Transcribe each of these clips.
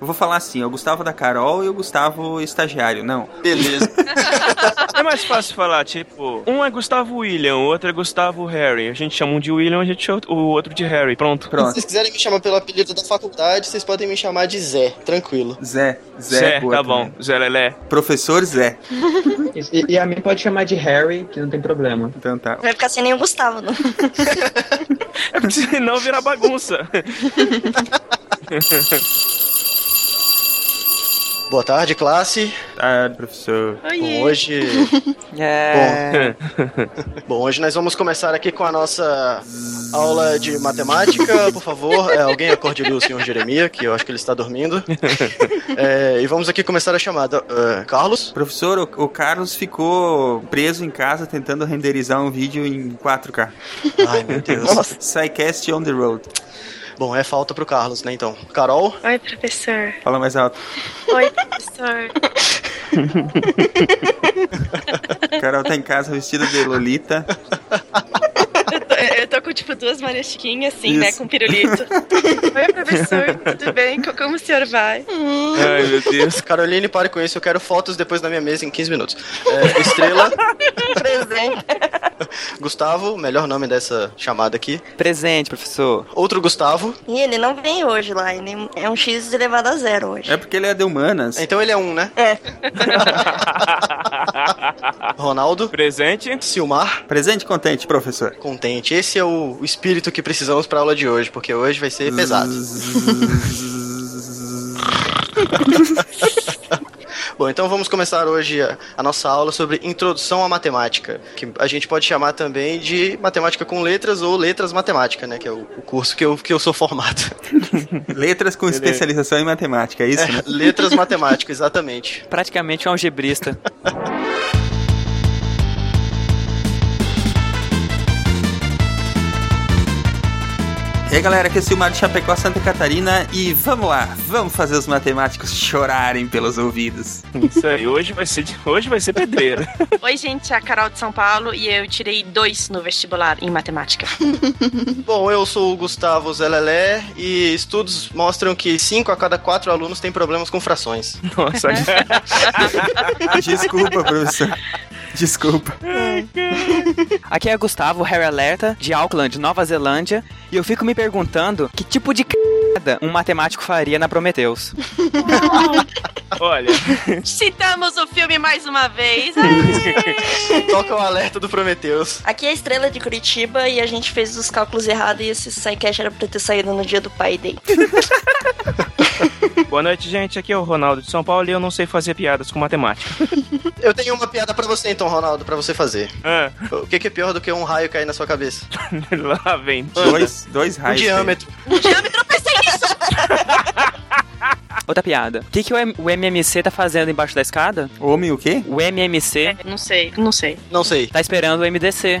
Eu vou falar assim, o Gustavo da Carol e o Gustavo estagiário, não. Beleza. É mais fácil falar, tipo, um é Gustavo William, o outro é Gustavo Harry. A gente chama um de William, a gente chama o outro de Harry. Pronto. Se Pronto. vocês quiserem me chamar pelo apelido da faculdade, vocês podem me chamar de Zé, tranquilo. Zé. Zé, Zé, boa tá também. bom. Zé Lelé. Professor Zé. E, e a mim pode chamar de Harry, que não tem problema. Então tá. Vai ficar sem nenhum Gustavo, não? É porque senão vira bagunça. Boa tarde, classe. Ah, professor. Bom, hoje. É. Bom, hoje nós vamos começar aqui com a nossa aula de matemática. Por favor, é, alguém acorde ali o senhor Jeremias, que eu acho que ele está dormindo. É, e vamos aqui começar a chamada. É, Carlos? Professor, o, o Carlos ficou preso em casa tentando renderizar um vídeo em 4K. Ai, meu Deus. Psycast on the road. Bom, é falta pro Carlos, né, então. Carol? Oi, professor. Fala mais alto. Oi, professor. Carol tá em casa vestida de Lolita. Eu tô, eu tô com, tipo, duas Maria Chiquinhas, assim, né? Isso. Com pirulito. Oi, professor. Tudo bem? Co- Como o senhor vai? Ai, meu Deus. Caroline, pare com isso. Eu quero fotos depois na minha mesa em 15 minutos. É, Estrela? Presente. Gustavo, melhor nome dessa chamada aqui. Presente, professor. Outro Gustavo. E ele não vem hoje lá, ele é um X elevado a zero hoje. É porque ele é de humanas. Então ele é um, né? É. Ronaldo. Presente. Silmar. Presente e contente, professor. Contente. Esse é o, o espírito que precisamos pra aula de hoje, porque hoje vai ser pesado. Bom, então vamos começar hoje a, a nossa aula sobre introdução à matemática, que a gente pode chamar também de matemática com letras ou letras matemática, né? Que é o, o curso que eu, que eu sou formado. Letras com especialização em matemática, é isso? né? letras matemática, exatamente. Praticamente um algebrista. E aí galera, aqui é o Silmar de Chapecó, Santa Catarina e vamos lá, vamos fazer os matemáticos chorarem pelos ouvidos. Isso aí. Hoje vai ser, de- hoje vai ser pedreira. Oi, gente. É a Carol de São Paulo e eu tirei dois no vestibular em matemática. Bom, eu sou o Gustavo Zelelé e estudos mostram que 5 a cada 4 alunos têm problemas com frações. Nossa, Desculpa, professor. Desculpa. Aqui é Gustavo, Harry Alerta, de Auckland, Nova Zelândia, e eu fico me perguntando que tipo de c... um matemático faria na Prometheus. olha. Citamos o filme mais uma vez. Toca o alerta do Prometheus. Aqui é a Estrela de Curitiba e a gente fez os cálculos errados e esse sidecast era pra ter saído no dia do pai dele. Boa noite, gente. Aqui é o Ronaldo de São Paulo e eu não sei fazer piadas com matemática. Eu tenho uma piada pra você então, Ronaldo, pra você fazer. Ah, O que, que é pior do que um raio cair na sua cabeça? lá vem. Dois, dois O raios. diâmetro. Outra piada. O que, que o, M- o MMC tá fazendo embaixo da escada? Homem o quê? O MMC Não sei, não sei. Não sei. tá esperando o MDC.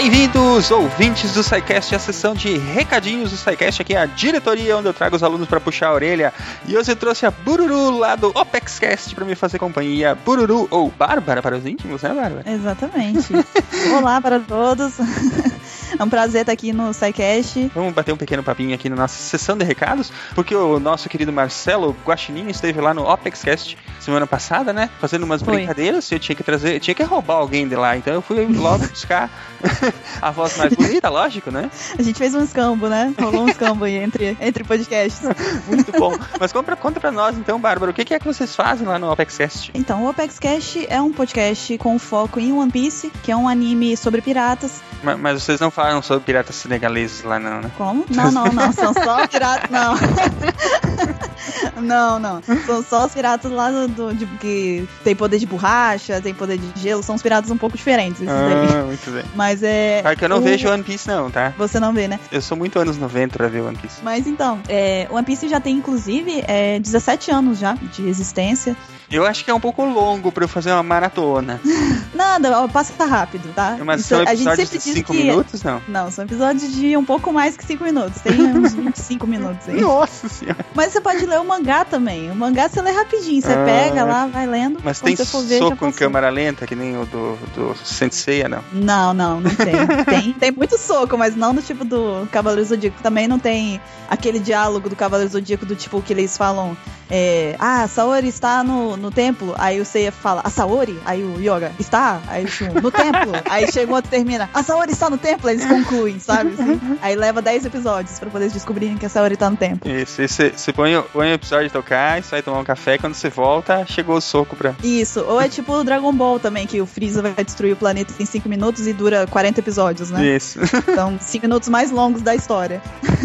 Bem-vindos, ouvintes do SciCast, a sessão de recadinhos do SciCast. Aqui é a diretoria onde eu trago os alunos para puxar a orelha. E hoje eu trouxe a Bururu lá do OpexCast para me fazer companhia. Bururu ou Bárbara para os íntimos, né, Bárbara? Exatamente. Olá para todos. É um prazer estar aqui no SciCast. Vamos bater um pequeno papinho aqui na nossa sessão de recados, porque o nosso querido Marcelo Guaxinim esteve lá no OpexCast semana passada, né? Fazendo umas Foi. brincadeiras. Eu tinha que trazer, eu tinha que roubar alguém de lá, então eu fui logo buscar a voz mais bonita, lógico, né? A gente fez um escambo, né? Rolou um escambo aí entre, entre podcasts. Muito bom. Mas conta, conta pra nós então, Bárbara, o que é que vocês fazem lá no OpexCast? Então, o OpexCast é um podcast com foco em One Piece, que é um anime sobre piratas. Ma- Mas vocês não falam sobre piratas senegaleses lá, não, né? Como? Não, não, não. São só piratas. Não. Não, não. São só os piratas lá do, de, que tem poder de borracha, tem poder de gelo. São os piratas um pouco diferentes. Ah, muito bem. Mas é. Claro que eu não o- vejo One Piece, não, tá? Você não vê, né? Eu sou muito anos 90 pra ver One Piece. Mas então, é, One Piece já tem, inclusive, é, 17 anos já de existência. Eu acho que é um pouco longo pra eu fazer uma maratona. Não, nada, passa rápido, tá? Mas Isso- são a gente sempre diz 5 que- minutos, não? Não, são episódios de um pouco mais que 5 minutos. Tem uns 25 minutos aí. Nossa senhora. Mas você pode ler o mangá também. O mangá você lê rapidinho. Você Ah. pega lá, vai lendo. Mas tem ver, soco em câmera lenta, que nem o do, do Senseiya, não. Não, não, não tem. tem. Tem muito soco, mas não no tipo do Cavaleiro Zodíaco. Também não tem aquele diálogo do Cavaleiro Zodíaco do tipo que eles falam. É, ah, a Saori está no, no templo. Aí o Seiya fala, a Saori? Aí o Yoga, está? Aí o Shun, no templo. Aí chega outro e termina, a Saori está no templo. Aí eles concluem, sabe? assim? Aí leva 10 episódios pra poder descobrirem que a Saori tá no templo. Isso, e você põe, o- põe o episódio de tocar, e sai tomar um café, quando você volta, chegou o soco pra. Isso, ou é tipo o Dragon Ball também, que o Freeza vai destruir o planeta em 5 minutos e dura 40 episódios, né? Isso. Então, 5 minutos mais longos da história.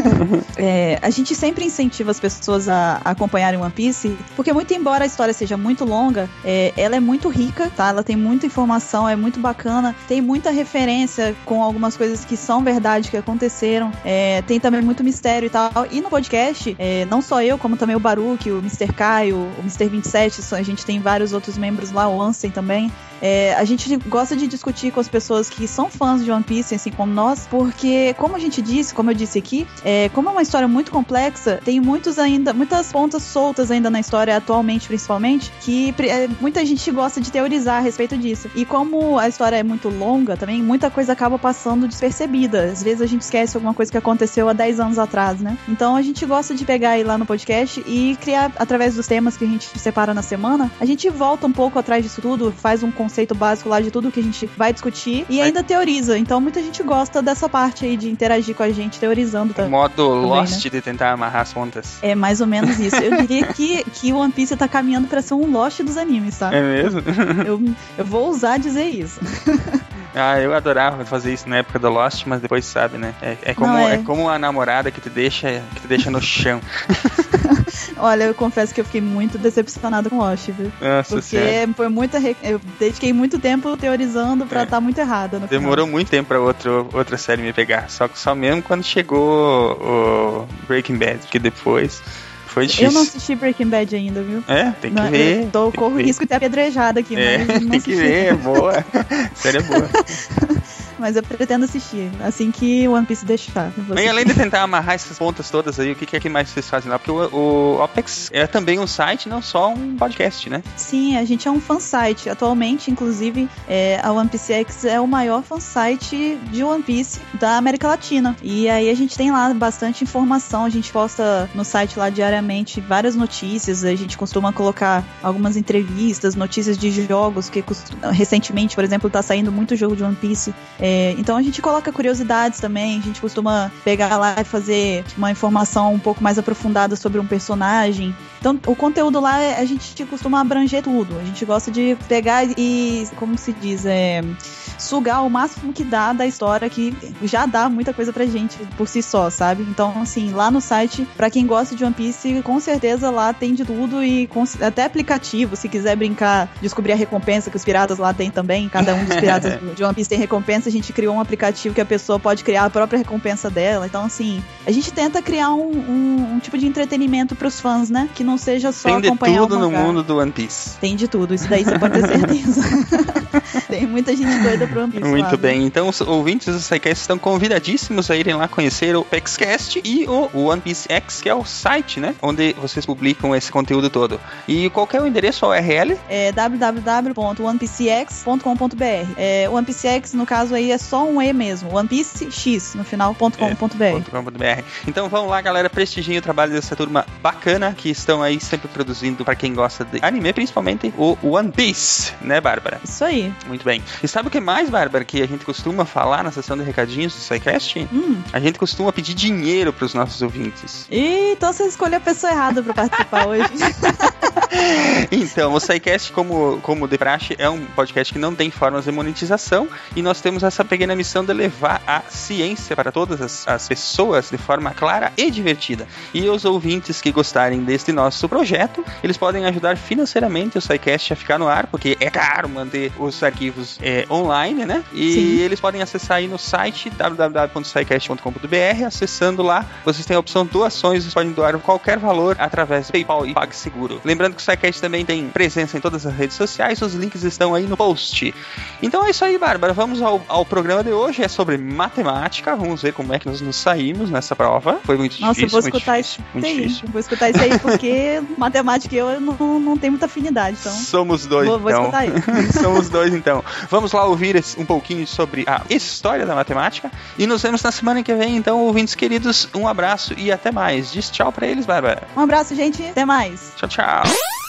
É, a gente sempre incentiva as pessoas a, a acompanharem One Piece, porque muito embora a história seja muito longa, é, ela é muito rica, tá? Ela tem muita informação, é muito bacana, tem muita referência com algumas coisas que são verdade, que aconteceram, é, tem também muito mistério e tal. E no podcast, é, não só eu, como também o Baruch, o Mr. Kai, o, Mr. 27, só- a gente tem vários outros membros lá, o Ansem também. É, a gente gosta de discutir com as pessoas que são fãs de One Piece, assim como nós, porque, como a gente disse, como eu disse aqui, é, como é uma história muito complexa, tem muitos ainda, muitas pontas soltas ainda na história, atualmente principalmente, que é, muita gente gosta de teorizar a respeito disso. E como a história é muito longa também, muita coisa acaba passando despercebida. Às vezes a gente esquece alguma coisa que aconteceu há 10 anos atrás, né? Então a gente gosta de pegar aí lá no podcast e criar, através dos temas que a gente separa na semana, a gente volta um pouco atrás disso tudo, faz um conceito básico lá de tudo que a gente vai discutir e ainda teoriza. Então muita gente gosta dessa parte aí de interagir com a gente, teorizando também. Modo Também, Lost né? de tentar amarrar as pontas. É mais ou menos isso. Eu diria que, que o One Piece tá caminhando pra ser um Lost dos animes, tá? É mesmo? Eu, eu vou ousar dizer isso. Ah, eu adorava fazer isso na época do Lost, mas depois sabe, né? É, é como, é. é. como a namorada que te deixa, que te deixa no chão. Olha, eu confesso que eu fiquei muito decepcionada com Lost, viu? Nossa Porque senhora. foi muita. re- Eu dediquei muito tempo teorizando pra É. estar muito errada Demorou muito tempo pra outro, outra série me pegar. Só só mesmo quando chegou o Breaking Bad, que depois foi final. Eu não difícil. assisti Breaking Bad ainda, viu? É, tem que Não, ver. Eu tô, que corro risco de ter apedrejado aqui, É, mas não tem que assisti. ver, é boa. série é boa. Mas eu pretendo assistir, assim que One Piece deixar. assistir. além de tentar amarrar essas pontas todas aí, o que, que é que mais vocês fazem lá? Porque o, o Opex é também um site, não só um podcast, né? Sim, a gente é um fansite. Atualmente, inclusive, é, a One Piece X é o maior fansite de One Piece da América Latina. E aí a gente tem lá bastante informação. A gente posta no site lá diariamente várias notícias. A gente costuma colocar algumas entrevistas, notícias de jogos que recentemente, por exemplo, tá saindo muito jogo de One Piece. É, então a gente coloca curiosidades também. A gente costuma pegar lá e fazer uma informação um pouco mais aprofundada sobre um personagem. Então, o conteúdo lá, é- a gente costuma abranger tudo. A gente gosta de pegar e, como se diz, é, sugar o máximo que dá da história, que já dá muita coisa pra gente por si só, sabe? Então, assim, lá no site, pra quem gosta de One Piece, com certeza lá tem de tudo e até aplicativo, se quiser brincar, descobrir a recompensa que os piratas lá tem também. Cada um dos piratas de One Piece tem recompensa. A gente criou um aplicativo que a pessoa pode criar a própria recompensa dela. Então, assim, a gente tenta criar um, um- um tipo de entretenimento pros fãs, né? Que não seja só Tem de acompanhar tudo o no mundo do One Piece. Tem de tudo, isso daí você pode ter certeza. tem muita gente doida pro One Piece lá, Muito viu? bem, então os ouvintes do SciCast estão convidadíssimos a irem lá conhecer o PEXCast e o One Piece X, que é o site, né? Onde vocês publicam esse conteúdo todo. E qual é o endereço, a URL? É www.onepcx.com.br. É, One Piece X, no caso aí, é só um E mesmo. One Piece X no final.com.br. .com.br. Então vamos lá, galera, prestigiem o trabalho dessa turma bacana que estão aí sempre produzindo para quem gosta de anime, principalmente o One Piece, né, Bárbara? Isso aí. Muito bem. E sabe o que mais, Bárbara, que a gente costuma falar na sessão de recadinhos do SciCast? Hum. A gente costuma pedir dinheiro para os nossos ouvintes. Ih, então você escolheu a pessoa errada pra participar hoje. Então, o SciCast, como, como de praxe, é um podcast que não tem formas de monetização e nós temos essa pequena missão de levar a ciência para todas as, as pessoas de forma clara e divertida. E os ouvintes que gostarem deste nosso projeto, eles podem ajudar financeiramente o SciCast a ficar no ar, porque é caro manter os arquivos é, online, né? E Sim. eles podem acessar aí no site www.sicast.com.br. Acessando lá, vocês têm a opção doações, vocês podem doar qualquer valor através do PayPal e PagSeguro. Lembrando que o SciCast também tem presença em todas as redes sociais, os links estão aí no post. Então é isso aí, Bárbara. Vamos ao, ao programa de hoje. É sobre matemática. Vamos ver como é que nós nos saímos nessa prova. Foi muito Nossa, difícil. vou muito escutar isso aí. Vou escutar isso aí porque matemática e eu não, não tenho muita afinidade, então. Somos dois, Vou- vou então. escutar aí. Somos dois, então. Vamos lá ouvir um pouquinho sobre a história da matemática. E nos vemos na semana que vem, então, ouvintes queridos. Um abraço e até mais. Diz tchau pra eles, Bárbara. Um abraço, gente. Até mais. Tchau, tchau.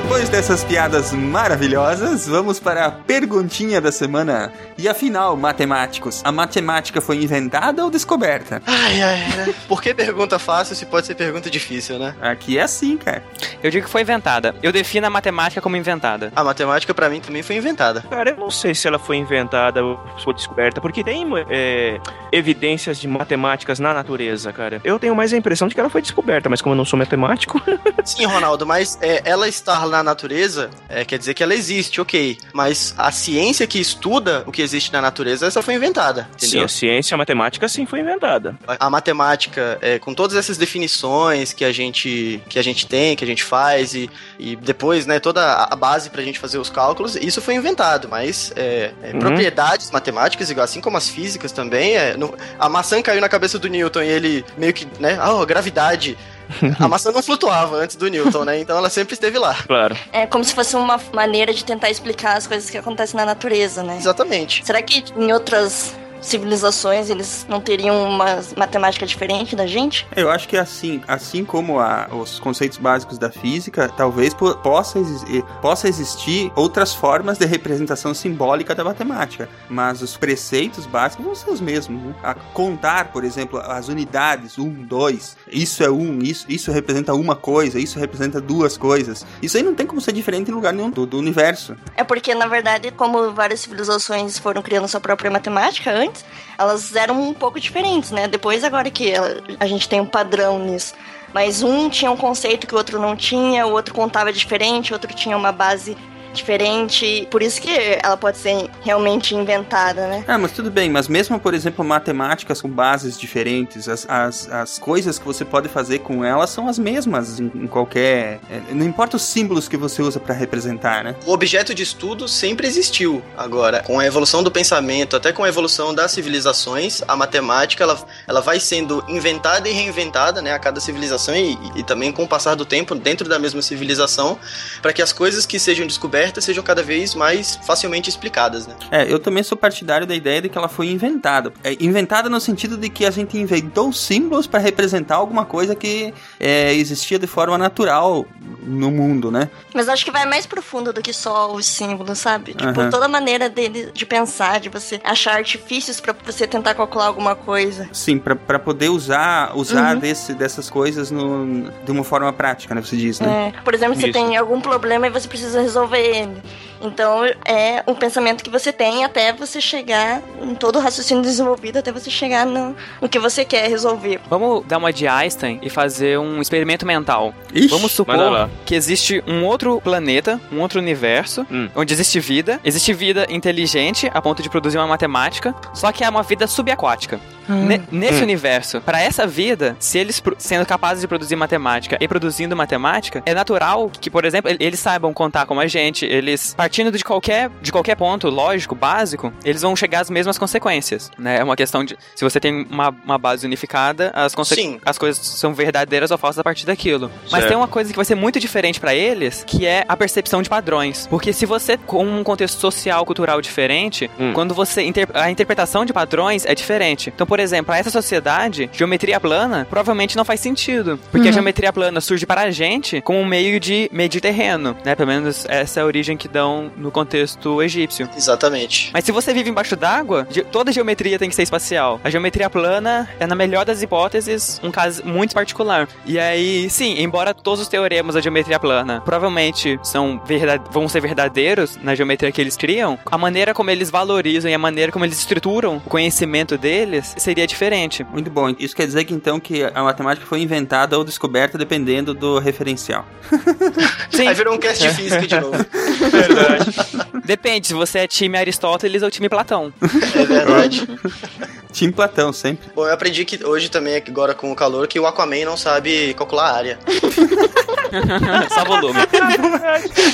Depois dessas piadas maravilhosas, vamos para a perguntinha da semana. E afinal, matemáticos, a matemática foi inventada ou descoberta? Ai, ai, né? Por que pergunta fácil se pode ser pergunta difícil, né? Aqui é assim, cara. Eu digo que foi inventada. Eu defino a matemática como inventada. A matemática pra mim também foi inventada. Cara, eu não sei se ela foi inventada ou foi descoberta, porque tem é, evidências de matemáticas na natureza, cara. Eu tenho mais a impressão de que ela foi descoberta, mas como eu não sou matemático, Sim, Ronaldo, mas é, ela estar na natureza é, quer dizer que ela existe, ok. Mas a ciência que estuda o que existe na natureza, essa foi inventada, sim, entendeu? a ciência, a matemática sim foi inventada. A, a matemática, é, com todas essas definições que a gente, que a gente tem, que a gente faz, e, e depois, né, toda a a base pra gente fazer os cálculos, isso foi inventado, mas é, é, Uhum. propriedades matemáticas, igual assim como as físicas também, é, a maçã caiu na cabeça do Newton e ele meio que, né, ah, gravidade. A maçã não flutuava antes do Newton, né? Então ela sempre esteve lá. Claro. É como se fosse uma maneira de tentar explicar as coisas que acontecem na natureza, né? Exatamente. Será que em outras civilizações eles não teriam uma matemática diferente da gente? Eu acho que assim, assim como a- os conceitos básicos da física, talvez po- possa, exi- possa existir outras formas de representação simbólica da matemática, mas os preceitos básicos vão ser os mesmos. né? A contar, por exemplo, as unidades, um, dois, isso é um, isso, isso representa uma coisa, isso representa duas coisas. Isso aí não tem como ser diferente em lugar nenhum do, do universo. É porque, na verdade, como várias civilizações foram criando sua própria matemática antes, elas eram um pouco diferentes, né? Depois, agora que a gente tem um padrão nisso. Mas um tinha um conceito que o outro não tinha, o outro contava diferente, o outro tinha uma base diferente. Por isso que ela pode ser realmente inventada, né? Ah, mas tudo bem, mas mesmo, por exemplo, matemáticas com bases diferentes, as, as, as coisas que você pode fazer com elas são as mesmas em, em qualquer. é, Não importa os símbolos que você usa pra representar, né? O objeto de estudo sempre existiu. Agora, com a evolução do pensamento, até com a evolução das civilizações, a matemática ela, ela vai sendo inventada e reinventada, né, a cada civilização e, e também com o passar do tempo dentro da mesma civilização, para que as coisas que sejam descobertas sejam cada vez mais facilmente explicadas, né? É, eu também sou partidário da ideia de que ela foi inventada. É, inventada no sentido de que a gente inventou símbolos para representar alguma coisa que é, existia de forma natural no mundo, né? Mas acho que vai mais profundo do que só os símbolos, sabe? Tipo, Aham. toda a maneira dele de pensar, de você achar artifícios pra você tentar calcular alguma coisa. Sim, para poder usar usar Uhum. desse, dessas coisas no, de uma forma prática, né? Você diz, né? É, por exemplo, você Isso. tem algum problema e você precisa resolver ele. Então é um pensamento que você tem até você chegar em todo o raciocínio desenvolvido, até você chegar no, no que você quer resolver. Vamos dar uma de Einstein e fazer um experimento mental. Ixi, Vamos supor que existe um outro planeta, um outro universo, Hum. onde existe vida. Existe vida inteligente a ponto de produzir uma matemática, só que é uma vida subaquática. Ne- nesse Hum. universo, para essa vida, se eles sendo capazes de produzir matemática e produzindo matemática, é natural que, por exemplo, el- eles saibam contar como a gente, eles partindo de qualquer de qualquer ponto lógico, básico, eles vão chegar às mesmas consequências, né? É uma questão de se você tem uma, uma base unificada, as, Sim. as coisas são verdadeiras ou falsas a partir daquilo. Mas Certo. tem uma coisa que vai ser muito diferente pra eles, que é a percepção de padrões. Porque se você, com um contexto social, cultural diferente, Hum. quando você. inter- a interpretação de padrões é diferente. Então, por exemplo, para essa sociedade, geometria plana provavelmente não faz sentido. Porque a geometria plana surge para a gente como um meio de medir terreno, né? Pelo menos essa é a origem que dão no contexto egípcio. Exatamente. Mas se você vive embaixo d'água, toda geometria tem que ser espacial. A geometria plana é, na melhor das hipóteses, um caso muito particular. E aí, sim, embora todos os teoremas da geometria plana provavelmente são verda- vão ser verdadeiros na geometria que eles criam, a maneira como eles valorizam e a maneira como eles estruturam o conhecimento deles seria diferente. Muito bom. Isso quer dizer que então que a matemática foi inventada ou descoberta dependendo do referencial. Sim. Aí virou um cast de física de novo. Verdade. Depende se você é time Aristóteles ou time Platão. É verdade. Tim Platão, sempre. Bom, eu aprendi que hoje também, agora com o calor, que o Aquaman não sabe calcular a área. Só volume.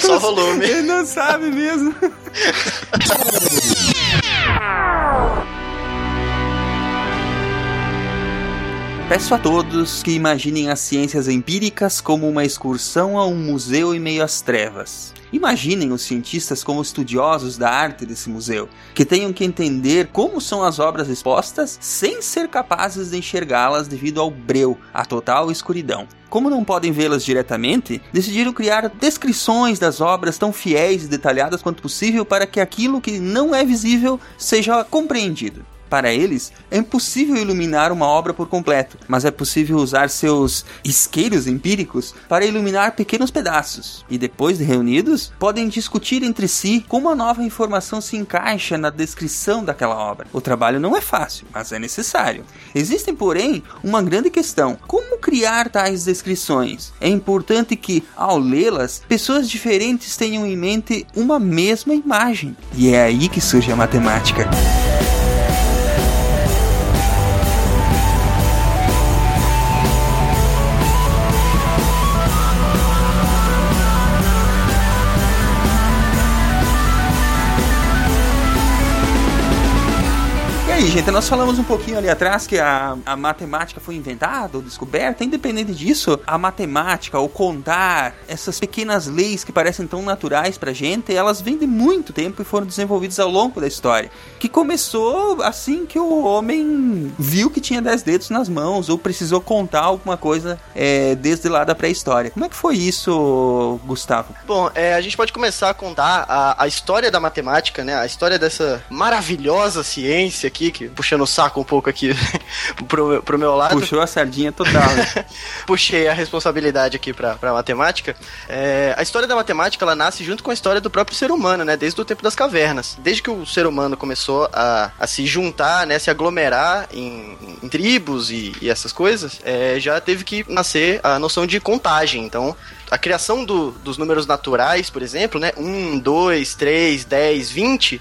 Só volume. Ele não sabe mesmo. Peço a todos que imaginem as ciências empíricas como uma excursão a um museu em meio às trevas. Imaginem os cientistas como estudiosos da arte desse museu, que tenham que entender como são as obras expostas sem ser capazes de enxergá-las devido ao breu, à total escuridão. Como não podem vê-las diretamente, decidiram criar descrições das obras tão fiéis e detalhadas quanto possível para que aquilo que não é visível seja compreendido. Para eles, é impossível iluminar uma obra por completo, mas é possível usar seus isqueiros empíricos para iluminar pequenos pedaços. E depois de reunidos, podem discutir entre si como a nova informação se encaixa na descrição daquela obra. O trabalho não é fácil, mas é necessário. Existe, porém, uma grande questão: como criar tais descrições? É importante que, ao lê-las, pessoas diferentes tenham em mente uma mesma imagem. E é aí que surge a matemática. Gente, nós falamos um pouquinho ali atrás que a, a matemática foi inventada ou descoberta. Independente disso, a matemática, o contar, essas pequenas leis que parecem tão naturais pra gente, elas vêm de muito tempo e foram desenvolvidas ao longo da história. Que começou assim que o homem viu que tinha dez dedos nas mãos ou precisou contar alguma coisa é, desde lá da pré-história. Como é que foi isso, Gustavo? Bom, é, a gente pode começar a contar a, a história da matemática, né? A história dessa maravilhosa ciência aqui, que puxando o saco um pouco aqui pro, pro meu lado. Puxou a sardinha total. né? puxei a responsabilidade aqui pra, pra matemática. É, a história da matemática, ela nasce junto com a história do próprio ser humano, né? Desde o tempo das cavernas. Desde que o ser humano começou a, a se juntar, né? Se aglomerar em, em tribos e, e essas coisas, é, já teve que nascer a noção de contagem. Então, a criação do- dos números naturais, por exemplo, né? 1, 2, 3, 10, 20...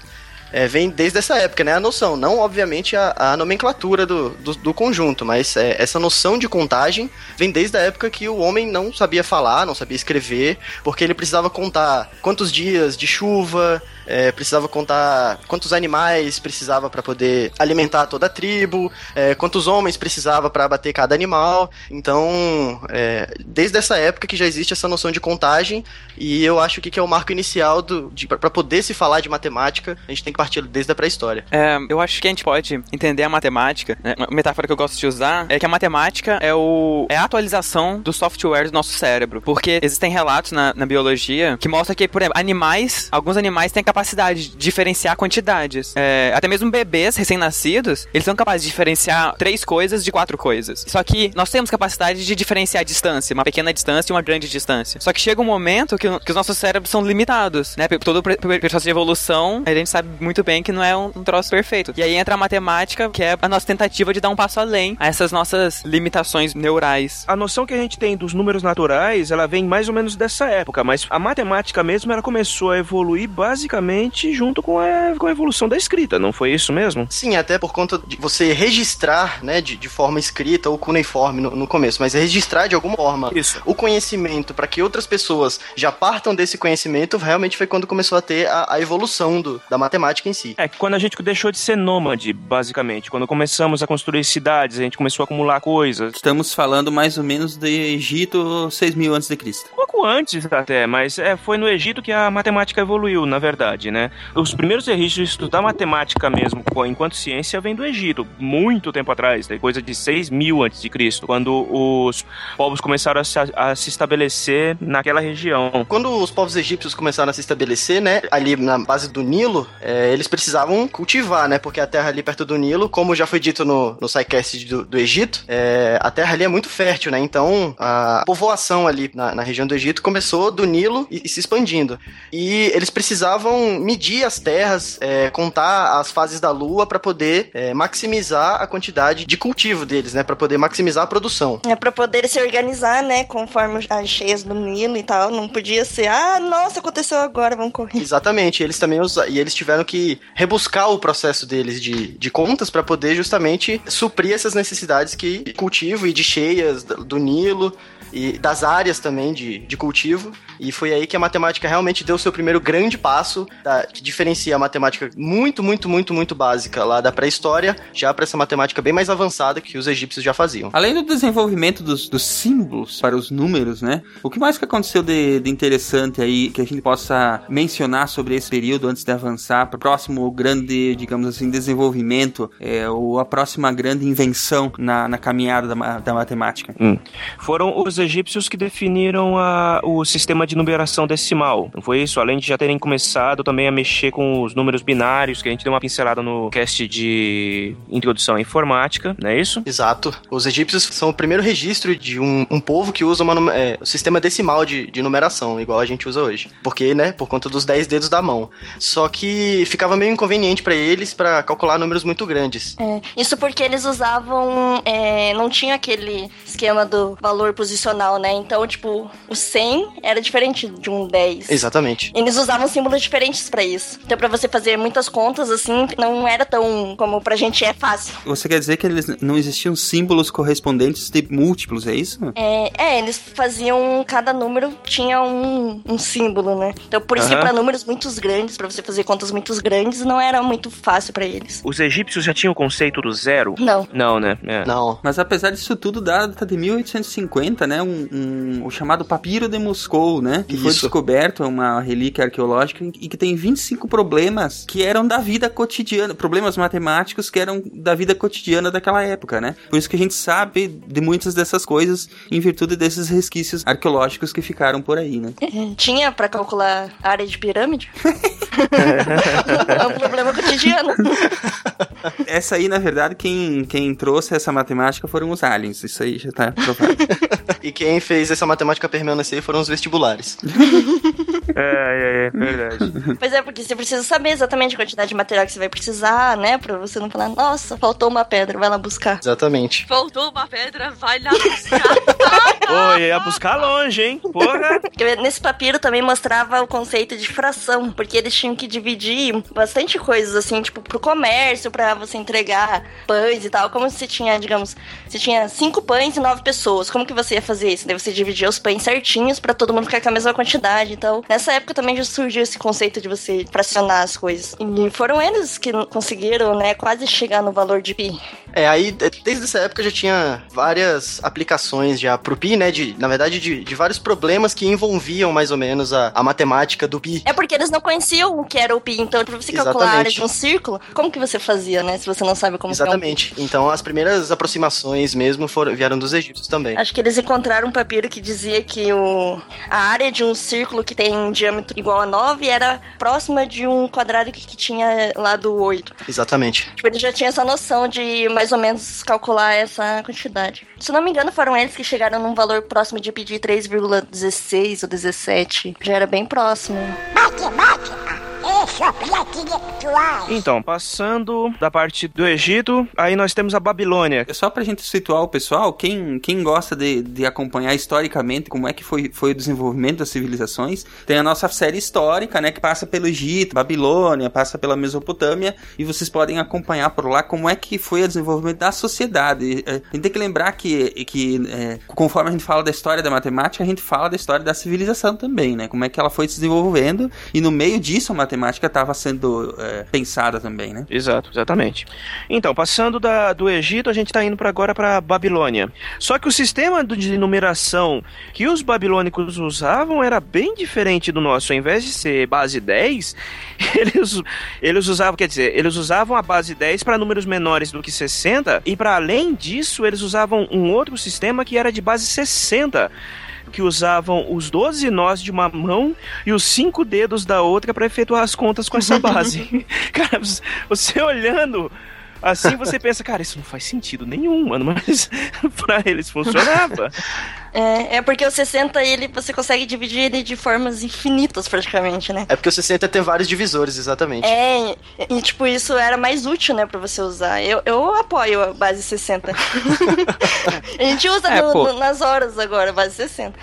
É, vem desde essa época, né? A noção, não obviamente a, a nomenclatura do, do, do conjunto, mas é, essa noção de contagem vem desde a época que o homem não sabia falar, não sabia escrever, porque ele precisava contar quantos dias de chuva, é, precisava contar quantos animais precisava para poder alimentar toda a tribo, é, quantos homens precisava para abater cada animal. Então, é, desde essa época que já existe essa noção de contagem, e eu acho que, que é o marco inicial para poder se falar de matemática, a gente tem que partir desde a pré-história. É, eu acho que a gente pode entender a matemática. Né? Uma metáfora que eu gosto de usar é que a matemática é, o, é a atualização do software do nosso cérebro. Porque existem relatos na, na biologia que mostram que, por exemplo, animais, alguns animais têm a capacidade de diferenciar quantidades. É, até mesmo bebês recém-nascidos, eles são capazes de diferenciar três coisas de quatro coisas. Só que nós temos capacidade de diferenciar a distância, uma pequena distância e uma grande distância. Só que chega um momento que, que os nossos cérebros são limitados, né? Todo o processo de evolução, a gente sabe muito bem que não é um, um troço perfeito. E aí entra a matemática, que é a nossa tentativa de dar um passo além a essas nossas limitações neurais. A noção que a gente tem dos números naturais, ela vem mais ou menos dessa época, mas a matemática mesmo, ela começou a evoluir basicamente junto com a, com a evolução da escrita, não foi isso mesmo? Sim, até por conta de você registrar, né, de, de forma escrita ou cuneiforme no, no começo, mas registrar de alguma forma Isso. o conhecimento para que outras pessoas já partam desse conhecimento, realmente foi quando começou a ter a, a evolução do, da matemática em si. É, que quando a gente deixou de ser nômade, basicamente, quando começamos a construir cidades, a gente começou a acumular coisas. Estamos falando mais ou menos de Egito 6 mil antes de Cristo. Pouco pouco antes até, mas é, foi no Egito que a matemática evoluiu, na verdade, né? Os primeiros registros de estudar matemática mesmo, enquanto ciência, vem do Egito, muito tempo atrás, tem coisa de 6 mil antes de Cristo, quando os povos começaram a se, a se estabelecer naquela região. Quando os povos egípcios começaram a se estabelecer, né, ali na base do Nilo, é, eles precisavam cultivar, né, porque a terra ali perto do Nilo, como já foi dito no, no SciCast do, do Egito, é, a terra ali é muito fértil, né, então a povoação ali na, na região do Egito começou do Nilo e, e se expandindo. E eles precisavam medir as terras, é, contar as fases da lua para poder é, maximizar a quantidade de cultivo deles, né, para poder maximizar a produção. É pra poder se organizar, né? Conforme as cheias do Nilo e tal. Não podia ser, ah, nossa, aconteceu agora, vamos correr. Exatamente, eles também usa, e eles tiveram que rebuscar o processo deles de, de contas para poder justamente suprir essas necessidades que cultivo e de cheias do Nilo e das áreas também de, de cultivo. E foi aí que a matemática realmente deu o seu primeiro grande passo, tá, que diferencia a matemática muito, muito, muito, muito básica lá da pré-história, já para essa matemática bem mais avançada que os egípcios já faziam. Além do desenvolvimento dos, dos símbolos para os números, né? O que mais que aconteceu de, de interessante aí que a gente possa mencionar sobre esse período antes de avançar para o próximo grande, digamos assim, desenvolvimento, é, ou a próxima grande invenção na, na caminhada da, da matemática? Hum. Foram os egípcios que definiram a- o sistema de numeração decimal. Não foi isso? Além de já terem começado também a mexer com os números binários, que a gente deu uma pincelada no cast de introdução à informática, não é isso? Exato. Os egípcios são o primeiro registro de um, um povo que usa uma, é, o sistema decimal de, de numeração, igual a gente usa hoje. Porque, né, por conta dos 10 dedos da mão. Só que ficava meio inconveniente para eles para calcular números muito grandes. É, isso porque eles usavam. é, não tinha aquele esquema do valor posicional, né? Então, tipo, o 100 era diferente de um 10. Exatamente. Eles usavam símbolos diferentes pra isso. Então, pra você fazer muitas contas, assim, não era tão como pra gente é fácil. Você quer dizer que eles não existiam símbolos correspondentes de múltiplos, é isso? É, é, eles faziam. Cada número tinha um, um símbolo, né? Então, por isso que Aham. pra números muito grandes, pra você fazer contas muito grandes, não era muito fácil pra eles. Os egípcios já tinham o conceito do zero? Não. Não, né? É. Não. Mas apesar disso tudo, data de 1850, né? Um, um- o chamado Papiro de Moscou, né? Que foi Isso. descoberto, é uma relíquia arqueológica e que tem 25 problemas que eram da vida cotidiana, problemas matemáticos que eram da vida cotidiana daquela época, né? Por isso que a gente sabe de muitas dessas coisas em virtude desses resquícios arqueológicos que ficaram por aí, né? Tinha pra calcular a área de pirâmide? é um problema cotidiano. Essa aí, na verdade, quem, quem trouxe essa matemática foram os aliens. Isso aí já tá provado. E quem fez essa matemática permanecer foram os vestibulares. É, é, é, verdade. Pois é, porque você precisa saber exatamente a quantidade de material que você vai precisar, né? Pra você não falar, nossa, faltou uma pedra, vai lá buscar. Exatamente. Voltou uma pedra, vai lá buscar. Oi, ia buscar longe, hein? Porra! Porque Nesse papiro também mostrava o conceito de fração, porque eles tinham que dividir bastante coisas, assim, tipo, pro comércio, pra você entregar pães e tal. Como se tinha, digamos, se tinha cinco pães e nove pessoas, como que você fazer isso? Daí você dividia os pães certinhos pra todo mundo ficar com a mesma quantidade. Então, nessa época também já surgiu esse conceito de você fracionar as coisas. E foram eles que conseguiram, né, quase chegar no valor de pi. É, aí de- desde essa época já tinha várias aplicações já pro pi, né? De, na verdade, de, de vários problemas que envolviam mais ou menos a, a matemática do pi. É porque eles não conheciam o que era o pi, então pra você calcular a área Exatamente. de um círculo, como que você fazia, né? Se você não sabe como que é um. Exatamente. Então as primeiras aproximações mesmo foram, vieram dos egípcios também. Acho que eles encontraram um papiro que dizia que o, a área de um círculo que tem um diâmetro igual a 9 era próxima de um quadrado que, que tinha lá do 8. Exatamente. Tipo, eles já tinham essa noção de mais ou menos calcular essa quantidade. Se não me engano, foram eles que chegaram num valor próximo de pedir 3,16 ou 17. Já era bem próximo. Então, passando da parte do Egito, aí nós temos a Babilônia. Só pra gente situar o pessoal, quem, quem gosta de, de acompanhar historicamente como é que foi, foi o desenvolvimento das civilizações, tem a nossa série histórica, né, que passa pelo Egito, Babilônia, passa pela Mesopotâmia, e vocês podem acompanhar por lá como é que foi o desenvolvimento da sociedade. É, A gente tem que lembrar que, que é, conforme a gente fala da história da matemática, a gente fala da história da civilização também, né, como é que ela foi se desenvolvendo, e no meio disso a matemática matemática estava sendo é, pensada também, né? Exato, exatamente. Então, passando da, do Egito, a gente está indo pra agora para Babilônia. Só que o sistema de numeração que os babilônicos usavam era bem diferente do nosso. Ao invés de ser base 10, eles, eles usavam, quer dizer, eles usavam a base 10 para números menores do que 60 e para além disso, eles usavam um outro sistema que era de base 60 que usavam os 12 nós de uma mão e os cinco dedos da outra para efetuar as contas com essa base. Cara, você olhando assim, você pensa, cara, isso não faz sentido nenhum, mano, mas pra eles funcionava. É, é porque o 60 ele você consegue dividir ele de formas infinitas praticamente, né? É porque o 60 tem vários divisores, exatamente. É, e tipo, isso era mais útil, né, pra você usar. Eu, eu apoio a base 60. a gente usa É, no- no- nas horas agora, base 60.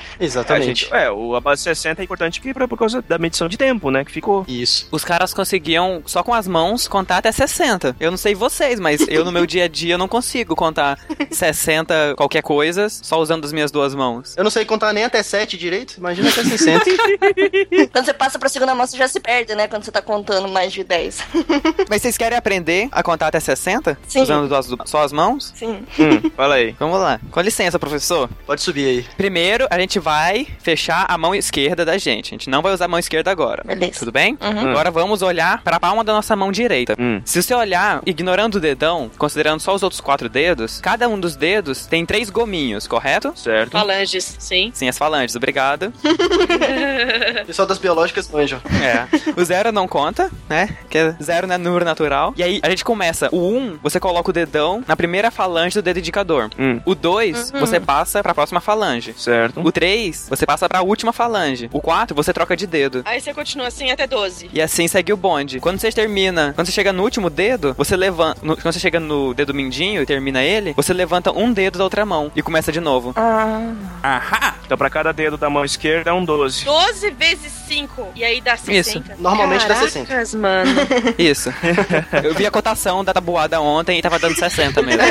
A gente- é, o, a base 60 é importante porque, pra- por causa da medição de tempo, né, que ficou. Isso. Os caras conseguiam, só com as mãos, contar até 60. Eu não sei vocês, mas eu no meu dia a dia não consigo contar 60 qualquer coisa só usando as minhas duas mãos. Eu não sei contar nem até 7 direito, imagina até 60. Quando você passa pra segunda mão, você já se perde, né? Quando você tá contando mais de 10. Mas vocês querem aprender a contar até 60? Sim. Usando duas- só as mãos? Sim. Hum, fala aí. Vamos lá. Com licença, professor. Pode subir aí. Primeiro, a gente vai fechar a mão esquerda da gente. A gente não vai usar a mão esquerda agora. Beleza. Tudo bem? Uhum. Agora vamos olhar para a palma da nossa mão direita. Hum. Se você olhar, ignorando o dedão, considerando só os outros quatro dedos, cada um dos dedos tem três gominhos, correto? Certo. Falanges, sim. Sim, as falanges, obrigado. Pessoal das biológicas manjam. É. O zero não conta, né? Que é zero não é número natural. E aí a gente começa. O um, você coloca o dedão na primeira falange do dedo indicador. Hum. O dois, Uhum. você passa pra próxima falange. Certo. O três, você passa pra última falange. O quatro, você troca de dedo. Aí você continua assim até 12. E assim segue o bonde. Quando você termina, quando você chega no último dedo, você levanta. no- quando você chega no dedo mindinho e termina ele, você levanta um dedo da outra mão e começa de novo. Ah. Ahá! Então pra cada dedo da mão esquerda é um 12. 12 vezes 5. E aí dá 60. Isso. Normalmente dá Caracas, 60. mano. Isso. Eu vi a cotação da tabuada ontem e tava dando 60 mesmo.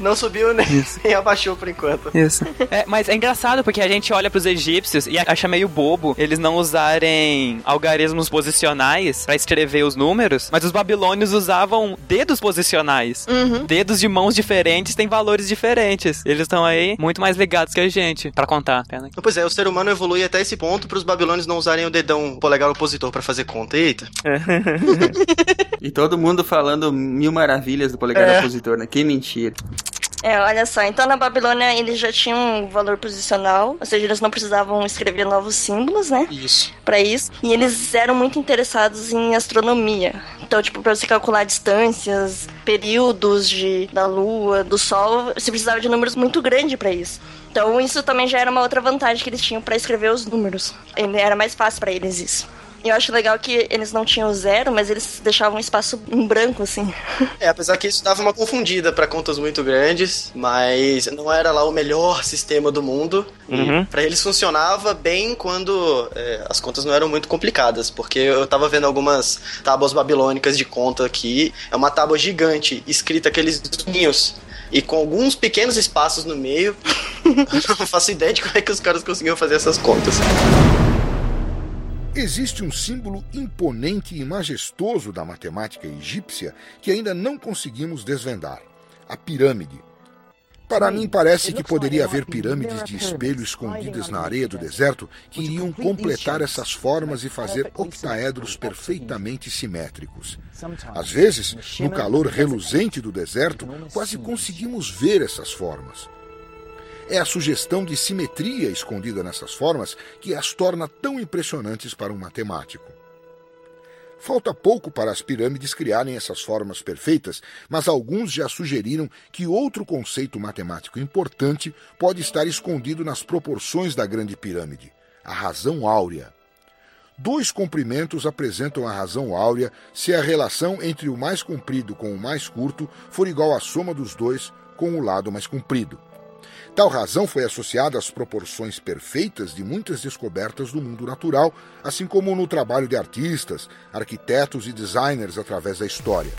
Não subiu nem, nem abaixou por enquanto. Isso. É, mas é engraçado porque a gente olha pros egípcios e acha meio bobo eles não usarem algarismos posicionais pra escrever os números, mas os babilônios usavam dedos posicionais. Dedos de mãos diferentes têm valores diferentes. Eles estão aí muito mais ligados que a gente pra contar. Pena que- Pois é, o ser humano evolui até esse ponto pros babilônios não usarem o dedão polegar opositor pra fazer conta. Eita. E todo mundo falando mil maravilhas do polegar É. opositor, né? Que mentira. É, olha só, então na Babilônia eles já tinham um valor posicional, ou seja, eles não precisavam escrever novos símbolos, né? Isso. Pra isso. E eles eram muito interessados em astronomia. Então, tipo, pra você calcular distâncias, períodos de, da lua, do sol, você precisava de números muito grandes pra isso. Então, isso também já era uma outra vantagem que eles tinham pra escrever os números. Era mais fácil pra eles isso. E eu acho legal que eles não tinham zero, mas eles deixavam um espaço em branco, assim. É, apesar que isso dava uma confundida pra contas muito grandes, mas não era lá o melhor sistema do mundo. Uhum. Pra eles funcionava bem quando é, as contas não eram muito complicadas, porque eu tava vendo algumas tábuas babilônicas de conta aqui. É uma tábua gigante, escrita aqueles ninhos. E com alguns pequenos espaços no meio, eu não faço ideia de como é que os caras conseguiam fazer essas contas. Existe um símbolo imponente e majestoso da matemática egípcia que ainda não conseguimos desvendar: a pirâmide. Para mim, parece que poderia haver pirâmides de espelho escondidas na areia do deserto que iriam completar essas formas e fazer octaedros perfeitamente simétricos. Às vezes, no calor reluzente do deserto, quase conseguimos ver essas formas. É a sugestão de simetria escondida nessas formas que as torna tão impressionantes para um matemático. Falta pouco para as pirâmides criarem essas formas perfeitas, mas alguns já sugeriram que outro conceito matemático importante pode estar escondido nas proporções da Grande Pirâmide: a razão áurea. Dois comprimentos apresentam a razão áurea se a relação entre o mais comprido com o mais curto for igual à soma dos dois com o lado mais comprido. Tal razão foi associada às proporções perfeitas de muitas descobertas do mundo natural, assim como no trabalho de artistas, arquitetos e designers através da história.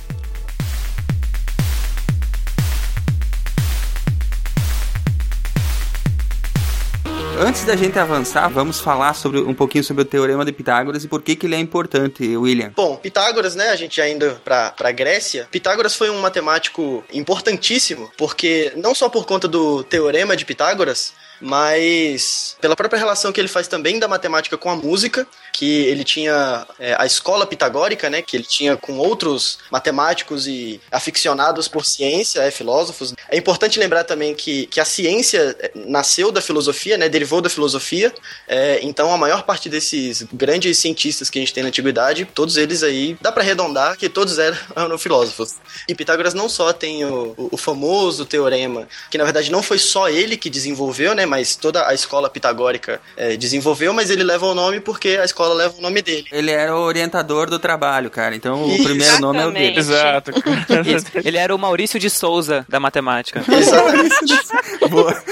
Antes da gente avançar, vamos falar sobre um pouquinho sobre o teorema de Pitágoras e por que, que ele é importante, William. Bom, Pitágoras, né, a gente já indo pra, pra Grécia, Pitágoras foi um matemático importantíssimo, porque não só por conta do teorema de Pitágoras, mas pela própria relação que ele faz também da matemática com a música, que ele tinha é, a escola pitagórica, né, que ele tinha com outros matemáticos e aficionados por ciência, é, filósofos. É importante lembrar também que, que a ciência é, nasceu da filosofia, né, derivou da filosofia, é, então a maior parte desses grandes cientistas que a gente tem na antiguidade, todos eles aí, dá para arredondar que todos eram, filósofos. E Pitágoras não só tem o, o famoso teorema, que na verdade não foi só ele que desenvolveu, né, mas toda a escola pitagórica é, desenvolveu, mas ele leva o nome porque a escola leva o nome dele. Ele era o orientador do trabalho, cara. Então o primeiro nome é o dele. Exato. Ele era o Maurício de Souza da matemática. Exatamente. Boa,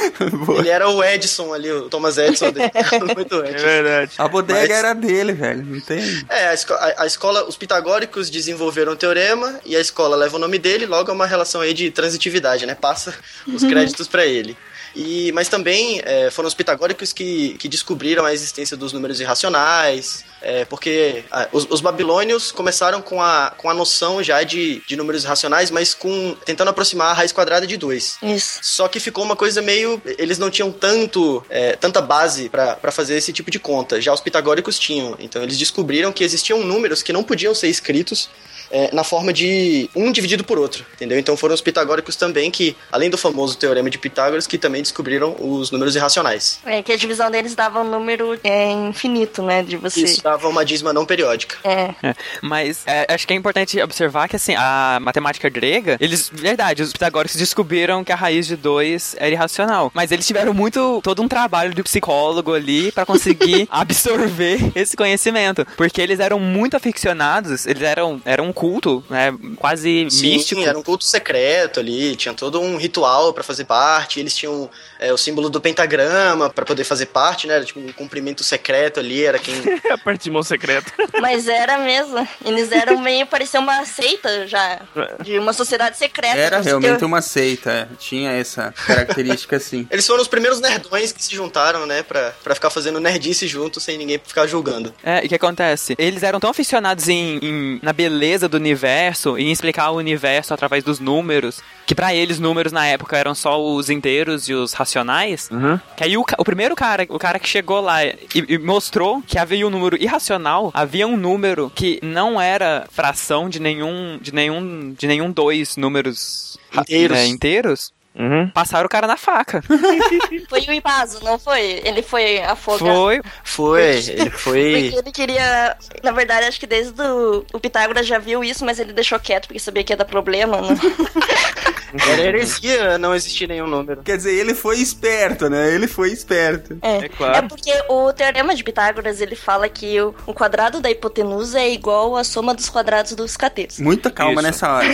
boa. Ele era o Edison ali, o Thomas Edison dele. Muito É Edison. verdade. A bodega Mas- era dele, velho. Não tem. É, a, esco- a- a escola, os pitagóricos desenvolveram o teorema e a escola leva o nome dele, logo é uma relação aí de transitividade, né? Passa os créditos para ele. E, mas também é, foram os pitagóricos que, que descobriram a existência dos números irracionais, é, porque ah, os, os babilônios começaram com a, com a noção já de, de números irracionais, mas com tentando aproximar a raiz quadrada de 2. Isso. Só que ficou uma coisa meio. Eles não tinham tanto, é, tanta base para fazer esse tipo de conta. Já os pitagóricos tinham. Então eles descobriram que existiam números que não podiam ser escritos é, na forma de um dividido por outro, entendeu? Então foram os pitagóricos também que, além do famoso teorema de Pitágoras, que também descobriram os números irracionais. É que a divisão deles dava um número é, infinito, né? De você. Isso dava uma dízima não periódica. É. É, Mas é, acho que é importante observar que assim, a matemática grega, eles, verdade, os pitagóricos descobriram que a raiz de 2 era irracional. Mas eles tiveram muito, todo um trabalho de psicólogo ali pra conseguir absorver esse conhecimento. Porque eles eram muito aficionados, eles eram, eram um culto, né, quase Sim, místico. era um culto secreto ali, tinha todo um ritual pra fazer parte, eles tinham é, o símbolo do pentagrama pra poder fazer parte, né? Era tipo um cumprimento secreto ali, era quem a parte de mão secreta. Mas era mesmo. Eles eram meio, parecia uma seita já. De uma sociedade secreta. Era realmente uma seita, tinha essa característica assim. Eles foram os primeiros nerdões que se juntaram, né, pra, pra ficar fazendo nerdice junto, sem ninguém ficar julgando. É, e o que acontece? Eles eram tão aficionados em, em- na beleza do universo, em explicar o universo através dos números, que pra eles números na época eram só os inteiros e os racionais, Uhum. que aí o, o primeiro cara, o cara que chegou lá e, e mostrou que havia um número irracional, havia um número que não era fração de nenhum de nenhum de nenhum dois números Inteiros. né, inteiros. Uhum. Passaram o cara na faca. Foi o Ibazo, não foi? Ele foi afogado. Foi. Foi, ele foi. Porque ele queria. Na verdade, acho que desde o, o Pitágoras já viu isso, mas ele deixou quieto porque sabia que ia dar problema, né? Era heresia não existir nenhum número. Quer dizer, ele foi esperto, né? Ele foi esperto. É. É claro. É porque o teorema de Pitágoras ele fala que o, o quadrado da hipotenusa é igual à soma dos quadrados dos catetos. Muita calma Isso. nessa hora.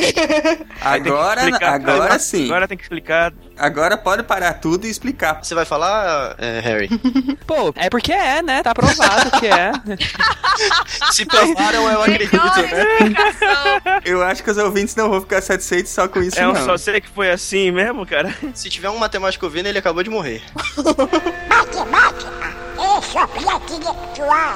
Agora, agora sim. Agora tem que explicar. Agora pode parar tudo e explicar. Você vai falar, é, Harry? Pô, é porque é, né? Tá provado que é. Se provaram, eu acredito, né? Eu acho que os ouvintes não vão ficar satisfeitos só com isso, É um não. só sei que foi assim mesmo, cara. Se tiver um matemático ouvindo, ele acabou de morrer.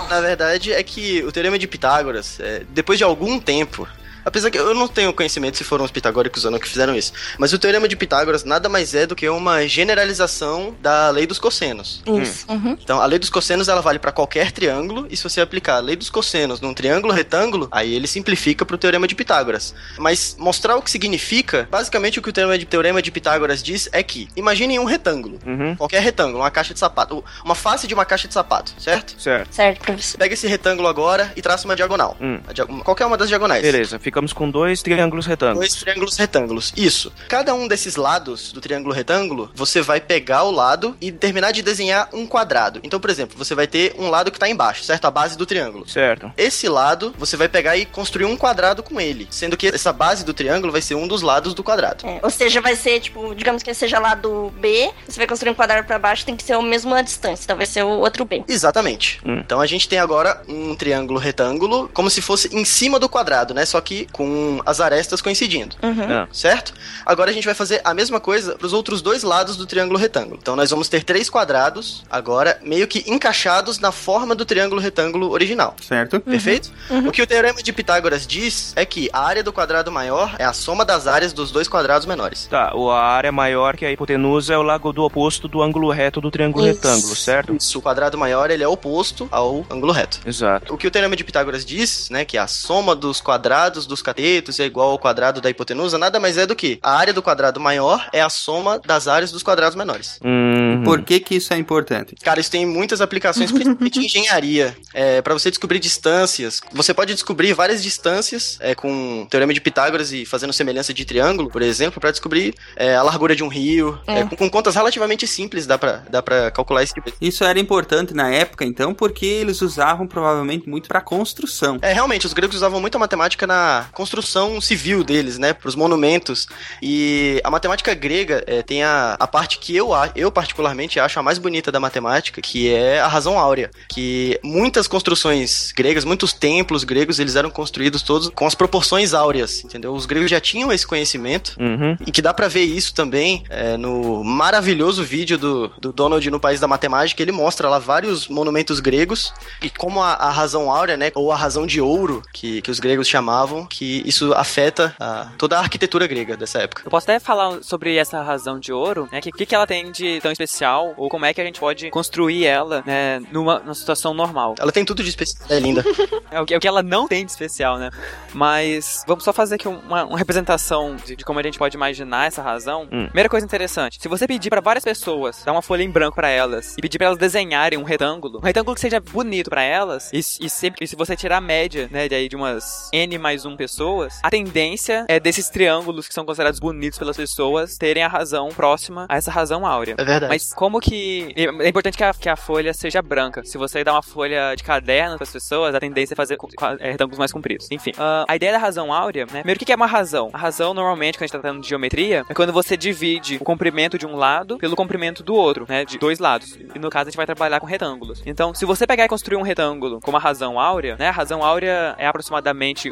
Na verdade, é que o teorema de Pitágoras, é, depois de algum tempo, apesar que eu não tenho conhecimento se foram os pitagóricos ou não que fizeram isso, mas o teorema de Pitágoras nada mais é do que uma generalização da lei dos cossenos. Isso. Uhum. Então, a lei dos cossenos ela vale para qualquer triângulo, e se você aplicar a lei dos cossenos num triângulo retângulo, aí ele simplifica para o teorema de Pitágoras. Mas mostrar o que significa, basicamente o que o teorema de, teorema de Pitágoras diz é que, imaginem um retângulo, Uhum. qualquer retângulo, uma caixa de sapato, uma face de uma caixa de sapato, certo? Certo. Certo, professor. Pega esse retângulo agora e traça uma diagonal. Hum. Qualquer uma das diagonais. Beleza, ficamos com dois triângulos retângulos. Dois triângulos retângulos. Isso. Cada um desses lados do triângulo retângulo, você vai pegar o lado e terminar de desenhar um quadrado. Então, por exemplo, você vai ter um lado que tá embaixo, certo? A base do triângulo. Certo. Esse lado, você vai pegar e construir um quadrado com ele. Sendo que essa base do triângulo vai ser um dos lados do quadrado. É, ou seja, vai ser, tipo, digamos que seja lá do B, você vai construir um quadrado pra baixo, tem que ser a mesma distância, então vai ser o outro B. Exatamente. Hum. Então a gente tem agora um triângulo retângulo, como se fosse em cima do quadrado, né? Só que com as arestas coincidindo. Uhum. Ah. Certo? Agora a gente vai fazer a mesma coisa para os outros dois lados do triângulo retângulo. Então nós vamos ter três quadrados, agora meio que encaixados na forma do triângulo retângulo original. Certo? Perfeito? Uhum. O que o teorema de Pitágoras diz é que a área do quadrado maior é a soma das áreas dos dois quadrados menores. Tá, o- a área maior que a hipotenusa é o lado do oposto do ângulo reto do triângulo Isso. retângulo, certo? Isso, o quadrado maior ele é oposto ao ângulo reto. Exato. O que o teorema de Pitágoras diz, né, que a soma dos quadrados dos catetos é igual ao quadrado da hipotenusa, nada mais é do que a área do quadrado maior é a soma das áreas dos quadrados menores. Uhum. Por que que isso é importante? Cara, isso tem muitas aplicações, principalmente em engenharia. É, para você descobrir distâncias, você pode descobrir várias distâncias é, com o teorema de Pitágoras e fazendo semelhança de triângulo, por exemplo, para descobrir é, a largura de um rio. É. É, com, com contas relativamente simples dá pra, dá pra calcular esse tipo de... Isso era importante na época, então, porque eles usavam provavelmente muito para construção. É, realmente, os gregos usavam muito a matemática na construção civil deles, né? Pros monumentos. E a matemática grega é, tem a, a parte que eu, eu particularmente acho a mais bonita da matemática, que é a razão áurea. Que muitas construções gregas, muitos templos gregos, eles eram construídos todos com as proporções áureas, entendeu? Os gregos já tinham esse conhecimento. Uhum. E que dá pra ver isso também é, no maravilhoso vídeo do, do Donald no País da Matemática. Ele mostra lá vários monumentos gregos e como a, a razão áurea, né, ou a razão de ouro, que, que os gregos chamavam, que isso afeta a- toda a arquitetura grega dessa época. Eu posso até falar sobre essa razão de ouro, né? O que, que, que ela tem de tão especial, ou como é que a gente pode construir ela, né, numa, numa situação normal. Ela tem tudo de especial, é linda. É o que, é o que ela não tem de especial, né? Mas vamos só fazer aqui uma, uma representação de, de como a gente pode imaginar essa razão. Hum. Primeira coisa interessante: se você pedir pra várias pessoas, dar uma folha em branco pra elas e pedir pra elas desenharem um retângulo, um retângulo que seja bonito pra elas, e, e sempre, e se você tirar a média, né, de, aí de umas n mais 1 pessoas, a tendência é desses triângulos que são considerados bonitos pelas pessoas terem a razão próxima a essa razão áurea. É verdade. Mas como que. É importante que a, que a folha seja branca. Se você dá uma folha de caderno para as pessoas, a tendência é fazer é, retângulos mais compridos. Enfim, ah, a ideia da razão áurea, né? Primeiro, o que é uma razão? A razão, normalmente, quando a gente tá tratando de geometria, é quando você divide o comprimento de um lado pelo comprimento do outro, né? De dois lados. E no caso, a gente vai trabalhar com retângulos. Então, se você pegar e construir um retângulo com uma razão áurea, né? A razão áurea é aproximadamente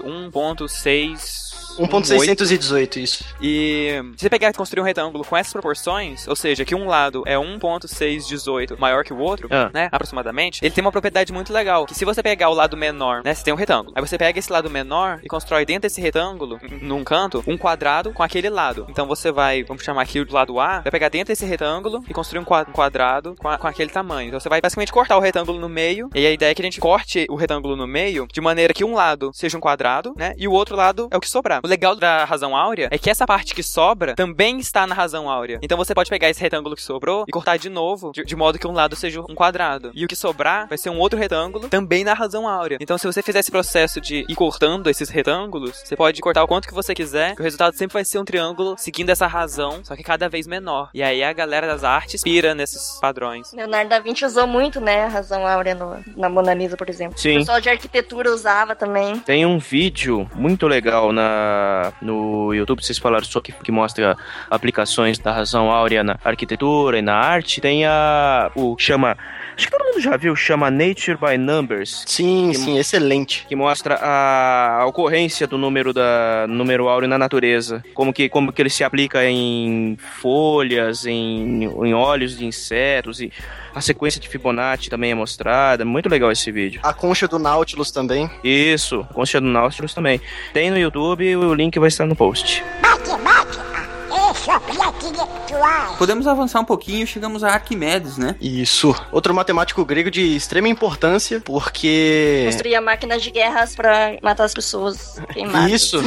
1.6. 1.618, isso. E se você pegar e construir um retângulo com essas proporções, ou seja, que um lado é 1.618 maior que o outro, Ah. né, aproximadamente, ele tem uma propriedade muito legal, que se você pegar o lado menor, né, você tem um retângulo, aí você pega esse lado menor e constrói dentro desse retângulo, num canto, um quadrado com aquele lado. Então você vai, vamos chamar aqui do lado A, vai pegar dentro desse retângulo e construir um um quadrado com, a- com aquele tamanho. Então você vai basicamente cortar o retângulo no meio, e a ideia é que a gente corte o retângulo no meio de maneira que um lado seja um quadrado, né, e o outro lado é o que sobrar. O legal da razão áurea é que essa parte que sobra também está na razão áurea. Então você pode pegar esse retângulo que sobrou e cortar de novo, de, de modo que um lado seja um quadrado. E o que sobrar vai ser um outro retângulo também na razão áurea. Então se você fizer esse processo de ir cortando esses retângulos, você pode cortar o quanto que você quiser, que o resultado sempre vai ser um triângulo seguindo essa razão, só que cada vez menor. E aí a galera das artes pira nesses padrões. Leonardo da Vinci usou muito, né, a razão áurea no- na Mona Lisa, por exemplo. Sim. O pessoal de arquitetura usava também. Tem um vídeo muito legal na, no YouTube, vocês falaram só que, que mostra aplicações da razão áurea na arquitetura e na arte. Tem a. o chama. Acho que todo mundo já viu, chama Nature by Numbers. Sim, sim, excelente. Que mostra a, a ocorrência do número da número áureo na natureza. Como que, como que ele se aplica em folhas, em, em óleos de insetos e a sequência de Fibonacci também é mostrada. Muito legal esse vídeo. A concha do Nautilus também. Isso, Concha do Nautilus também. Tem no YouTube e o link vai estar no post. Podemos avançar um pouquinho e chegamos a Arquimedes, né? Isso. Outro matemático grego de extrema importância, porque. Construía máquinas de guerras pra matar as pessoas queimadas. Isso.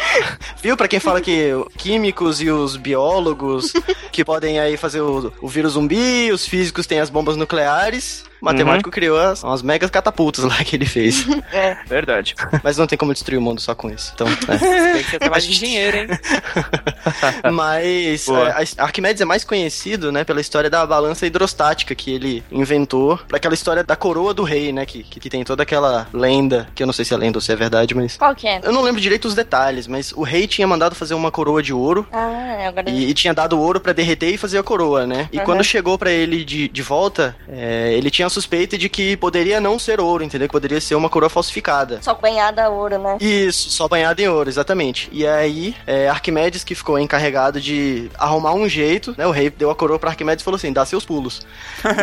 Viu? Pra quem fala que químicos e os biólogos que podem aí fazer o, o vírus zumbi, os físicos têm as bombas nucleares. O matemático criou as, as megas catapultas lá que ele fez. É. Verdade. Mas não tem como destruir o mundo só com isso. Então, é. Tem que ser trabalho de engenheiro, hein? Mas é, a- Arquimedes é mais conhecido, né, pela história da balança hidrostática que ele inventou, pra aquela história da coroa do rei, né, que, que, que tem toda aquela lenda, que eu não sei se é lenda ou se é verdade, mas Qual que é? eu não lembro direito os detalhes, mas o rei tinha mandado fazer uma coroa de ouro Ah, agora... e, e tinha dado ouro pra derreter e fazer a coroa, né? E Aham. quando chegou pra ele de, de volta, é, ele tinha a suspeita de que poderia não ser ouro, entendeu? Que poderia ser uma coroa falsificada. Só banhada a ouro, né? Isso, só banhado em ouro, exatamente. E aí, é, Arquimedes, que ficou encarregado de arrumar um jeito, né? O rei deu a coroa pra Arquimedes e falou assim: dá seus pulos.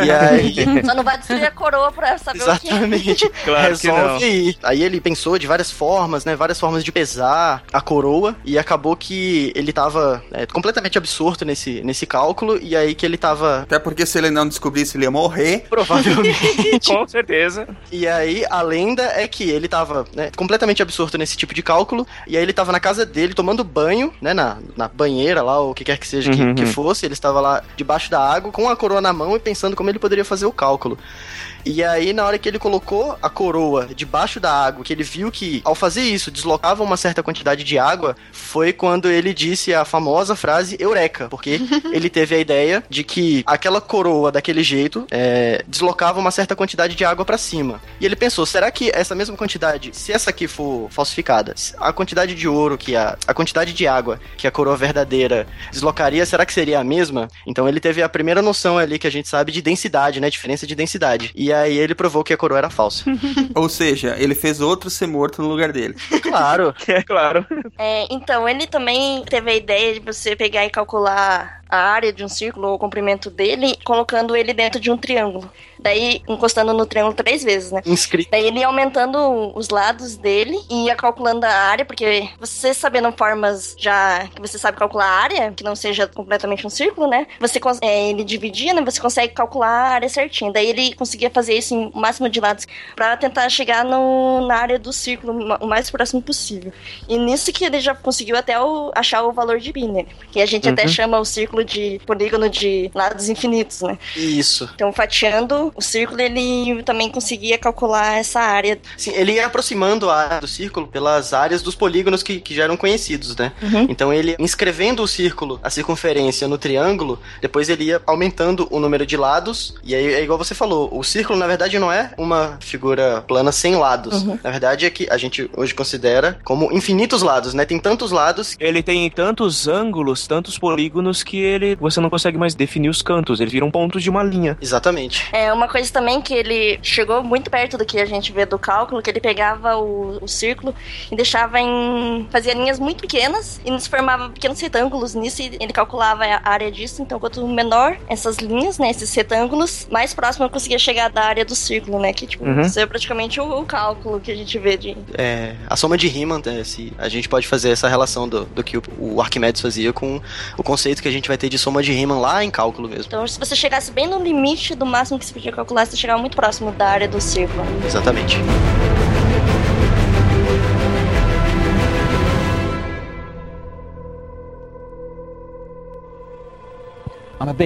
E aí. Só não vai destruir a coroa pra saber o que é. Exatamente. Claro que Resolve aí. Aí ele pensou de várias formas, né? Várias formas de pesar a coroa. E acabou que ele tava é, completamente absorto nesse, nesse cálculo. E aí que ele tava. Até porque se ele não descobrisse, ele ia morrer. Provavelmente. Com certeza. E aí, a lenda é que ele tava né, completamente absorto nesse tipo de cálculo. E aí ele tava na casa dele tomando banho, né? Na, na banheira lá, ou o que quer que seja que- Uhum. que, fosse. Ele estava lá debaixo da água, com a coroa na mão e pensando como ele poderia fazer o cálculo. E aí, na hora que ele colocou a coroa debaixo da água, que ele viu que, ao fazer isso, deslocava uma certa quantidade de água, foi quando ele disse a famosa frase Eureka, porque ele teve a ideia de que aquela coroa daquele jeito é, deslocava uma certa quantidade de água pra cima. E ele pensou, será que essa mesma quantidade, se essa aqui for falsificada, a quantidade de ouro que a, a quantidade de água que a coroa verdadeira deslocaria, será que seria a mesma? Então ele teve a primeira noção ali que a gente sabe de densidade, né? Diferença de densidade. E aí ele provou que a coroa era falsa. Ou seja, ele fez outro ser morto no lugar dele. claro. É claro. É, então, ele também teve a ideia de você pegar e calcular a área de um círculo ou o comprimento dele, colocando ele dentro de um triângulo. Daí, encostando no triângulo três vezes, né? Inscrito. Daí ele ia aumentando os lados dele e ia calculando a área, porque você sabendo formas já que você sabe calcular a área, que não seja completamente um círculo, né? Você é, ele dividia, né? Você consegue calcular a área certinha. Daí ele conseguia fazer isso em máximo de lados pra tentar chegar no, na área do círculo o mais próximo possível. E nisso que ele já conseguiu até o- achar o valor de pi, né? Que a gente até Uhum. chama o círculo de polígono de lados infinitos, né? Isso. Então, fatiando o círculo, ele também conseguia calcular essa área. Sim, ele ia aproximando a área do círculo pelas áreas dos polígonos que, que já eram conhecidos, né? Uhum. Então ele, inscrevendo o círculo, a circunferência no triângulo, depois ele ia aumentando o número de lados, e aí é igual você falou, o círculo na verdade não é uma figura plana sem lados. Uhum. Na verdade é que a gente hoje considera como infinitos lados, né? Tem tantos lados Ele tem tantos ângulos, tantos polígonos que ele você não consegue mais definir os cantos. Ele vira um ponto de uma linha. Exatamente. É uma coisa também que ele chegou muito perto do que a gente vê do cálculo, que ele pegava o, o círculo e deixava em. fazia linhas muito pequenas e nos formava pequenos retângulos nisso e ele calculava a área disso. Então, quanto menor essas linhas, né, esses retângulos, mais próximo eu conseguia chegar da área do círculo, né? Que, tipo, Uhum. isso é praticamente o, o cálculo que a gente vê de. É, a soma de Riemann, né, se a gente pode fazer essa relação do, do que o, o Arquimedes fazia com o conceito que a gente vai ter de soma de Riemann lá em cálculo mesmo. Então, se você chegasse bem no limite do máximo que você podia calcular, você chegava muito próximo da área do círculo. Exatamente.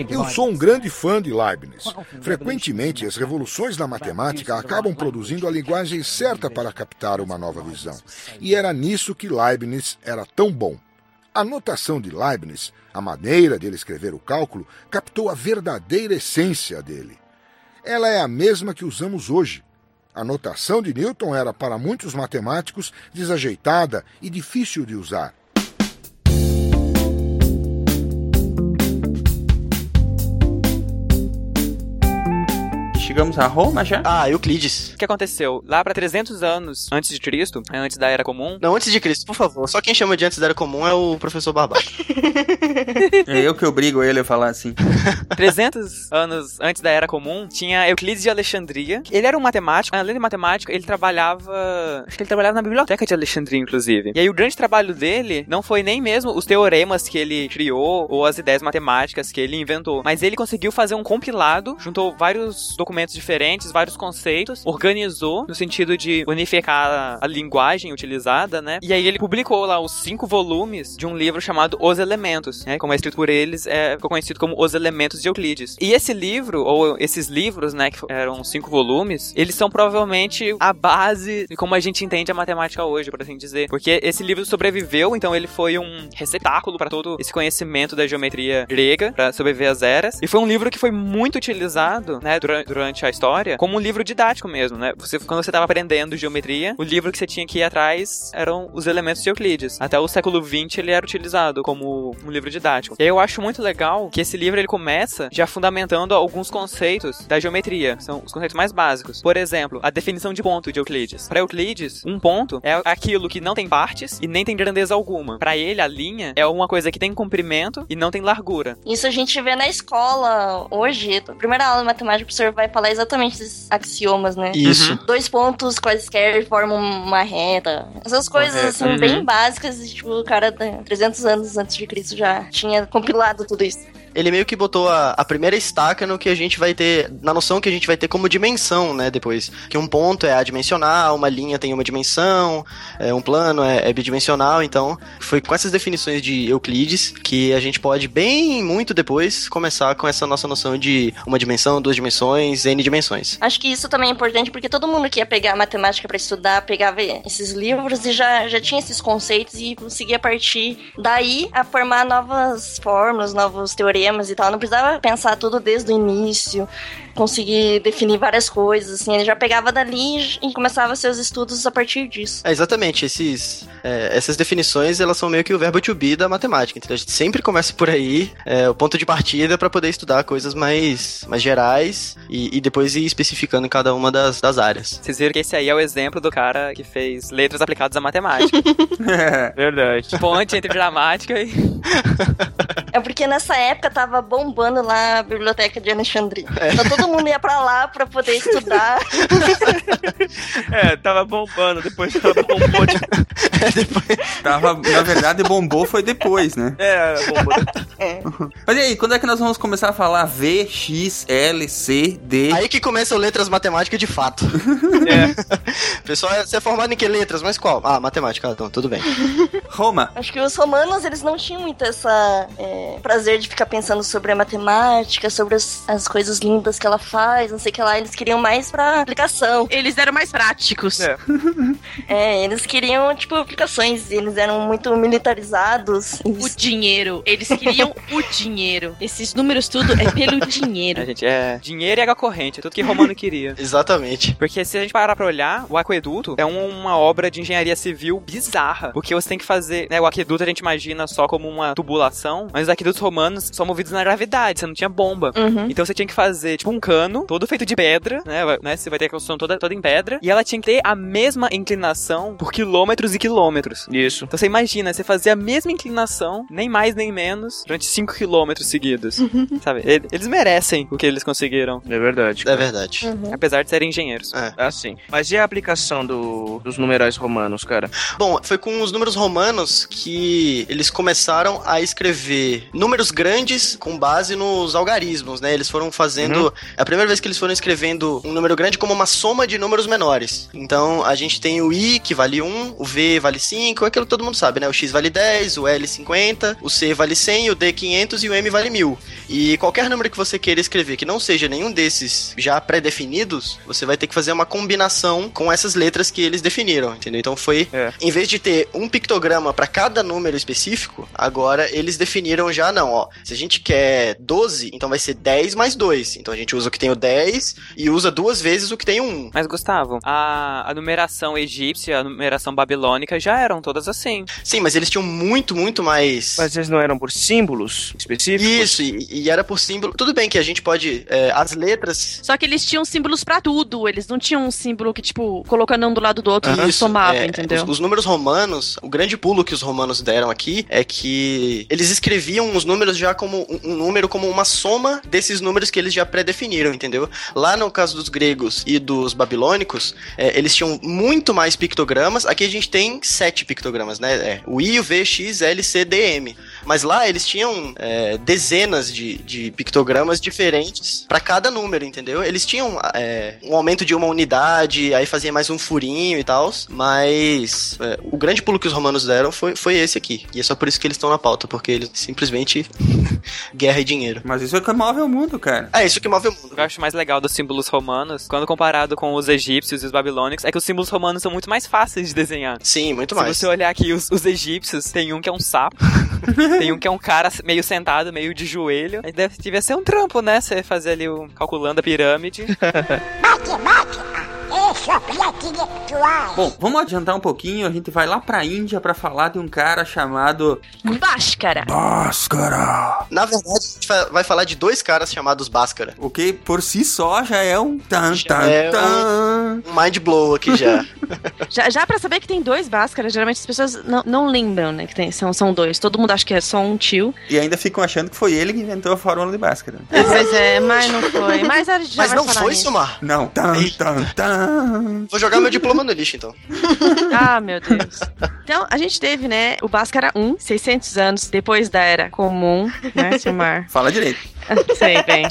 Eu sou um grande fã de Leibniz. Frequentemente, as revoluções na matemática acabam produzindo a linguagem certa para captar uma nova visão. E era nisso que Leibniz era tão bom. A notação de Leibniz, a maneira dele escrever o cálculo, captou a verdadeira essência dele. Ela é a mesma que usamos hoje. A notação de Newton era, para muitos matemáticos, desajeitada e difícil de usar. Chegamos a Roma já? Ah, Euclides. O que aconteceu? Lá pra 300 anos antes de Cristo, antes da Era Comum, Não, antes de Cristo, por favor. Só quem chama de antes da era comum é o professor Barbato. É eu que obrigo ele a falar assim. 300 anos antes da Era Comum, tinha Euclides de Alexandria. Ele era um matemático, além de matemática, ele trabalhava. Acho que ele trabalhava na biblioteca de Alexandria, inclusive. E aí o grande trabalho dele não foi nem mesmo os teoremas que ele criou ou as ideias matemáticas que ele inventou, mas ele conseguiu fazer um compilado, juntou vários documentos diferentes, vários conceitos, organizou no sentido de unificar a, linguagem utilizada, né? E aí ele publicou lá os cinco volumes de um livro chamado Os Elementos, né? Como é escrito por eles, é, ficou conhecido como Os Elementos de Euclides. E esse livro, ou esses livros, né, que eram cinco volumes, eles são provavelmente a base de como a gente entende a matemática hoje, por assim dizer. Porque esse livro sobreviveu, então ele foi um receptáculo para todo esse conhecimento da geometria grega, para sobreviver às eras. E foi um livro que foi muito utilizado, né, dura- durante durante a história como um livro didático mesmo, né? Você, quando você estava aprendendo geometria, o livro que você tinha que ir atrás eram os elementos de Euclides. Até o século XX ele era utilizado como um livro didático. E eu acho muito legal que esse livro ele começa já fundamentando alguns conceitos da geometria. São os conceitos mais básicos. Por exemplo, a definição de ponto de Euclides. Para Euclides, um ponto é aquilo que não tem partes e nem tem grandeza alguma. Para ele, a linha é uma coisa que tem comprimento e não tem largura. Isso a gente vê na escola hoje. Primeira aula de matemática, o professor vai falar exatamente esses axiomas, né? Isso. Uhum. Dois pontos quaisquer formam uma reta. Essas coisas, Correto. assim, Uhum. bem básicas. e, Tipo, o cara, né, 300 anos antes de Cristo, já tinha compilado tudo isso. Ele meio que botou a, a primeira estaca no que a gente vai ter, na noção que a gente vai ter como dimensão, né, depois. Que um ponto é adimensional, uma linha tem uma dimensão, é, um plano é, é bidimensional, então foi com essas definições de Euclides que a gente pode, bem muito depois, começar com essa nossa noção de uma dimensão, duas dimensões, n dimensões. Acho que isso também é importante porque todo mundo que ia pegar matemática pra estudar pegava esses livros e já, já tinha esses conceitos e conseguia partir daí a formar novas fórmulas, novos teoremas e tal. Não precisava pensar tudo desde o início, conseguir definir várias coisas. Assim, ele já pegava dali e começava seus estudos a partir disso. É, exatamente, esses, é, essas definições elas são meio que o verbo to be da matemática. Então a gente sempre começa por aí, é, o ponto de partida para poder estudar coisas mais, mais gerais e, e depois ir especificando em cada uma das, das áreas. Vocês viram que esse aí é o exemplo do cara que fez letras aplicadas à matemática. Verdade. Ponte entre gramática e. É porque nessa época tava bombando lá a biblioteca de Alexandria. Então todo mundo ia pra lá pra poder estudar. É, tava bombando, depois ela bombou de... Tava, na verdade, bombou foi depois, né? É, bombou. Mas e aí, quando é que nós vamos começar a falar V, X, L, C, D? Aí que começam letras matemáticas de fato. É. Pessoal, você é formado em que letras? Mas qual? Ah, matemática, então tudo bem. Roma. Acho que os romanos, eles não tinham muito essa é, prazer de ficar pensando sobre a matemática, sobre as, as coisas lindas que ela faz, não sei o que lá. Eles queriam mais pra aplicação. Eles eram mais práticos. É. É, eles queriam, tipo, aplicações. Eles eram muito militarizados. O dinheiro. Eles queriam o dinheiro. Esses números tudo é pelo dinheiro. A gente é dinheiro e água corrente, é tudo que Romano queria. Exatamente. Porque se a gente parar pra olhar, o aqueduto é um- uma obra de engenharia civil bizarra. Porque você tem que fazer, né? O aqueduto a gente imagina só como uma tubulação, mas os aquedutos romanos são movidos na gravidade, você não tinha bomba. Uhum. Então você tinha que fazer, tipo, um cano, todo feito de pedra, né? vai- né, Você vai ter a construção toda, toda em pedra. E ela tinha que ter a mesma inclinação por quilômetros e quilômetros. Isso. Então você imagina, você fazer a mesma inclinação, nem mais nem menos, durante 5 quilômetros seguidos. Sabe? Ele- Eles merecem o que eles conseguiram. É verdade. É verdade. Apesar de serem engenheiros. É. Assim. Mas e a aplicação do- dos numerais romanos, cara? Bom, foi com os números romanos que eles começaram a escrever números grandes com base nos algarismos, né? Eles foram fazendo. Uhum. É a primeira vez que eles foram escrevendo um número grande como uma soma de números menores. Então a gente tem o I, que vale 1, o V vale 5, aquilo que todo mundo sabe, né? O X vale 10, o L 50, o C vale 100, o D 500 e o M vale 1000. E qualquer número que você queira escrever que não seja nenhum desses já pré-definidos, você vai ter que fazer uma combinação com essas letras que eles definiram, entendeu? Então foi, É. em vez de ter um pictograma para cada número específico, agora eles definiram já não, ó. Se a gente quer 12, então vai ser 10 mais 2. Então a gente usa o que tem o 10 e usa duas vezes o que tem o 1. Mas, Gustavo, a, a numeração egípcia, a numeração babilônica já eram todas assim. Sim, mas eles tinham muito, muito mais. Mas eles não eram por símbolos específicos? Isso, e, e era por símbolo. Tudo bem que a gente pode. é, as letras. Só que eles tinham símbolos pra tudo. Eles não tinham um símbolo que, tipo, colocando um do lado do outro e somava, é, entendeu? Os, os números romanos, o grande pulo que os romanos deram aqui é que eles escreviam os números já como um, um número como uma soma desses números que eles já pré-definiram, entendeu? Lá no caso dos gregos e dos babilônicos, é, eles tinham muito mais pictogramas. Aqui a gente tem sete pictogramas, né? É, o I, o V, X, L, C, D, M. Mas lá eles tinham é, dezenas de, de pictogramas diferentes para cada número, entendeu? Eles tinham é, um aumento de uma unidade, aí fazia mais um furinho e tal, mas é, o grande pulo que os romanos deram foi, foi esse aqui. E é só por isso que eles estão na pauta, porque eles simplesmente guerra e dinheiro. Mas isso é o que move o mundo, cara. É isso que move o mundo. O que eu acho mais legal dos símbolos romanos, quando comparado com os egípcios e os babilônicos, é que os símbolos romanos são muito mais fáceis de desenhar. Sim, muito Se mais. você olhar aqui, os, os egípcios, tem um que é um sapo. Tem um que é um cara meio sentado, meio de joelho. Aí deve, devia ser um trampo, né? Você fazer ali o calculando a pirâmide. Bom, vamos adiantar um pouquinho, a gente vai lá pra Índia pra falar de um cara chamado Bhaskara. Bhaskara. Na verdade, a gente vai- falar de dois caras chamados Bhaskara. O que por si só já é um tan tan é tan. Um mind blow aqui já. Já, já pra saber que tem dois Bhaskara, geralmente as pessoas não, não lembram, né? Que tem, são, são dois. Todo mundo acha que é só um tio. E ainda ficam achando que foi ele que inventou a fórmula de Bhaskara. Pois é, mas não foi. Mas a gente já Mas vai não falar foi. Sumar? Não, tan tan tan. Vou jogar meu diploma no lixo, então. Ah, meu Deus. Então, a gente teve, né, o Bhaskara 1, 600 anos depois da Era Comum, né, Silmar? Fala direito. Sei bem.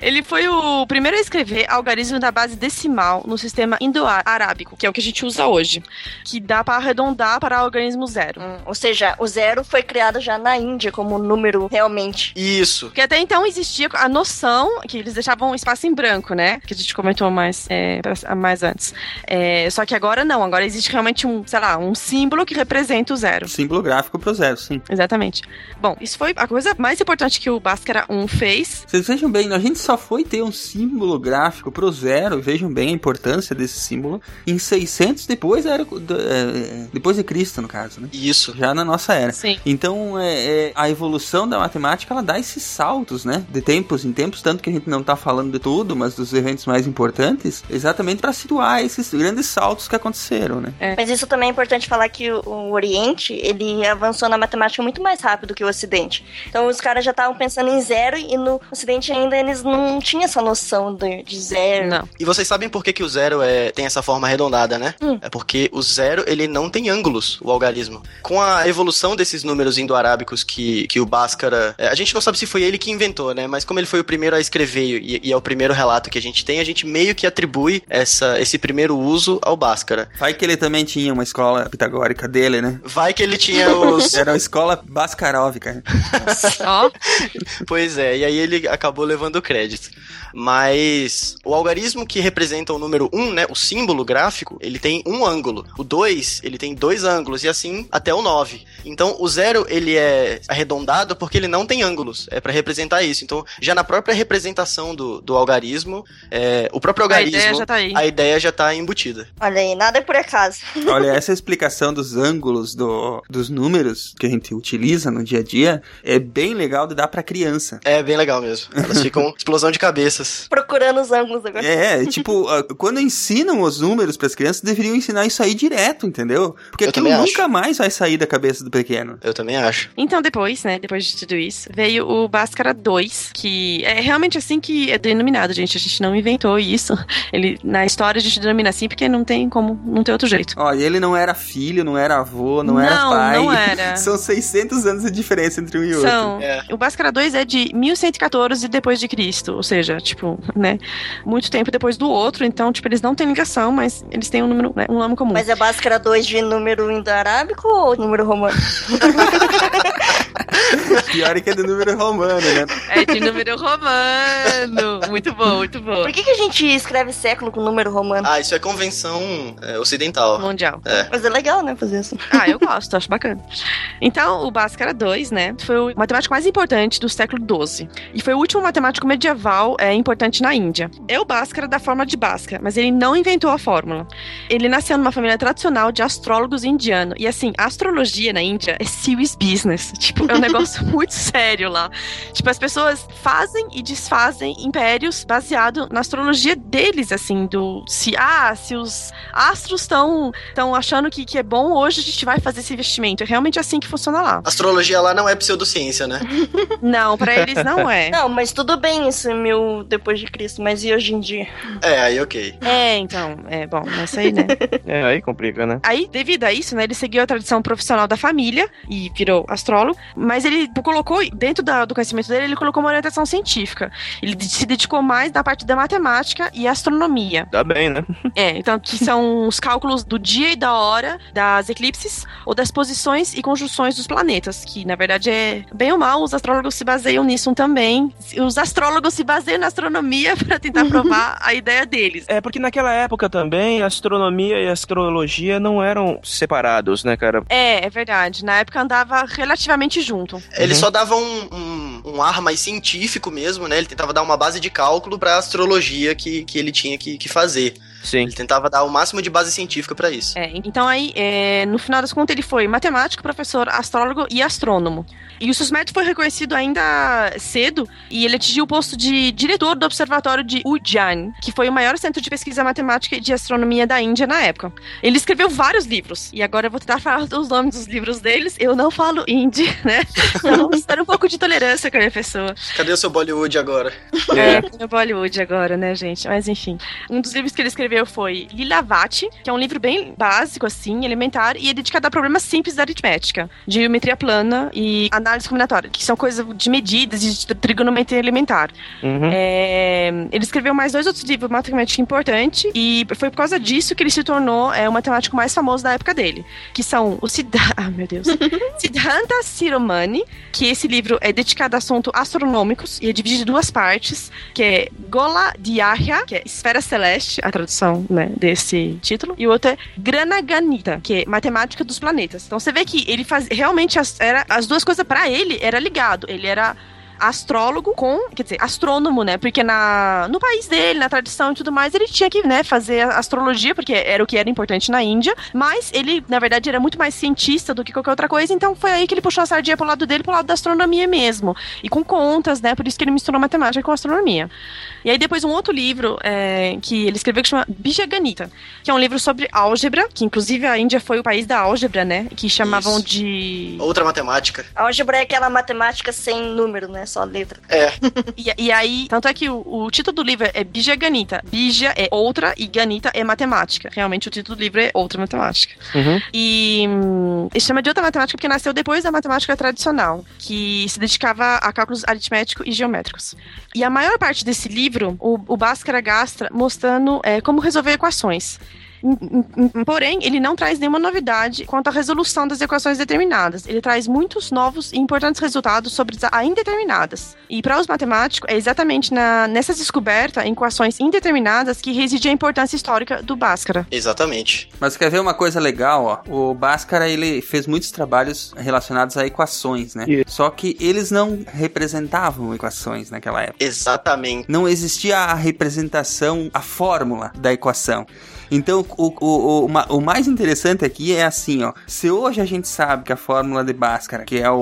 Ele foi o primeiro a escrever algarismo da base decimal no sistema indo-arábico, que é o que a gente usa hoje, que dá para arredondar para algarismo zero. Hum, ou seja, o zero foi criado já na Índia como número realmente. Isso. Porque até então existia a noção que eles deixavam um espaço em branco, né? Que a gente comentou mais, é, pra- mais antes. É, só que agora não, agora existe realmente um, sei lá, um símbolo que representa o zero. Símbolo gráfico pro zero, sim. Exatamente. Bom, isso foi a coisa mais importante que o Bhaskara 1 fez. Vocês vejam bem, a gente só foi ter um símbolo gráfico pro zero, vejam bem a importância desse símbolo, em 600 depois da era, é, depois de Cristo, no caso, né? Isso. Já na nossa era. Sim. Então, é, é, a evolução da matemática, ela dá esses saltos, né? De tempos em tempos, tanto que a gente não tá falando de tudo, mas dos eventos mais importantes, exatamente para situar esses grandes saltos que aconteceram, né? Mas isso também é importante falar que o, o Oriente, ele avançou na matemática muito mais rápido que o Ocidente. Então os caras já estavam pensando em zero e no Ocidente ainda eles não tinham essa noção de, de zero. Não. E vocês sabem por que, que o zero é, tem essa forma arredondada, né? Hum. É porque o zero, ele não tem ângulos, o algarismo. Com a evolução desses números indo-arábicos que, que o Bhaskara... é, a gente não sabe se foi ele que inventou, né? Mas como ele foi o primeiro a escrever e, e é o primeiro relato que a gente tem, a gente meio que atribui essa, esse primeiro uso ao Bhaskara. Vai que ele também tinha uma escola pitagórica dele, né? Vai que ele tinha os... Era a escola Bascaróvica. Ó, Pois é, e aí ele acabou levando o crédito. Mas o algarismo que representa o número 1, né, o símbolo gráfico, ele tem um ângulo. O 2, ele tem dois ângulos e assim até o 9. Então o 0 ele é arredondado porque ele não tem ângulos, é para representar isso. Então já na própria representação do, do algarismo, é, o próprio A ideia já tá aí. a ideia já tá embutida. Olha aí, nada é por acaso. Olha, essa explicação dos ângulos do, dos números que a gente utiliza no dia a dia é bem legal de dar pra criança. É bem legal mesmo. Elas ficam explosão de cabeças. Procurando os ângulos agora. É, tipo, ah, quando ensinam os números pras crianças, deveriam ensinar isso aí direto, entendeu? Porque Eu aquilo nunca mais vai sair da cabeça do pequeno. Eu também acho. Então, depois, né, depois de tudo isso, veio o Bhaskara 2, que é realmente assim que é denominado, gente. A gente não inventou isso. Ele, na história a gente denomina assim porque não tem como, não tem outro jeito. Ó, e ele não era filho, não era avô, não, era Não, pai. não era. São 600 anos de diferença entre um e outro. São. É. O Bhaskara 2 é de 1114 depois de Cristo, ou seja, tipo, né, muito tempo depois do outro, então, tipo, eles não têm ligação, mas eles têm um número, né, um nome comum. Mas é Bhaskara 2 de número indo-arábico ou número romano? Pior é que é do número romano, né? É de número romano. Muito bom, muito bom. Por que, que a gente escreve século com número romano? Ah, isso é convenção é, ocidental. Mundial. É. Mas é legal, né, fazer isso. Ah, eu gosto, acho bacana. Então, o Bhaskara 2, né, foi o matemático mais importante do século XII. E foi o último matemático medieval é, importante na Índia. É o Bhaskara da forma de Bhaskara, mas ele não inventou a fórmula. Ele nasceu numa família tradicional de astrólogos indianos. E assim, a astrologia na Índia é serious business. Tipo, é um negócio muito sério lá. Tipo, as pessoas fazem e desfazem impérios baseado na astrologia deles, assim, do se ah, se os astros estão estão achando que, que é bom, hoje a gente vai fazer esse investimento. É realmente assim que funciona lá. Astrologia lá não é pseudociência, né? Não, pra eles não é. Não, mas tudo bem isso é mil depois de Cristo, mas e hoje em dia? É, aí ok. É, então, é bom, essa aí, né? É, aí complica, né? Aí, devido a isso, né, ele seguiu a tradição profissional da família e virou astrólogo, mas ele colocou dentro da- do conhecimento dele, ele colocou uma orientação científica. Ele se dedicou mais na parte da matemática e astronomia. Tá bem, né? É, então, que são os cálculos do dia e da hora, das eclipses, ou das posições e conjunções dos planetas, que na verdade é bem ou mal, os astrólogos se baseiam nisso também. Os astrólogos se baseiam na astronomia para tentar provar a ideia deles. É, porque naquela época também a astronomia e a astrologia não eram separados, né, cara? É, é verdade. Na época andava relativamente junto. Ele só dava um, um, um ar mais científico mesmo, né? Ele tentava dar uma base de cálculo pra astrologia que, que ele tinha que, que fazer. Sim. Ele tentava dar o máximo de base científica pra isso. É, então aí, é, no final das contas, ele foi matemático, professor, astrólogo e astrônomo. E o Susmet foi reconhecido ainda cedo e ele atingiu o posto de diretor do observatório de Ujjain, que foi o maior centro de pesquisa matemática e de astronomia da Índia na época. Ele escreveu vários livros, e agora eu vou tentar falar os nomes dos livros deles. Eu não falo hindi, né? Então vamos ter um pouco de tolerância com a minha pessoa. Cadê o seu Bollywood agora? É, no Bollywood agora, né, gente? Mas enfim. Um dos livros que ele escreveu foi Lilavati, que é um livro bem básico, assim, elementar, e é dedicado a problemas simples da aritmética, de geometria plana e análise combinatória, que são coisas de medidas e de trigonometria elementar. Uhum. É, ele escreveu mais dois outros livros matemática importante e foi por causa disso que ele se tornou é, o matemático mais famoso da época dele, que são o Siddha... Ah, meu Deus. Siddhanta Siromani, que esse livro é dedicado a assuntos astronômicos e é dividido em duas partes, que é Gola Diarya, que é esfera celeste, a tradução né, desse título, e o outro é Granaganita, que é matemática dos planetas. Então você vê que ele faz realmente as, era, as duas coisas para ele era ligado. Ele era astrólogo com, quer dizer, astrônomo, né? Porque na, no país dele, na tradição e tudo mais, ele tinha que, né, fazer a astrologia, porque era o que era importante na Índia, mas ele, na verdade, era muito mais cientista do que qualquer outra coisa, então foi aí que ele puxou a sardinha pro lado dele, pro lado da astronomia mesmo. E com contas, né? Por isso que ele misturou matemática com astronomia. E aí depois um outro livro é, que ele escreveu que chama Bijaganita, que é um livro sobre álgebra, que inclusive a Índia foi o país da álgebra, né? Que chamavam Isso. de... Outra matemática. Álgebra é aquela matemática sem número, né? Só letra. É. E, e aí, tanto é que o, o título do livro é Bija Ganita. Bija é outra e Ganita é matemática. Realmente o título do livro é outra matemática. Uhum. E hum, ele chama de outra matemática porque nasceu depois da matemática tradicional, que se dedicava a cálculos aritméticos e geométricos. E a maior parte desse livro, o, o Bhaskara gasta mostrando é, como resolver equações. Porém, ele não traz nenhuma novidade quanto à resolução das equações determinadas. Ele traz muitos novos e importantes resultados sobre as indeterminadas. E para os matemáticos, é exatamente na, nessas descobertas em equações indeterminadas que reside a importância histórica do Bhaskara. Exatamente. Mas quer ver uma coisa legal, ó? O Bhaskara, ele fez muitos trabalhos relacionados a equações, né? Só que eles não representavam equações naquela época. Exatamente. Não existia a representação, a fórmula da equação. Então, o, o, o, o ma- o mais interessante aqui é assim, ó. Se hoje a gente sabe que a fórmula de Bhaskara, que é o,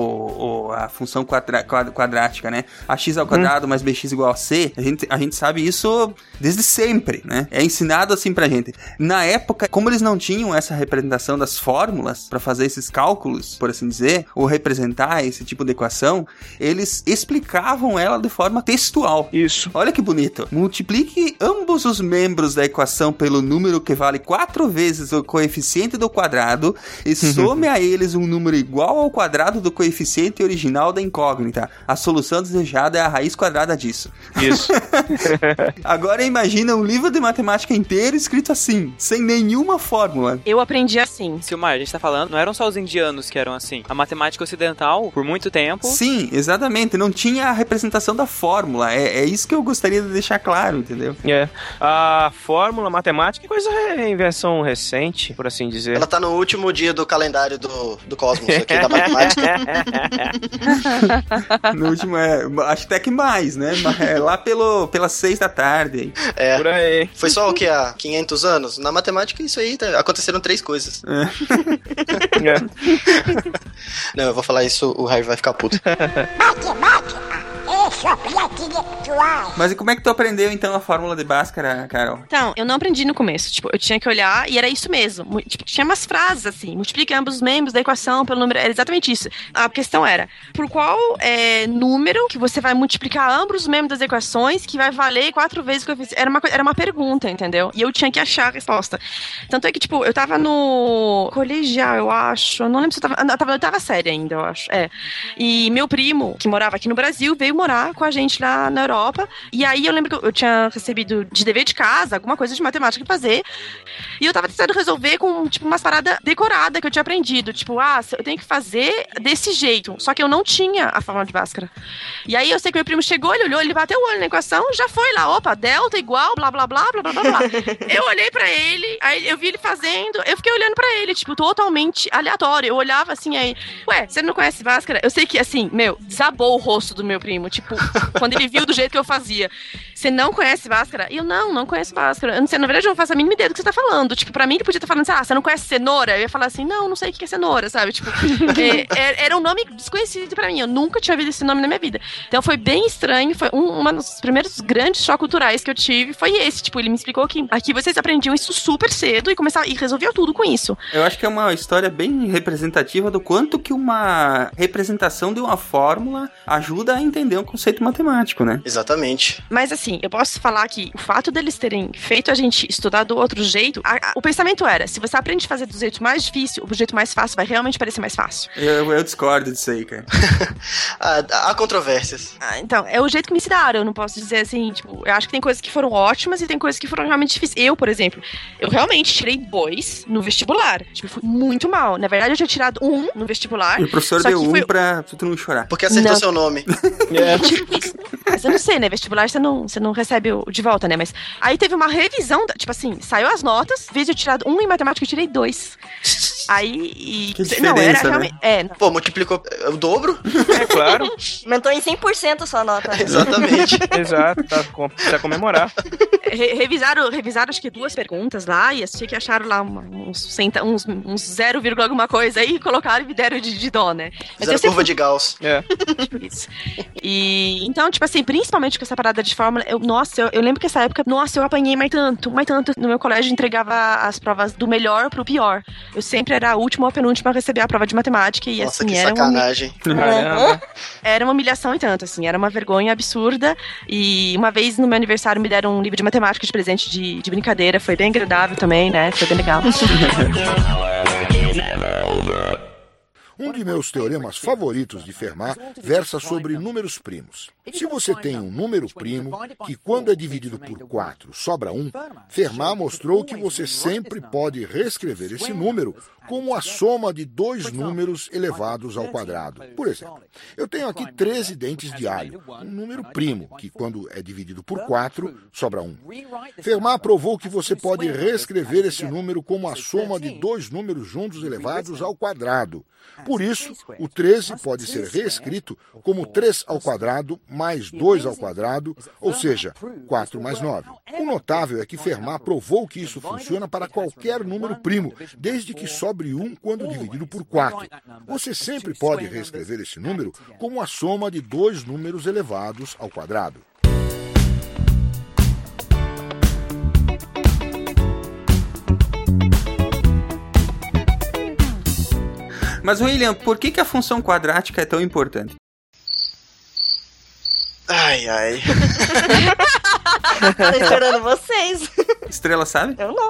o- a função quadra- quad- quadrática, né? ax ao quadrado mais bx igual a c, a gente, a gente sabe isso desde sempre, né? É ensinado assim pra gente. Na época, como eles não tinham essa representação das fórmulas para fazer esses cálculos, por assim dizer, ou representar esse tipo de equação, eles explicavam ela de forma textual. Isso. Olha que bonito. Multiplique ambos os membros da equação pelo número que vale quatro vezes o coeficiente do quadrado e some a eles um número igual ao quadrado do coeficiente original da incógnita. A solução desejada é a raiz quadrada disso. Isso. Agora imagina um livro de matemática inteiro escrito assim, sem nenhuma fórmula. Eu aprendi assim. Silmar, a gente tá falando, não eram só os indianos que eram assim. A matemática ocidental, por muito tempo. Sim, exatamente. Não tinha a representação da fórmula. É, é isso que eu gostaria de deixar claro, entendeu? É. A fórmula matemática é coisa é invenção recente, por assim dizer. Ela tá no último dia do calendário do, do Cosmos, aqui da matemática. No último é. Acho até que mais, né? Mas é lá pelo, pelas seis da tarde. É. Por aí. Foi só o que? Há 500 anos? Na matemática, isso aí tá- aconteceram três coisas. É. Não, eu vou falar isso, o Raio vai ficar puto. Matemática Mas e como é que tu aprendeu então a fórmula de Bhaskara, Carol? Então, eu não aprendi no começo. Tipo, eu tinha que olhar e era isso mesmo. Tipo, tinha umas frases assim: multiplique ambos os membros da equação pelo número. Era exatamente isso. A questão era: por qual é, número que você vai multiplicar ambos os membros das equações que vai valer quatro vezes o que eu fiz? Era uma, era uma pergunta, entendeu? E eu tinha que achar a resposta. Tanto é que, tipo, eu tava no colegial, eu acho. Eu não lembro se eu tava. Eu tava na oitava série ainda, eu acho. É. E meu primo, que morava aqui no Brasil, veio morar com a gente lá na Europa. E aí eu lembro que eu- tinha recebido de dever de casa alguma coisa de matemática pra fazer. E eu tava tentando resolver com, tipo, umas paradas decoradas que eu tinha aprendido. Tipo, ah, eu tenho que fazer desse jeito. Só que eu não tinha a fórmula de Bhaskara. E aí eu sei que meu primo chegou, ele olhou, ele bateu o olho na equação, já foi lá, opa, delta igual, blá, blá, blá, blá, blá, blá. Eu olhei pra ele, aí eu vi ele fazendo, eu fiquei olhando pra ele, tipo, totalmente aleatório. Eu olhava assim, aí, ué, você não conhece Bhaskara? Eu sei que, assim, meu, desabou o rosto do meu primo, tipo, quando ele viu do jeito que eu fazia. Você não conhece Bhaskara? E eu, não, não conheço Bhaskara. Eu não sei, na verdade, eu não faço a mínima ideia do que você tá falando. Tipo, pra mim, ele podia estar falando assim, ah, você não conhece cenoura? Eu ia falar assim, não, não sei o que é cenoura, sabe? Tipo, é, é- era um nome desconhecido pra mim. Eu nunca tinha ouvido esse nome na minha vida. Então foi bem estranho. Foi um, uma dos primeiros grandes choques culturais que eu tive. Foi esse. Tipo, ele me explicou que aqui vocês aprendiam isso super cedo e começavam, e resolviam tudo com isso. Eu acho que é uma história bem representativa do quanto que uma representação de uma fórmula ajuda a entender um conceito matemático, né? Exatamente. Mas assim, eu posso falar que o fato deles terem feito a gente estudar do outro jeito, a- a- o pensamento era: se você aprende a fazer do jeito mais difícil, o jeito mais fácil vai realmente parecer mais fácil. Eu, eu discordo disso aí, cara. Há, há controvérsias. Ah, então, é o jeito que me ensinaram. Eu não posso dizer assim, tipo, eu acho que tem coisas que foram ótimas e tem coisas que foram realmente difíceis. Eu, por exemplo, eu realmente tirei dois no vestibular. Tipo, fui muito mal. Na verdade, eu tinha tirado um no vestibular. E o professor deu um foi- pra tu não chorar. Porque acertou Não. seu nome. Tipo isso. Mas eu não sei, né? Vestibular você não, você não recebe o de volta, né? Mas aí teve uma revisão, tipo assim, saiu as notas, eu tirado um em matemática, eu tirei dois. Aí. E, Que não, era né? realmente. É, Pô, multiplicou é, o dobro? É claro. Aumentou em 100% a sua nota. Exatamente. Exato, tá, precisa comemorar. Re- revisaram, revisaram acho que duas perguntas lá e achei que acharam lá uma- uns, centa, uns, uns 0, vírgula alguma coisa aí e colocaram e me deram de, de dó, né? Mas Zero eu sempre curva de Gauss. É. tipo isso. E então, tipo assim, principalmente com essa parada de fórmula, eu, nossa, eu, eu lembro que essa época, nossa, eu apanhei mais tanto, mais tanto. No meu colégio entregava as provas do melhor pro pior. Eu sempre era a última ou a penúltima a receber a prova de matemática e Nossa, assim, que era uma, sacanagem. Caramba. era uma humilhação e tanto, assim, era uma vergonha absurda. E uma vez no meu aniversário me deram um livro de matemática de presente de, de brincadeira, foi bem agradável também, né? Foi bem legal. Um de meus teoremas favoritos de Fermat versa sobre números primos. Se você tem um número primo que, quando é dividido por 4, sobra 1, Fermat mostrou que você sempre pode reescrever esse número como a soma de dois números elevados ao quadrado. Por exemplo, eu tenho aqui 13 dentes de alho, um número primo que, quando é dividido por 4, sobra 1. Fermat provou que você pode reescrever esse número como a soma de dois números juntos elevados ao quadrado. Por isso, o 13 pode ser reescrito como 3 ao quadrado mais 2 ao quadrado, ou seja, 4 mais 9. O notável é que Fermat provou que isso funciona para qualquer número primo, desde que sobre 1 quando dividido por 4. Você sempre pode reescrever esse número como a soma de dois números elevados ao quadrado. Mas, William, por que, que a função quadrática é tão importante? Ai, ai. Tô esperando vocês. Estrela sabe? Eu não.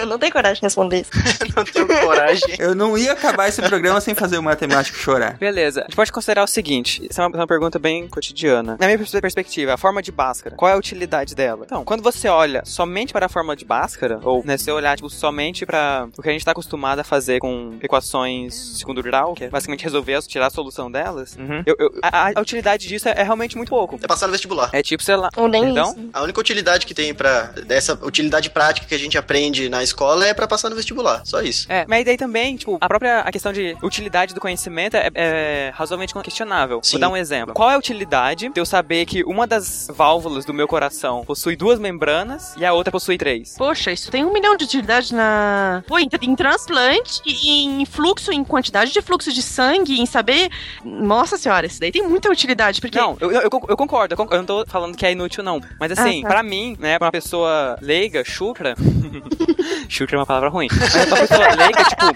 Eu não tenho coragem de responder isso. não tenho coragem. Eu não ia acabar esse programa sem fazer o matemático chorar. Beleza. A gente pode considerar o seguinte: isso é uma, uma pergunta bem cotidiana. Na minha pers- perspectiva, a forma de Bhaskara, qual é a utilidade dela? Então, quando você olha somente para a forma de Bhaskara, ou né, se você olhar tipo, somente para o que a gente está acostumado a fazer com equações segundo grau, que é basicamente resolver, tirar a solução delas, Uhum. eu- eu- a, a utilidade disso é, é realmente muito pouco. É passar no vestibular. É tipo, sei lá. Ou nem então, isso. A única utilidade que tem para dessa utilidade prática que a gente aprende na escola é pra passar no vestibular. Só isso. É, mas daí também, tipo, a própria a questão de utilidade do conhecimento é, é razoavelmente questionável. Sim. Vou dar um exemplo. Qual é a utilidade de eu saber que uma das válvulas do meu coração possui duas membranas e a outra possui três? Poxa, isso tem um milhão de utilidades na. Pô, em, em transplante, em fluxo, em quantidade de fluxo de sangue, em saber. Nossa senhora, isso daí tem muita utilidade, porque. Não, eu, eu, eu- eu concordo, eu concordo, eu não tô falando que é inútil, não. Mas assim, Ah, tá. pra mim, né, pra uma pessoa leiga, chucra. chucra é uma palavra ruim. Mas pra uma pessoa leiga, tipo,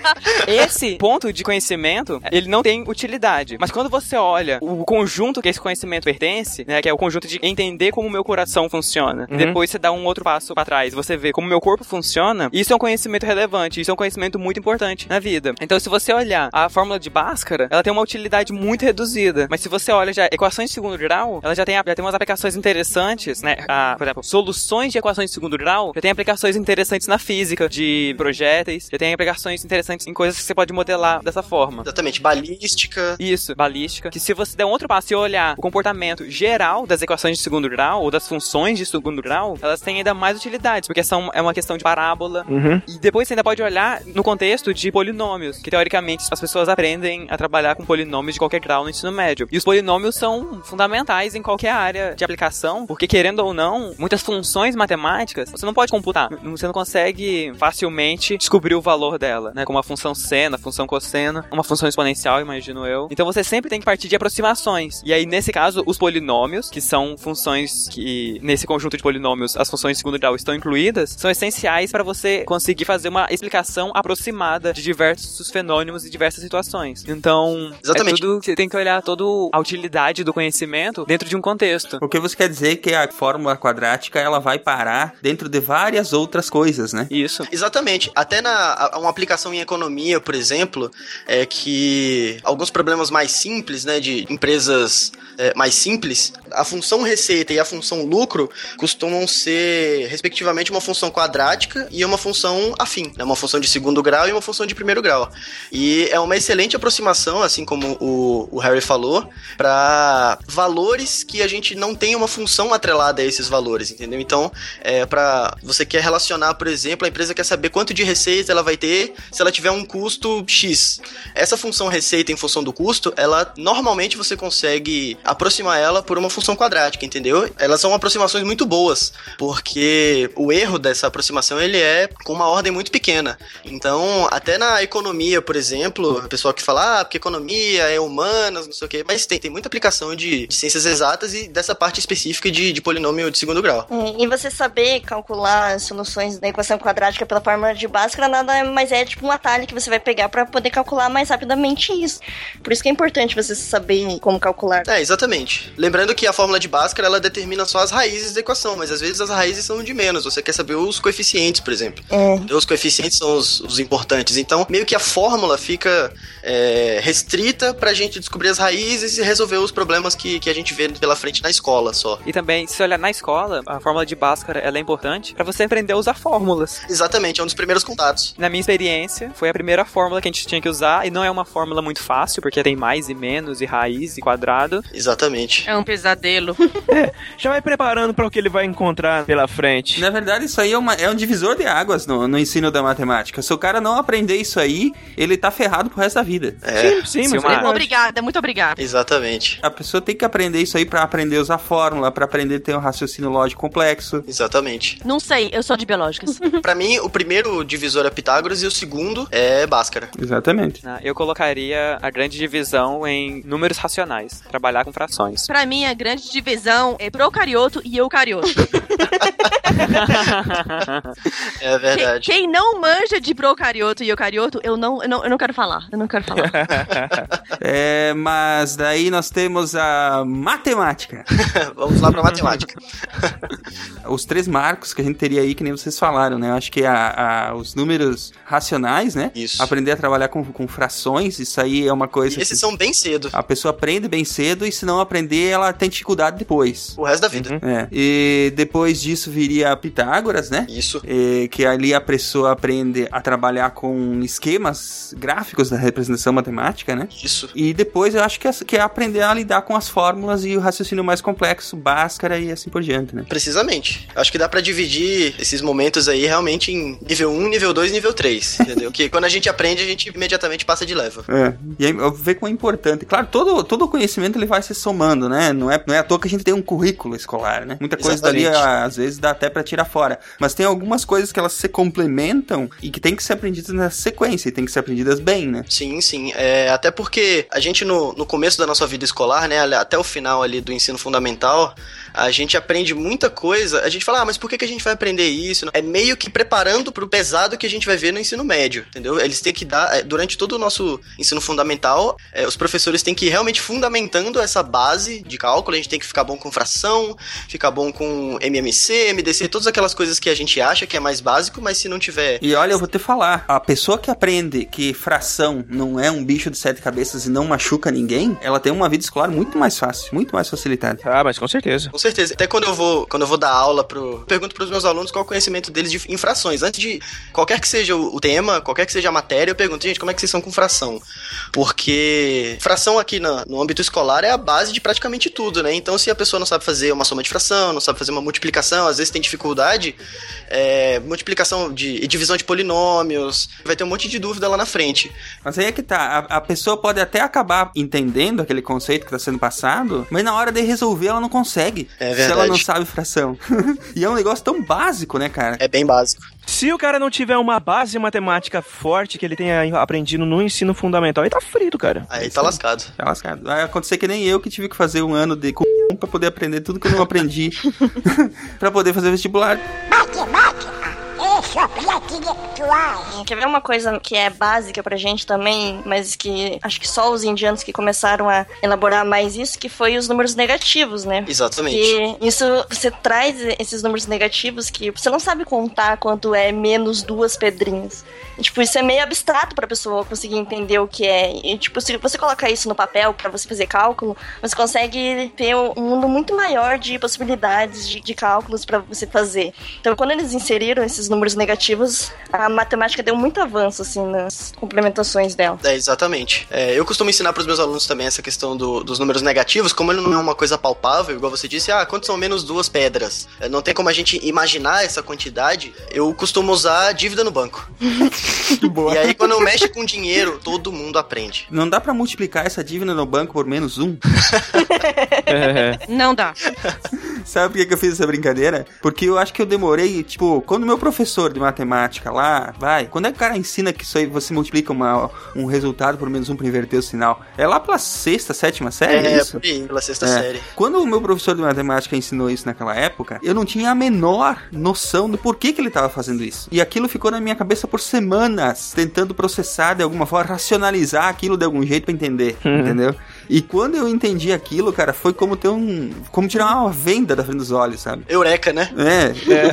esse ponto de conhecimento, ele não tem utilidade. Mas quando você olha o conjunto que esse conhecimento pertence, né, que é o conjunto de entender como o meu coração funciona, Uhum. depois você dá um outro passo pra trás, você vê como o meu corpo funciona, isso é um conhecimento relevante, isso é um conhecimento muito importante na vida. Então, se você olhar a fórmula de Bhaskara, ela tem uma utilidade muito reduzida. Mas se você olha já equações de segundo grau, ela já tem, já tem umas aplicações interessantes, né? Ah, por exemplo, soluções de equações de segundo grau já tem aplicações interessantes na física, de projéteis, já tem aplicações interessantes em coisas que você pode modelar dessa forma. Exatamente, balística. Isso, balística. Que se você der um outro passo e olhar o comportamento geral das equações de segundo grau, ou das funções de segundo grau, elas têm ainda mais utilidades, porque são, é uma questão de parábola. Uhum. E depois você ainda pode olhar no contexto de polinômios, que teoricamente as pessoas aprendem a trabalhar com polinômios de qualquer grau no ensino médio. E os polinômios são fundamentais em qualquer área de aplicação, porque querendo ou não, muitas funções matemáticas você não pode computar. Você não consegue facilmente descobrir o valor dela, né? Como a função seno, a função cosseno, uma função exponencial, imagino eu. Então você sempre tem que partir de aproximações. E aí, nesse caso, os polinômios, que são funções que, nesse conjunto de polinômios, as funções de segundo grau estão incluídas, são essenciais para você conseguir fazer uma explicação aproximada de diversos fenômenos e diversas situações. Então, Exatamente. é tudo, você tem que olhar toda a utilidade do conhecimento dentro de um contexto. O que você quer dizer é que a fórmula quadrática ela vai parar dentro de várias outras coisas, né? Isso. Exatamente. Até na uma aplicação em economia, por exemplo, é que alguns problemas mais simples, né, de empresas é, mais simples, a função receita e a função lucro costumam ser, respectivamente, uma função quadrática e uma função afim, né, uma função de segundo grau e uma função de primeiro grau. E é uma excelente aproximação, assim como o, o Harry falou, para valores que a gente não tem uma função atrelada a esses valores, entendeu? Então, é, para você quer relacionar, por exemplo, a empresa quer saber quanto de receita ela vai ter se ela tiver um custo X. Essa função receita em função do custo, ela normalmente você consegue aproximar ela por uma função quadrática, entendeu? Elas são aproximações muito boas, porque o erro dessa aproximação ele é com uma ordem muito pequena. Então, até na economia, por exemplo, o pessoal que fala, ah, porque economia é humanas, não sei o quê, mas tem, tem muita aplicação de, de ciências exatas e dessa parte específica de, de polinômio de segundo grau. É, E você saber calcular as soluções da equação quadrática pela fórmula de Bhaskara nada mais é tipo um atalho que você vai pegar para poder calcular mais rapidamente isso. Por isso que é importante você saber como calcular. É, exatamente. Lembrando que a fórmula de Bhaskara, ela determina só as raízes da equação, mas às vezes as raízes são de menos. Você quer saber os coeficientes, por exemplo. É. Os coeficientes são os, os importantes. Então, meio que a fórmula fica é, restrita pra gente descobrir as raízes e resolver os problemas que, que a gente vê pela frente na escola só. E também, se olhar na escola, a fórmula de Bhaskara ela é importante para você aprender a usar fórmulas. Exatamente, é um dos primeiros contatos. Na minha experiência, foi a primeira fórmula que a gente tinha que usar, e não é uma fórmula muito fácil, porque tem mais e menos, e raiz, e quadrado. Exatamente. É um pesadelo. Já vai preparando para o que ele vai encontrar pela frente. Na verdade, isso aí é, uma- é um divisor de águas no, no ensino da matemática. Se o cara não aprender isso aí, ele tá ferrado pro resto da vida. É, Sim, mas Silmar. é verdade. Obrigada, muito obrigada. exatamente. A pessoa tem que aprender isso aí pra aprender a usar fórmula, pra aprender a ter um raciocínio lógico complexo. Exatamente. Não sei, eu sou de biológicas. Pra mim, o primeiro divisor é Pitágoras e o segundo é Bhaskara. Exatamente. né? Eu colocaria a grande divisão em números racionais, trabalhar com frações. pra mim, a grande divisão é procarioto e eucarioto. É verdade. Quem não manja de procarioto e eucarioto, eu não, eu não, eu não quero falar. Eu não quero falar. É, mas daí nós temos a matemática. Vamos lá pra matemática. Os três marcos que a gente teria aí, que nem vocês falaram, né? Eu acho que a, a- os números racionais, né? Isso. Aprender a trabalhar com, com frações, isso aí é uma coisa E esses que são bem cedo. a pessoa aprende bem cedo e se não aprender, ela tem dificuldade depois. O resto da vida. É. E depois disso viria Pitágoras, né? Isso. É, que ali a pessoa aprende a trabalhar com esquemas gráficos da representação matemática, né? Isso. E depois eu acho que é, que é aprender a lidar com as fórmulas e o raciocínio mais complexo, Bhaskara e assim por diante, né? Precisamente. Acho que dá pra dividir esses momentos aí realmente em nível 1, nível 2 e nível 3. Entendeu? que quando a gente aprende, a gente imediatamente passa de leva. É. E aí eu ver como é importante. Claro, todo, todo o conhecimento ele vai se somando, né? Não é, não é à toa que a gente tem um currículo escolar, né? Muita coisa dali Exatamente. pra, às vezes dá até pra tirar fora. Mas tem algumas coisas que elas se complementam e que tem que ser aprendidas na sequência e tem que ser aprendidas bem, né? Sim, sim. É, até porque a gente no, no começo da nossa vida escolar, né, até o final ali do ensino fundamental, a gente aprende muita coisa. A gente fala, ah, mas por que, que a gente vai aprender isso? É meio que preparando pro pesado que a gente vai ver no ensino médio, entendeu? Eles têm que dar, é, durante todo o nosso ensino fundamental, é, os professores têm que ir realmente fundamentando essa base de cálculo. A gente tem que ficar bom com fração, ficar bom com MMC, MDC, todas aquelas coisas que a gente acha que é mais básico, mas se não tiver. E olha, eu vou te falar, a pessoa que aprende que fração não é um bicho de sete cabeças e não machuca ninguém, ela tem uma vida escolar muito mais fácil, muito mais facilitada. Ah, mas com certeza. Com certeza. Até quando eu vou, quando eu vou dar aula pro, pergunto pros meus alunos qual o conhecimento deles de infrações. Antes de qualquer que seja o tema, qualquer que seja a matéria, eu pergunto, gente, como é que vocês são com fração? Porque fração aqui na, no âmbito escolar é a base de praticamente tudo, né? Então, se a pessoa não sabe fazer uma soma de fração, não sabe fazer uma multiplicação, às vezes tem dificuldade, é, multiplicação de divisão de polinômios, vai ter um monte de dúvida lá na frente. Mas aí é que tá, a, a pessoa pode até acabar entendendo aquele conceito que está sendo passado, mas na hora de resolver ela não consegue. É se ela não sabe fração. e é um negócio tão básico, né, cara? É bem básico. Se o cara não tiver uma base matemática forte que ele tenha aprendido no ensino fundamental, ele tá frito, cara. Aí tá lascado. Tá lascado. Vai acontecer que nem eu que tive que fazer um ano de c... pra poder aprender tudo que eu não aprendi pra poder fazer vestibular. Matemática! Quer ver uma coisa que é básica pra gente também, mas que acho que só os indianos que começaram a elaborar mais isso, que foi os números negativos, né? Exatamente. E isso você traz esses números negativos que você não sabe contar quanto é menos duas pedrinhas. E, tipo, isso é meio abstrato pra pessoa conseguir entender o que é. E, tipo, se você colocar isso no papel para você fazer cálculo, você consegue ter um mundo muito maior de possibilidades de, de cálculos para você fazer. Então, quando eles inseriram esses números negativos, a matemática deu muito avanço, assim, nas complementações dela. É, exatamente. É, eu costumo ensinar para os meus alunos também essa questão do, dos números negativos, como ele não é uma coisa palpável, igual você disse, ah, quantos são menos duas pedras? É, não tem como a gente imaginar essa quantidade. Eu costumo usar dívida no banco. Boa. E aí, quando eu mexo com dinheiro, todo mundo aprende. Não dá pra multiplicar essa dívida no banco por menos um? Não dá. Sabe por que que eu fiz essa brincadeira? Porque eu acho que eu demorei, tipo, quando meu professor de matemática lá, vai, quando é que o cara ensina que isso aí você multiplica uma, um resultado por menos um pra inverter o sinal? É lá pela sexta, sétima série? É, isso? por aí, pela sexta É. série. Quando o meu professor de matemática ensinou isso naquela época, eu não tinha a menor noção do porquê que ele estava fazendo isso. E aquilo ficou na minha cabeça por semanas, tentando processar de alguma forma, racionalizar aquilo de algum jeito pra entender, entendeu? E quando eu entendi aquilo, cara, foi como ter um. como tirar uma venda da frente dos olhos, sabe? Eureka, né? É.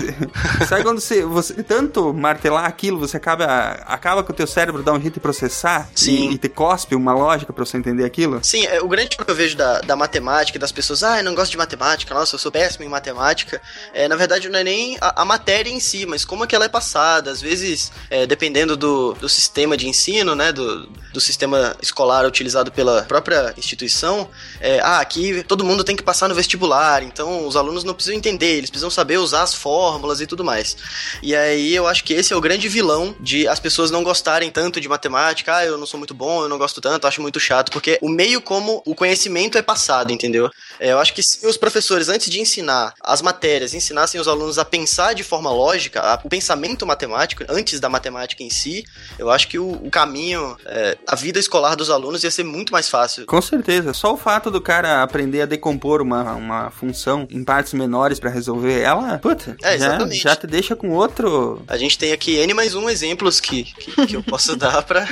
Sabe quando você, você tanto martelar aquilo, você acaba, acaba que o teu cérebro dá um jeito de processar Sim. E, e te cospe uma lógica pra você entender aquilo? Sim, é, o grande problema que eu vejo da, da matemática, das pessoas, ah, eu não gosto de matemática, nossa, eu sou péssimo em matemática. É, na verdade, não é nem a, a matéria em si, mas como é que ela é passada. Às vezes, é, dependendo do, do sistema de ensino, né, do, do sistema escolar utilizado pela própria instituição, é, ah, aqui todo mundo tem que passar no vestibular, então os alunos não precisam entender, eles precisam saber usar as fórmulas e tudo mais. E aí eu acho que esse é o grande vilão de as pessoas não gostarem tanto de matemática, ah, eu não sou muito bom, eu não gosto tanto, acho muito chato, porque o meio como o conhecimento é passado, entendeu? É, eu acho que se os professores, antes de ensinar as matérias, ensinassem os alunos a pensar de forma lógica, a- o pensamento matemático, antes da matemática em si, eu acho que o, o caminho, é, a vida escolar dos alunos ia ser muito mais fácil. Com certeza. Só o fato do cara aprender a decompor uma, uma função em partes menores pra resolver ela, puta, É, já, exatamente. já te deixa com outro. A gente tem aqui N mais um exemplos que, que, que eu posso dar pra.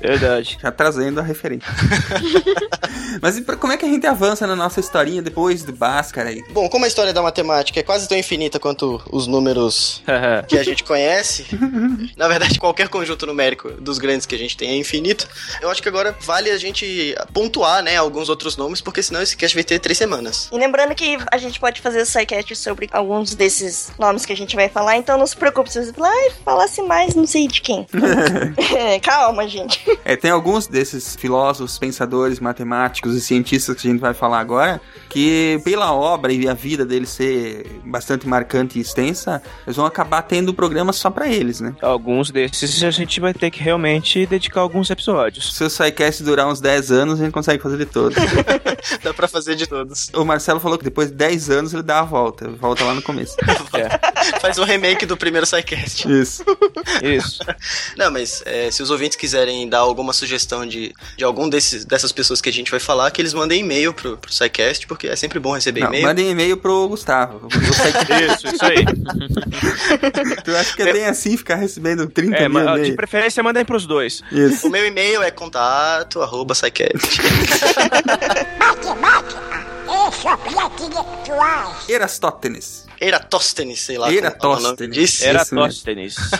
Verdade. Já trazendo a referência. Mas e pra- como é que a gente avança na nossa historinha depois do Bhaskara aí? Bom, como a história da matemática é quase tão infinita quanto os números que a gente conhece, na verdade, qualquer conjunto numérico dos grandes que a gente tem é infinito. Eu acho que agora vale a gente pontuar, né, alguns outros nomes, porque senão esse cast vai ter três semanas. E lembrando que a gente pode fazer sidecast sobre alguns desses nomes que a gente vai falar, então não se preocupe se você falar, ai, falasse mais, não sei de quem. É, Calma, gente. É, tem alguns desses filósofos, pensadores, matemáticos e cientistas que a gente vai falar agora, que pela obra e a vida deles ser bastante marcante e extensa, eles vão acabar tendo programas só pra eles, né? Alguns desses a gente vai ter que realmente dedicar alguns episódios. Se o SciCast durar uns 10 anos, a gente consegue fazer de todos. Dá pra fazer de todos. o Marcelo falou que depois de 10 anos ele dá a volta. Volta lá no começo. Faz um remake do primeiro SciCast. Isso. Isso. Não, mas é, se os ouvintes quiserem dar alguma sugestão de, de algum desses, dessas pessoas que a gente vai falar, que eles mandem e-mail pro, pro SciCast, porque é sempre bom receber e-mail. mandem e-mail pro Gustavo. Isso, isso aí. tu acha que é bem assim ficar recebendo 30 É, mil de preferência mandem pros dois. Isso. O meu e-mail é contato arroba SciCast. Erastótenes. Eratóstenes, sei lá. Eratóstenes. diz. Era Isso mesmo. Tóstenes.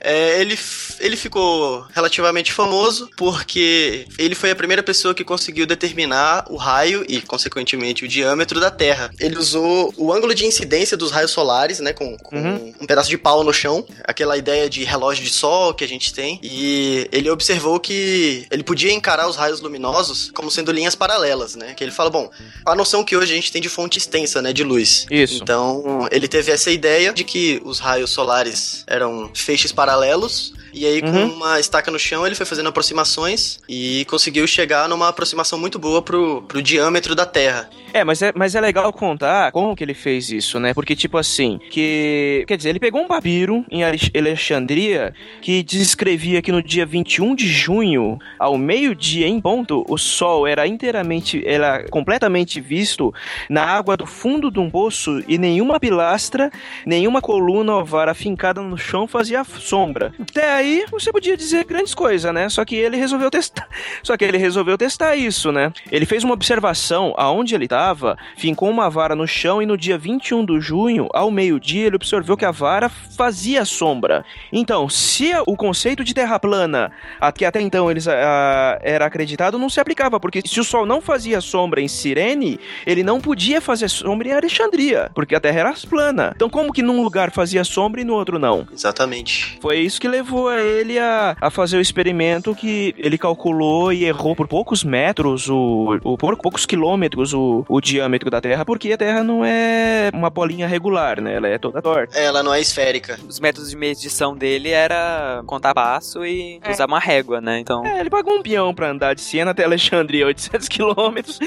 É, ele, ele ficou relativamente famoso porque ele foi a primeira pessoa que conseguiu determinar o raio e, consequentemente, o diâmetro da Terra. Ele usou o ângulo de incidência dos raios solares, né, com, com um pedaço de pau no chão, aquela ideia de relógio de sol que a gente tem, e ele observou que ele podia encarar os raios luminosos como sendo linhas paralelas, né, que ele fala, bom, a noção que hoje a gente tem de fonte extensa, né, de luz. Isso. Então, ele teve essa ideia de que os raios solares eram feixes paralelos. E aí, com Uhum. uma estaca no chão, ele foi fazendo aproximações e conseguiu chegar numa aproximação muito boa pro, pro diâmetro da Terra. É, mas é, mas é legal contar como que ele fez isso, né? Porque, tipo assim, que. Quer dizer, ele pegou um papiro em Alex- Alexandria que descrevia que no dia 21 de junho, ao meio-dia em ponto, o sol era inteiramente. era completamente visto na água do fundo de um poço e nenhuma pilastra, nenhuma coluna ou vara fincada no chão fazia sombra. Até aí, você podia dizer grandes coisas, né? Só que ele resolveu testar. Só que ele resolveu testar isso, né? Ele fez uma observação aonde ele estava, fincou uma vara no chão e no dia 21 de junho, ao meio-dia, ele observou que a vara fazia sombra. Então, se a- o conceito de terra plana, a- que até então eles ah, era acreditado, não se aplicava, porque se o sol não fazia sombra em Cirene, ele não podia fazer sombra em Alexandria, porque a terra era plana. Então, como que num lugar fazia sombra e no outro não? Exatamente. Foi isso que levou a ele a, a fazer o experimento que ele calculou e errou por poucos metros, o, o- por poucos quilômetros o, o diâmetro da Terra, porque a Terra não é uma bolinha regular, né? Ela é toda torta. Ela não é esférica. Os métodos de medição dele era contar passo e É. usar uma régua, né? Então. É, ele pagou um peão pra andar de Siena até Alexandria, 800 quilômetros,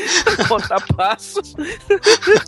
contar passos.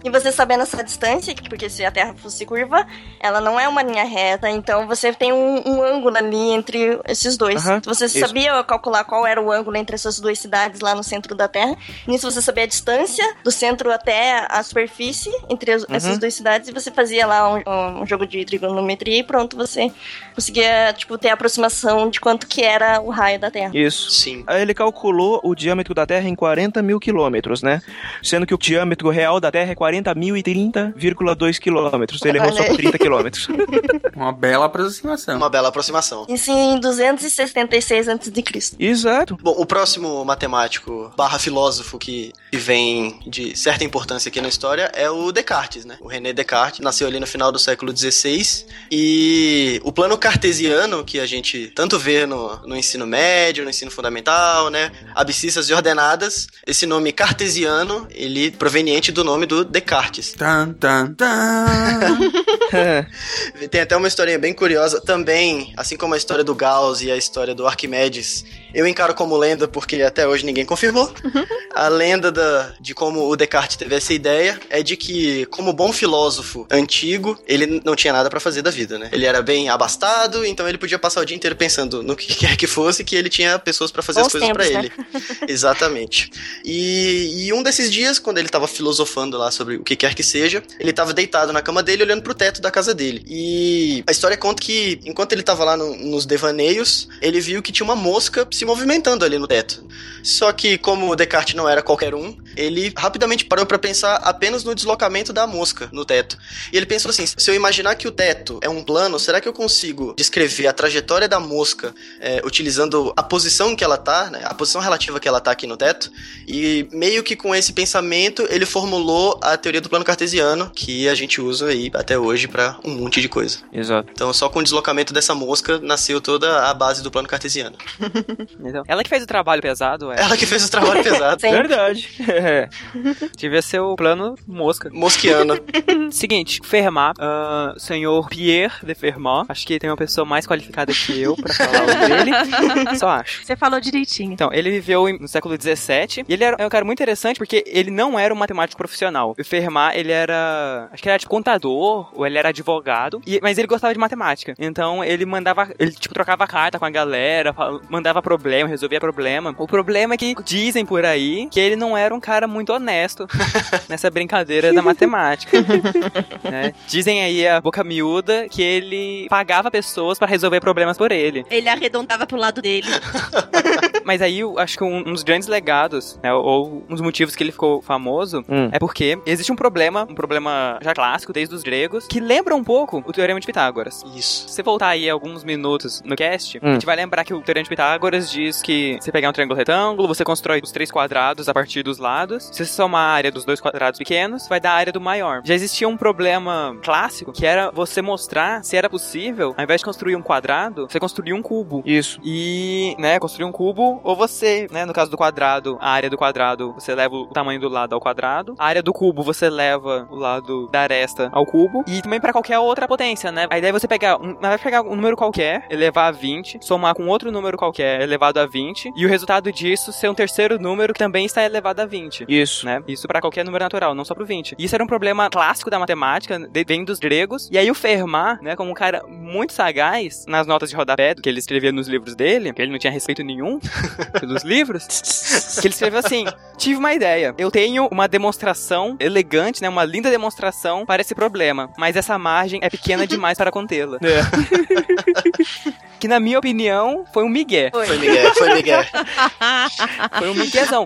E você sabendo essa distância, que- porque se a Terra fosse curva, ela não é uma linha reta, então você tem um, um ângulo ali entre esses dois. Se você isso. sabia calcular qual era o ângulo entre essas duas cidades lá no centro da Terra, nisso você sabia a distância do centro até a superfície entre as- essas Uhum. duas cidades e você fazia lá um, um jogo de trigonometria e pronto, você conseguia, tipo, ter a aproximação de quanto que era o raio da Terra. Isso. Sim. Aí ele calculou o diâmetro da Terra em 40 mil quilômetros, né? Sendo que o diâmetro real da Terra é 40.030,2 quilômetros. Ele errou só por 30 quilômetros. Uma bela aproximação. Uma bela aproximação. Isso em 266 a.C. Exato. Bom, o próximo matemático barra filósofo que, que vem de certa importância aqui na história é o Descartes, né? O René Descartes nasceu ali no final do século XVI e o plano cartesiano que a gente tanto vê no, no ensino médio, no ensino fundamental, né? Abscissas e ordenadas, esse nome cartesiano, ele proveniente do nome do Descartes. Tan, tan, tan. Tem até uma historinha bem curiosa também, assim como a história do Gauss e a história do Arquimedes. Eu encaro como lenda porque até hoje ninguém confirmou. A lenda da, de como o Descartes teve essa ideia é de que, como bom filósofo antigo, ele não tinha nada pra fazer da vida, né? Ele era bem abastado, então ele podia passar o dia inteiro pensando no que quer que fosse, que ele tinha pessoas pra fazer as coisas pra tempos, ele. Exatamente. E, e um desses dias, quando ele tava filosofando lá sobre o que quer que seja, ele tava deitado na cama dele, olhando pro teto da casa dele. E a história conta que, enquanto ele tava lá no- nos devaneios, ele viu que tinha uma mosca se movimentando ali no teto. Só que, como o Descartes não era qualquer um, ele rapidamente parou pra pensar apenas no deslocamento da mosca no teto. E ele pensou assim: se eu imaginar que o teto é um plano, será que eu consigo descrever a trajetória da mosca é, utilizando a posição que ela tá, né, a posição relativa que ela tá aqui no teto? E meio que com esse pensamento ele formulou a teoria do plano cartesiano, que a gente usa aí até hoje pra um monte de coisa. Exato. Então, só com o deslocamento dessa mosca nasceu toda a base do plano cartesiano. Então, ela que fez o trabalho pesado, é. Ela que fez o trabalho pesado. Sim. Verdade. É. Devia ser o plano mosca. Mosquiana. Seguinte, Fermat, ah, senhor Pierre de Fermat. Acho que tem uma pessoa mais qualificada que eu pra falar o dele. Só acho. Você falou direitinho. Então, ele viveu no século XVII e ele era é um cara muito interessante porque ele não era um matemático profissional. O Fermat, ele era. Acho que ele era tipo contador ou ele era advogado, e- mas ele gostava de matemática. Então, ele mandava. Ele, tipo, trocava carta com a galera, mandava problema, resolvia problema. O problema é que dizem por aí que ele não era um cara muito honesto nessa brincadeira da matemática. né? Dizem aí a boca miúda que ele pagava pessoas pra resolver problemas por ele. Ele arredondava pro lado dele. Mas aí eu acho que um, um dos grandes legados, né, ou um dos motivos que ele ficou famoso, Hum. é porque existe um problema, um problema já clássico desde os gregos, que lembra um pouco o Teorema de Pitágoras. Isso. Se você voltar aí alguns minutos no cast, Hum. a gente vai lembrar que o Teorema de Pitágoras diz que você pegar um triângulo retângulo, você constrói os três quadrados a partir dos lados. Se você somar a área dos dois quadrados pequenos, vai dar a área do maior. Já existia um problema clássico, que era você mostrar se era possível, ao invés de construir um quadrado, você construir um cubo. Isso. E, né, construir um cubo, ou você, né, no caso do quadrado, a área do quadrado, você leva o tamanho do lado ao quadrado. A área do cubo, você leva o lado da aresta ao cubo. E também pra qualquer outra potência, né? A ideia é você pegar um, vai pegar um número qualquer, elevar a 20, somar com outro número qualquer, elevado a 20, e o resultado disso ser um terceiro número que também está elevado a 20. Isso. Né? Isso pra qualquer número natural, não só pro 20. Isso era um problema clássico da matemática, vem dos gregos. E aí o Fermat, né, como um cara muito sagaz, nas notas de rodapé que ele escrevia nos livros dele, que ele não tinha respeito nenhum pelos livros, que ele escreveu assim: tive uma ideia. Eu tenho uma demonstração elegante, né, uma linda demonstração para esse problema, mas essa margem é pequena demais para contê-la. Que na minha opinião foi um migué. Foi Miguel, foi Miguel. Foi um miguezão.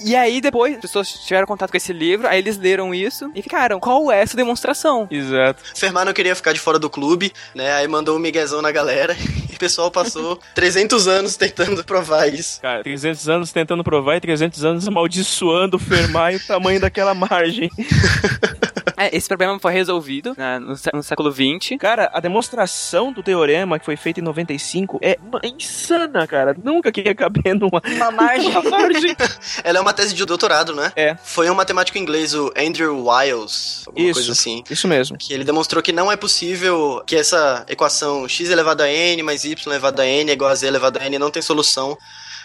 E aí depois, as pessoas tiveram contato com esse livro, aí eles leram isso e ficaram, qual é essa demonstração? Exato. Fermat não queria ficar de fora do clube, né? Aí mandou um miguezão na galera e o pessoal passou 300 anos tentando provar isso. Cara, 300 anos tentando provar e 300 anos amaldiçoando o Fermat e o tamanho daquela margem. É, esse problema foi resolvido né, no, no século XX. Cara, a demonstração do teorema que foi feita em 95 é uma- é insana, cara. Nunca que ia caber numa, Uma margem. numa margem. Ela é uma tese de doutorado, né? É. Foi um matemático inglês, o Andrew Wiles, alguma Isso. coisa assim. Isso mesmo. Que ele demonstrou que não é possível que essa equação x elevado a n mais y elevado a n é igual a z elevado a n não tem solução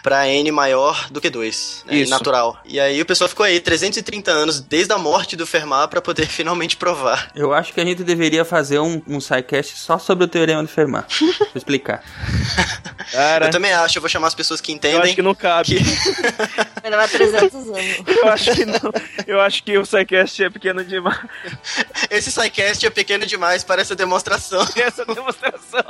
pra n maior do que 2, né, Isso. natural. E aí o pessoal ficou aí 330 anos desde a morte do Fermat pra poder finalmente provar. Eu acho que a gente deveria fazer um, um sidecast só sobre o Teorema de Fermat. Vou explicar. Cara, Eu também acho, eu vou chamar as pessoas que eu entendem. acho que não cabe. Vai levar 300 anos. Eu acho que não. Eu acho que o SciCast é pequeno demais. Esse sidecast é pequeno demais para essa demonstração. Essa demonstração.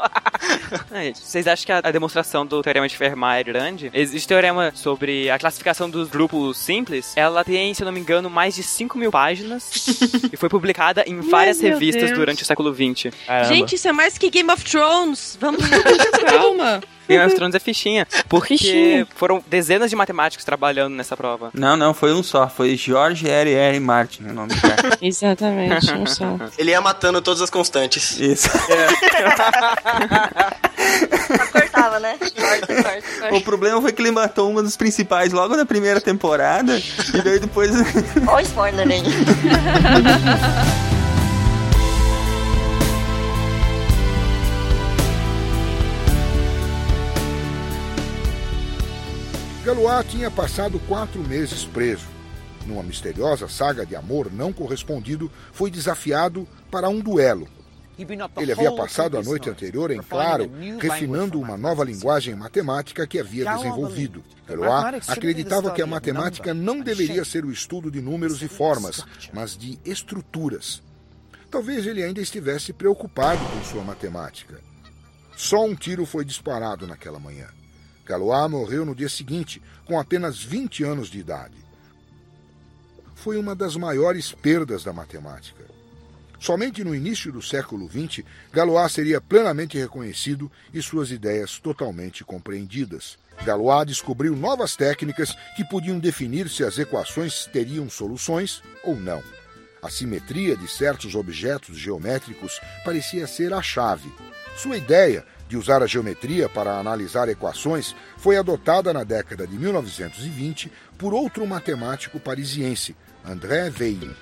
É, vocês acham que a, a demonstração do Teorema de Fermat é grande? Existe teorema sobre a classificação dos grupos simples. Ela tem, se eu não me engano, mais de 5 mil páginas e foi publicada em várias meu revistas Deus. durante o século XX. Caramba. Gente, isso é mais que Game of Thrones. Vamos calma. Game of Thrones é fichinha, porque Fichinha. foram dezenas de matemáticos trabalhando nessa prova. Não, não, foi um só. Foi George R. R. Martin, o nome do cara. Exatamente, um só. Ele ia matando todas as constantes. Isso. Cortava, né? Corta, corta, corta. O problema foi que ele matou uma dos principais logo na primeira temporada. e daí depois. Olha o spoiler aí. Galois tinha passado quatro meses preso. Numa misteriosa saga de amor não correspondido, foi desafiado para um duelo. Ele havia passado a noite anterior em claro, refinando uma nova linguagem matemática que havia desenvolvido. Galois acreditava que a matemática não deveria ser o estudo de números e formas, mas de estruturas. Talvez ele ainda estivesse preocupado com sua matemática. Só um tiro foi disparado naquela manhã. Galois morreu no dia seguinte, com apenas 20 anos de idade. Foi uma das maiores perdas da matemática. Somente no início do século XX, Galois seria plenamente reconhecido e suas ideias totalmente compreendidas. Galois descobriu novas técnicas que podiam definir se as equações teriam soluções ou não. A simetria de certos objetos geométricos parecia ser a chave. Sua ideia de usar a geometria para analisar equações foi adotada na década de 1920 por outro matemático parisiense, André Weil.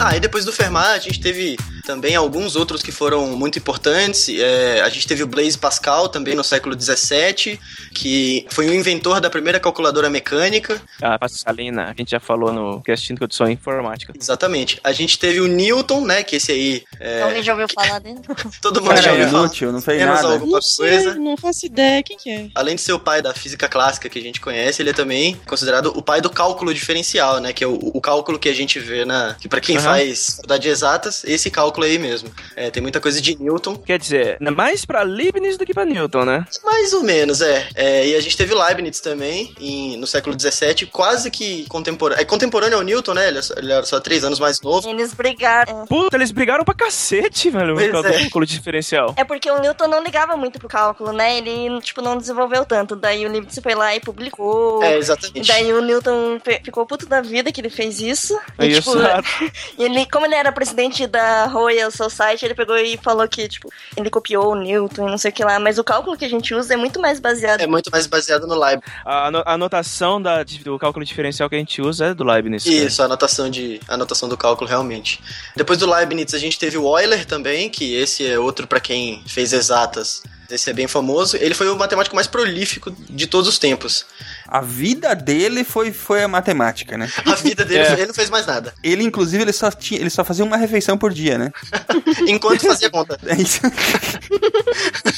Ah, e depois do Fermat, a gente teve também alguns outros que foram muito importantes. É, a gente teve o Blaise Pascal também no século XVII, que foi o inventor da primeira calculadora mecânica. A Pascalina, a gente já falou no cast de introdução informática. Exatamente. A gente teve o Newton, né, que esse aí... É... Alguém já ouviu falar dele? Todo mundo já Cara, ouviu falar. inútil, não fez Menos nada. alguma Não sei, coisa. não faço ideia. Quem que é? Além de ser o pai da física clássica que a gente conhece, ele é também considerado o pai do cálculo diferencial, né? Que é o, o cálculo que a gente vê na. Que para quem Aham. faz faculdade de exatas, esse cálculo aí mesmo. É, tem muita coisa de Newton. Quer dizer, é mais pra Leibniz do que pra Newton, né? Mais ou menos, é. É, e a gente teve Leibniz também, em- no século XVII, quase que contemporâneo. É contemporâneo ao Newton, né? Ele, é só- ele era só três anos mais novo. Eles brigaram. Puta, eles brigaram pra cacete, velho, Pois causa é. cálculo diferencial. É porque o Newton não ligava muito pro cálculo, né? Ele, tipo, não desenvolveu tanto. Daí o Leibniz foi lá e publicou. É, exatamente. Daí o Newton ficou puto da vida que ele fez isso. É E, tipo, e ele, como ele era presidente da Royal Society, ele pegou e falou que, tipo, ele copiou o Newton e não sei o que lá. Mas o cálculo que a gente usa é muito mais baseado. É muito mais baseado no Leibniz. A, ano- a anotação da, do cálculo diferencial que a gente usa é do Leibniz. cara. Isso, a anotação, de, a anotação do cálculo, realmente. Depois do Leibniz, a gente teve o Euler também, que esse é outro para quem fez exatas. Esse é bem famoso. Ele foi o matemático mais prolífico de todos os tempos. A vida dele foi, foi a matemática, né? A vida dele, É. ele não fez mais nada. Ele, inclusive, ele só, tinha, ele só fazia uma refeição por dia, né? Enquanto fazia conta. É isso.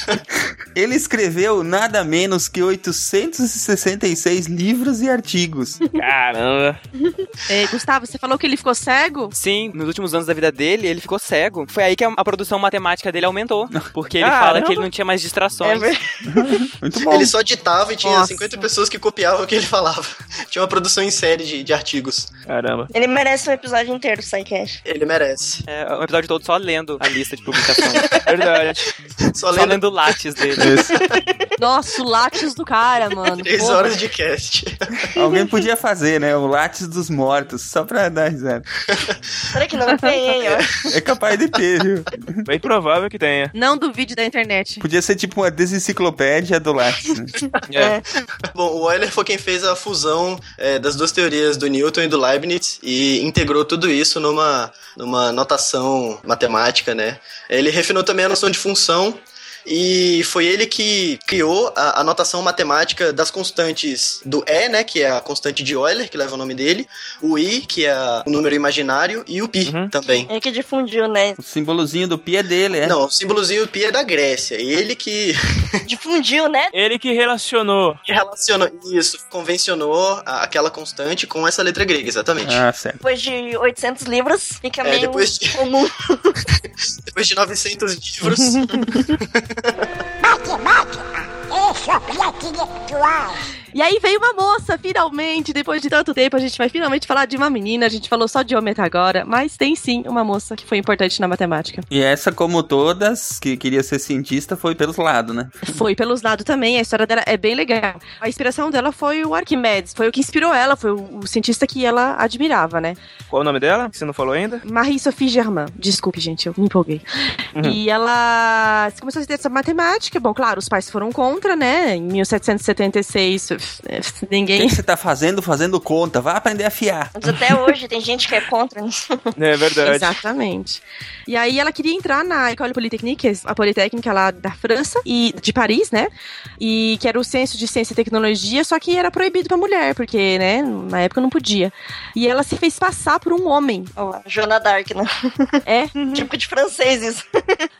ele escreveu nada menos que 866 livros e artigos. Caramba. É, Gustavo, você falou que ele ficou cego? Sim, nos últimos anos da vida dele, ele ficou cego. Foi aí que a, a produção matemática dele aumentou. Porque ele Caramba. fala que ele não tinha mais distrações. É Muito bom. Ele só ditava e tinha Nossa. 50 pessoas que copiavam o que ele falava. Tinha uma produção em série de, de artigos. Caramba. Ele merece um episódio inteiro, Psycash. Ele merece. É, o episódio todo só lendo a lista de publicação. Verdade. Só só lendo lendo o látis dele. Isso. Nossa, o látis do cara, mano. três Porra. horas de cast. Alguém podia fazer, né? O látis dos mortos, só pra dar risada. Será que não tem, hein? ó? É capaz de ter, viu? Bem provável que tenha. Não duvide da internet. Podia ser tipo uma desenciclopédia do látis. né? É. Bom, o Euler foi quem fez a fusão é, das duas teorias do Newton e do Leibniz e integrou tudo isso numa, numa notação matemática, né? Ele refinou também a noção de função e foi ele que criou a, a notação matemática das constantes do E, né, que é a constante de Euler, que leva o nome dele, o I, que é o número imaginário, e o Pi Uhum. também. Ele que difundiu, né? O símbolozinho do pi é dele, é. Não, o símbolozinho Pi é da Grécia. Ele que, Difundiu, né? Ele que relacionou. que relacionou isso, convencionou a- aquela constante com essa letra grega, exatamente. Ah, certo. Depois de 800 livros, fica É, meio depois de- comum. Depois de 900 livros. E aí veio uma moça, finalmente, depois de tanto tempo, a gente vai finalmente falar de uma menina. A gente falou só de homem até agora, mas tem sim uma moça que foi importante na matemática. E essa, como todas, que queria ser cientista, foi pelos lados, né? Foi pelos lados também, a história dela é bem legal. A inspiração dela foi o Arquimedes, foi o que inspirou ela, foi o, o cientista que ela admirava, né? Qual o nome dela? Que você não falou ainda? Marie-Sophie Germain. Desculpe, gente, eu me empolguei. E ela começou a estudar essa matemática. Bom, claro, os pais foram contra, né? Em 1776, eh, O ninguém. que você tá fazendo? Fazendo conta. Vai aprender a fiar. Mas até hoje tem gente que é contra. né? É verdade. Exatamente. E aí ela queria entrar na École Polytechnique, a Politécnica lá da França e de Paris, né? E que era o censo de ciência e tecnologia, só que era proibido pra mulher, porque, né, na época não podia. E ela se fez passar por um homem. Ó, Joana Dark, né? É, Tipo de francês isso.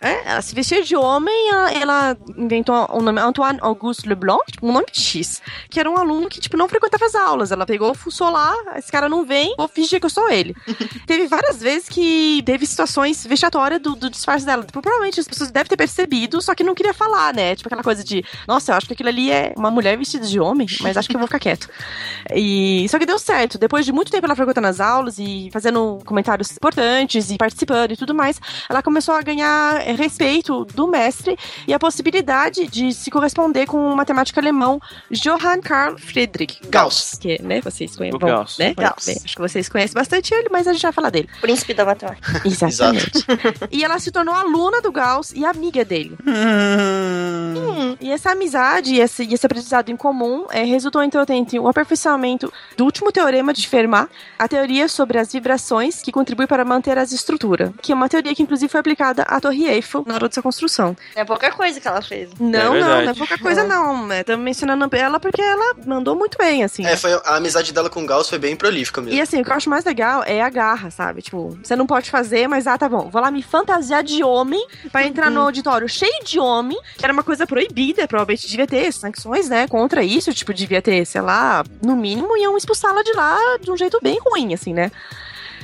é, ela se vestia de homem, ela, ela inventou o nome Antoine Auguste Leblanc, tipo, um nome X, que era um aluno que, tipo, não frequentava as aulas. Ela pegou, fuçou lá, esse cara não vem, vou fingir que eu sou ele. Teve várias vezes que teve situações vexatórias do, do disfarce dela. Tipo, provavelmente as pessoas devem ter percebido, só que não queria falar, né? Tipo aquela coisa de, nossa, eu acho que aquilo ali é uma mulher vestida de homem, mas acho que eu vou ficar quieto. E só que deu certo. Depois de muito tempo ela frequentando as aulas e fazendo comentários importantes e participando e tudo mais, ela começou a ganhar eh, respeito do mestre e a possibilidade de se corresponder com o matemático alemão Johann Carl Friedrich Gauss. que, né, vocês conhecem, bom, Gauss. né? Gauss. Bem, acho que vocês conhecem bastante ele, mas a gente vai falar dele. Príncipe da matemática. Exatamente. e ela se tornou aluna do Gauss e amiga dele. Hum. E essa amizade e esse, esse aprendizado em comum é, resultou então entre o aperfeiçoamento do último teorema de Fermat, a teoria sobre as vibrações que contribui para manter as estruturas, que é uma teoria que inclusive foi aplicada à Torre Eiffel na hora de sua construção. É pouca coisa que ela fez. Não, não, verdade. não é pouca coisa não. Estamos mencionando ela porque ela mandou muito bem, assim. É, foi, a amizade dela com o Gauss foi bem prolífica mesmo. E assim, o que eu acho mais legal é a garra, sabe? Tipo, você não pode fazer, mas ah, tá bom. Vou lá me fantasiar de homem pra entrar no auditório cheio de homem, que era uma coisa proibida, provavelmente devia ter sanções, né, contra isso, tipo, devia ter, sei lá, no mínimo iam expulsá-la de lá de um jeito bem ruim, assim, né?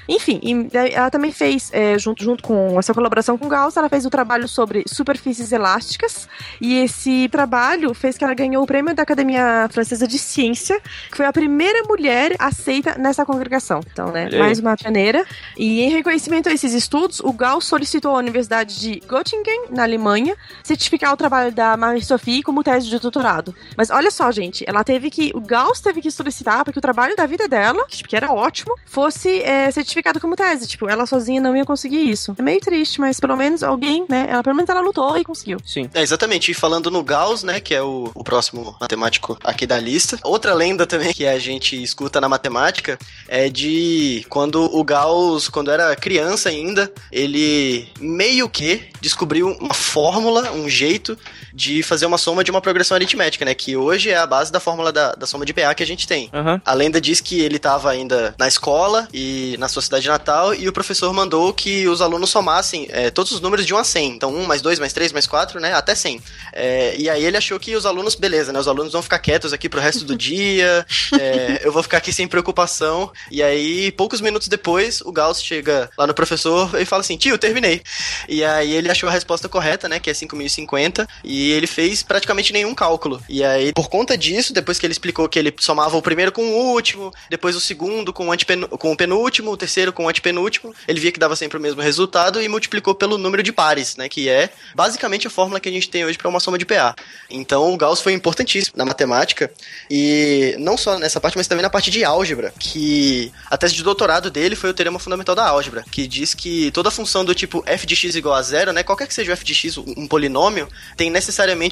Enfim, e daí ela também fez, é, junto, junto com essa colaboração com Gauss, ela fez o trabalho sobre superfícies elásticas, e esse trabalho fez que ela ganhou o prêmio da Academia Francesa de Ciência, que foi a primeira mulher aceita nessa congregação. Então, né, mais uma pioneira. E em reconhecimento a esses estudos, o Gauss solicitou à Universidade de Göttingen, na Alemanha, certificar o trabalho da Marie-Sophie como tese de doutorado. Mas olha só, gente, ela teve que, o Gauss teve que solicitar para que o trabalho da vida dela, que, que era ótimo, fosse é, certificado como tese. Tipo, ela sozinha não ia conseguir isso. É meio triste, mas pelo menos alguém, né? Ela, pelo menos ela lutou e conseguiu. Sim. É, exatamente. E falando no Gauss, né, que é o, o próximo matemático aqui da lista. Outra lenda também que a gente escuta na matemática é de quando o Gauss, quando era criança ainda, ele meio que descobriu uma fórmula, um jeito de fazer uma soma de uma progressão aritmética, né, que hoje é a base da fórmula da, da soma de PA que a gente tem. Aham. A lenda diz que ele estava ainda na escola e na sua cidade natal e o professor mandou que os alunos somassem é, todos os números de 1 a 100. Então 1 mais 2 mais 3 mais 4, né, até 100. É, e aí ele achou que os alunos, beleza, né, os alunos vão ficar quietos aqui pro resto do dia, é, eu vou ficar aqui sem preocupação. E aí, poucos minutos depois, o Gauss chega lá no professor e fala assim, tio, terminei. E aí ele achou a resposta correta, né, que é 5050, e ele fez praticamente nenhum cálculo. E aí, por conta disso, depois que ele explicou que ele somava o primeiro com o último, depois o segundo com o, com o penúltimo, o terceiro com o antepenúltimo, ele via que dava sempre o mesmo resultado e multiplicou pelo número de pares, né, que é basicamente a fórmula que a gente tem hoje para uma soma de PA. Então, o Gauss foi importantíssimo na matemática e não só nessa parte, mas também na parte de álgebra, que a tese de doutorado dele foi o teorema fundamental da álgebra, que diz que toda função do tipo f de x igual a zero, né, qualquer que seja o f de x, um polinômio, tem necessariamente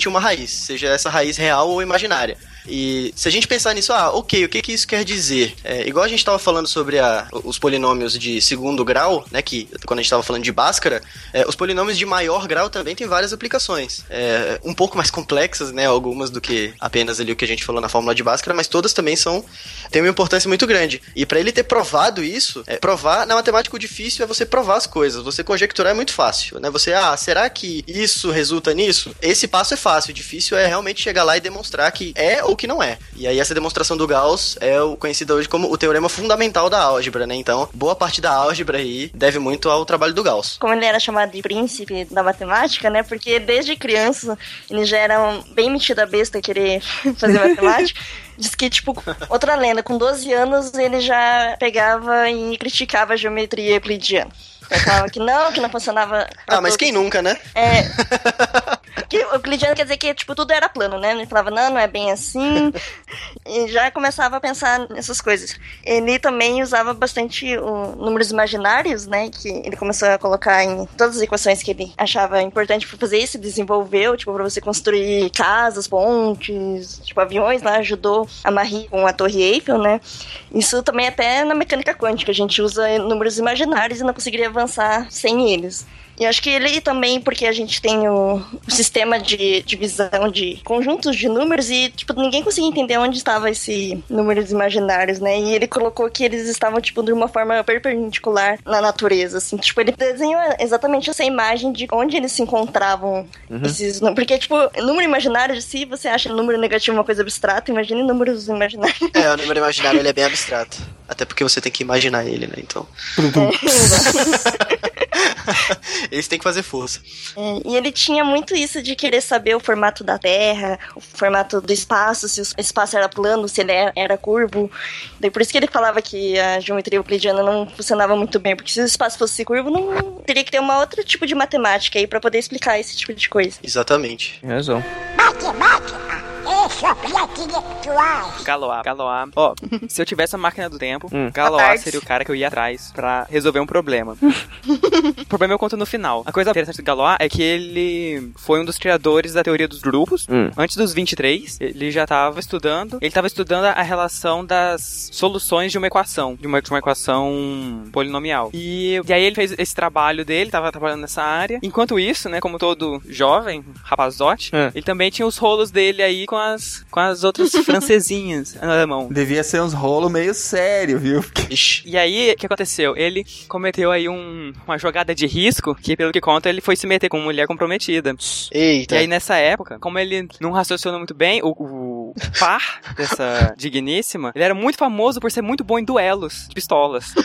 uma raiz, seja essa raiz real ou imaginária. E se a gente pensar nisso, ah, ok, o que, que isso quer dizer? É, igual a gente estava falando sobre a, os polinômios de segundo grau, né, que quando a gente estava falando de Bhaskara, é, os polinômios de maior grau também têm várias aplicações. É, um pouco mais complexas, né, algumas do que apenas ali o que a gente falou na fórmula de Bhaskara, mas todas também são têm uma importância muito grande. E para ele ter provado isso, é, provar na matemática o difícil é você provar as coisas. Você conjecturar é muito fácil, né? Você, ah, será que isso resulta nisso? Esse passo é fácil, o difícil é realmente chegar lá e demonstrar que é ou que não é. E aí essa demonstração do Gauss é o conhecido hoje como o teorema fundamental da álgebra, né? Então, boa parte da álgebra aí deve muito ao trabalho do Gauss. Como ele era chamado de príncipe da matemática, né? Porque desde criança ele já era um, bem metido a besta querer fazer matemática. Diz que, tipo, outra lenda, com 12 anos ele já pegava e criticava a geometria euclidiana. Falava que não, que não funcionava. Ah, mas todos. quem nunca, né? É. Que o euclidiano quer dizer que, tipo, tudo era plano, né? Ele falava, não, não é bem assim. e já começava a pensar nessas coisas. Ele também usava bastante o, números imaginários, né? Que ele começou a colocar em todas as equações que ele achava importante para fazer isso, desenvolveu, tipo, para você construir casas, pontes, tipo, aviões lá, ajudou a Marie com a Torre Eiffel, né? Isso também até na mecânica quântica, a gente usa números imaginários e não conseguiria avançar sem eles. E acho que ele também, porque a gente tem o, o sistema de divisão de conjuntos de números e, tipo, ninguém conseguia entender onde estava esse números imaginários, né? E ele colocou que eles estavam, tipo, de uma forma perpendicular na natureza, assim. Tipo, ele desenhou exatamente essa imagem de onde eles se encontravam, Uhum. esses números. Porque, tipo, número imaginário de si, você acha número negativo uma coisa abstrata, imagine números imaginários. É, o número imaginário ele é bem abstrato. Até porque você tem que imaginar ele, né? Então. Eles têm que fazer força. É, e ele tinha muito isso de querer saber o formato da Terra, o formato do espaço, se o espaço era plano, se ele era, era curvo. Daí por isso que ele falava que a geometria euclidiana não funcionava muito bem, porque se o espaço fosse curvo, não teria que ter uma outro tipo de matemática aí para poder explicar esse tipo de coisa. Exatamente. Tem razão. Matemática é Galois. Galois. Ó, se eu tivesse a máquina do tempo, Hum. Galois Atardes. seria o cara que eu ia atrás pra resolver um problema. o problema eu conto no final. A coisa interessante do Galois é que ele foi um dos criadores da teoria dos grupos. Hum. Antes dos 23, ele já tava estudando. Ele tava estudando a relação das soluções de uma equação, de uma, de uma equação polinomial. E, e aí ele fez esse trabalho dele, tava trabalhando nessa área. Enquanto isso, né, como todo jovem, rapazote, É. ele também tinha os rolos dele aí com as, com as outras francesinhas no alemão. Devia ser uns rolos meio sério, viu? E aí, o que aconteceu? Ele cometeu aí um- uma jogada de risco, que pelo que conta, ele foi se meter com uma mulher comprometida. Eita. E aí, nessa época, como ele não raciocinou muito bem, o, o par dessa digníssima, ele era muito famoso por ser muito bom em duelos de pistolas.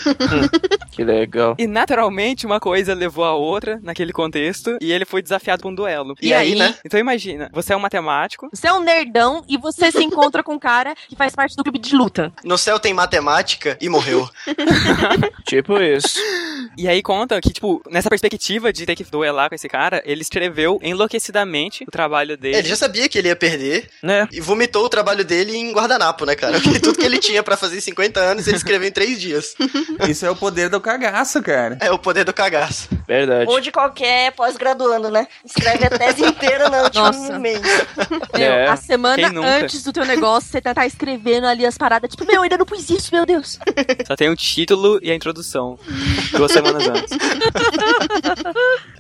Que legal. E naturalmente, uma coisa levou a outra naquele contexto, e ele foi desafiado pra um duelo. E aí, né? Então imagina, você é um matemático, Você é um nerdão e você se encontra com um cara que faz parte do clube de luta. No céu tem matemática e morreu. Tipo isso. E aí conta que, tipo, nessa perspectiva de ter que duelar com esse cara, ele escreveu enlouquecidamente o trabalho dele. Ele já sabia que ele ia perder Né? e vomitou o trabalho dele em guardanapo, né, cara? Porque tudo que ele tinha pra fazer em 50 anos, ele escreveu em 3 dias. isso é o poder do cagaço, cara. É o poder do cagaço. Verdade. Ou de qualquer pós-graduando, né? Escreve a tese inteira no último Nossa. mês. Meu, É, a semana antes do teu negócio, você tá, tá escrevendo ali as paradas, tipo, meu, ainda não pus isso, meu Deus. Só tem o título e a introdução. Duas semanas antes.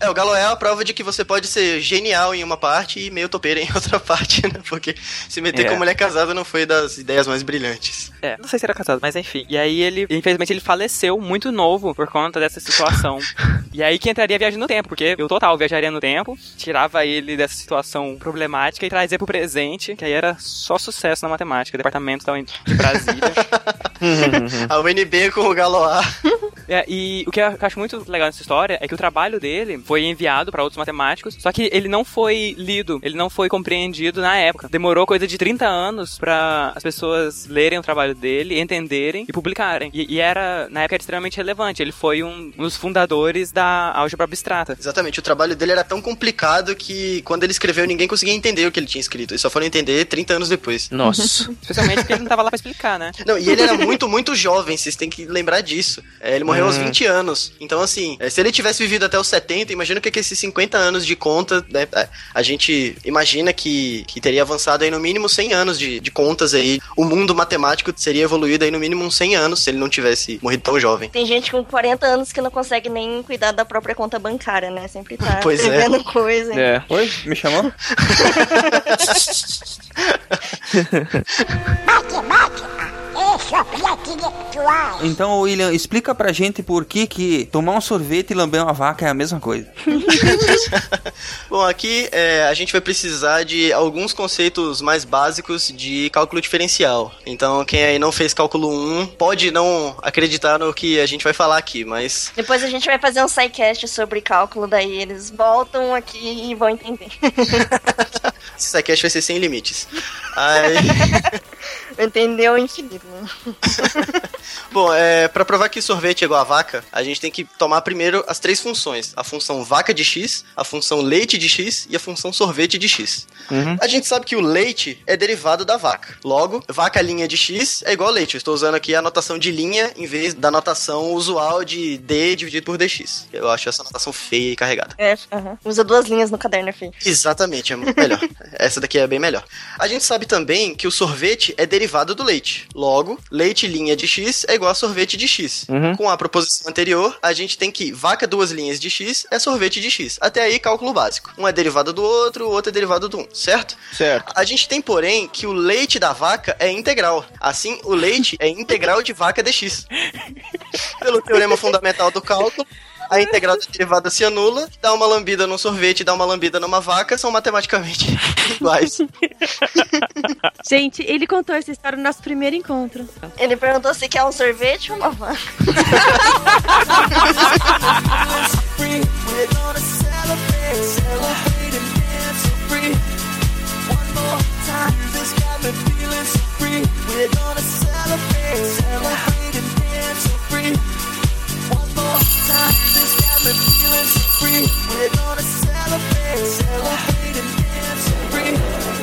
É, o Galo é a prova de que você pode ser genial em uma parte e meio topeira em outra parte, né? Porque se meter É. com mulher casada não foi das ideias mais brilhantes. É, não sei se era casado, mas enfim. E aí ele, infelizmente, ele faleceu muito novo por conta dessa situação. E aí que entraria a viagem no tempo, porque eu total viajaria no tempo, tirava ele dessa situação problemática e trazia pro presente, que aí era só sucesso na matemática, departamento da de Brasília. A UNB com o Galoá. É, e o que eu acho muito legal nessa história é que o trabalho dele foi enviado pra outros matemáticos, só que ele não foi lido, ele não foi compreendido na época. Demorou coisa de 30 anos pra as pessoas lerem o trabalho dele, entenderem e publicarem. E, e era, na época, era extremamente relevante. Ele foi um, um dos fundadores da álgebra abstrata. Exatamente, o trabalho dele era tão complicado que quando ele escreveu ninguém conseguia entender o que ele tinha escrito. Eles só foram entender 30 anos depois. Nossa. Especialmente porque ele não tava lá pra explicar, né? Não, e ele era muito, muito jovem, vocês têm que lembrar disso. É, ele morreu aos Hum. 20 anos. Então, assim, é, se ele tivesse vivido até os 70, imagina o que é que esses 50 anos de conta, né? A, a gente imagina que, que teria avançado aí no mínimo 100 anos de, de contas aí. O mundo matemático seria evoluído aí no mínimo uns 100 anos se ele não tivesse morrido tão jovem. Tem gente com 40 anos que não consegue nem cuidar da própria conta bancária, né? Sempre tá Pois é. escrevendo coisa. É. Oi, me chamou? Então, William, explica pra gente por que que tomar um sorvete e lamber uma vaca é a mesma coisa. Bom, aqui é, a gente vai precisar de alguns conceitos mais básicos de cálculo diferencial. Então, quem aí não fez cálculo 1 pode não acreditar no que a gente vai falar aqui, mas Depois a gente vai fazer um sidecast sobre cálculo, daí eles voltam aqui e vão entender. esse sidecast vai ser sem limites. Aí, Entendeu infinito, né? bom, é, para provar que sorvete é igual a vaca, a gente tem que tomar primeiro as três funções: a função vaca de x, a função leite de x e a função sorvete de x. Uhum. A gente sabe que o leite é derivado da vaca. Logo, vaca linha de x é igual a leite. Eu estou usando aqui a notação de linha em vez da notação usual de d dividido por dx. Eu acho essa notação feia e carregada. É, aham. Usa duas linhas no caderno, filho. Exatamente, é melhor. Essa daqui é bem melhor. A gente sabe também que o sorvete é derivado do leite. Logo, leite linha de x é igual a sorvete de x. Uhum. Com a proposição anterior, a gente tem que vaca duas linhas de x é sorvete de x. Até aí, cálculo básico. Um é derivado do outro, o outro é derivado do um, certo? Certo. A gente tem, porém, que o leite da vaca é integral. Assim, o leite é integral de vaca dx. Pelo teorema fundamental do cálculo, a integral da derivada se anula, dá uma lambida num sorvete e dá uma lambida numa vaca, são matematicamente iguais. Gente, ele contou essa história no nosso primeiro encontro. Ele perguntou se quer um sorvete ou uma vaca. We're gonna celebrate, celebrate and dance so free. Time, this got me feeling so free. We're gonna celebrate, celebrate and dance so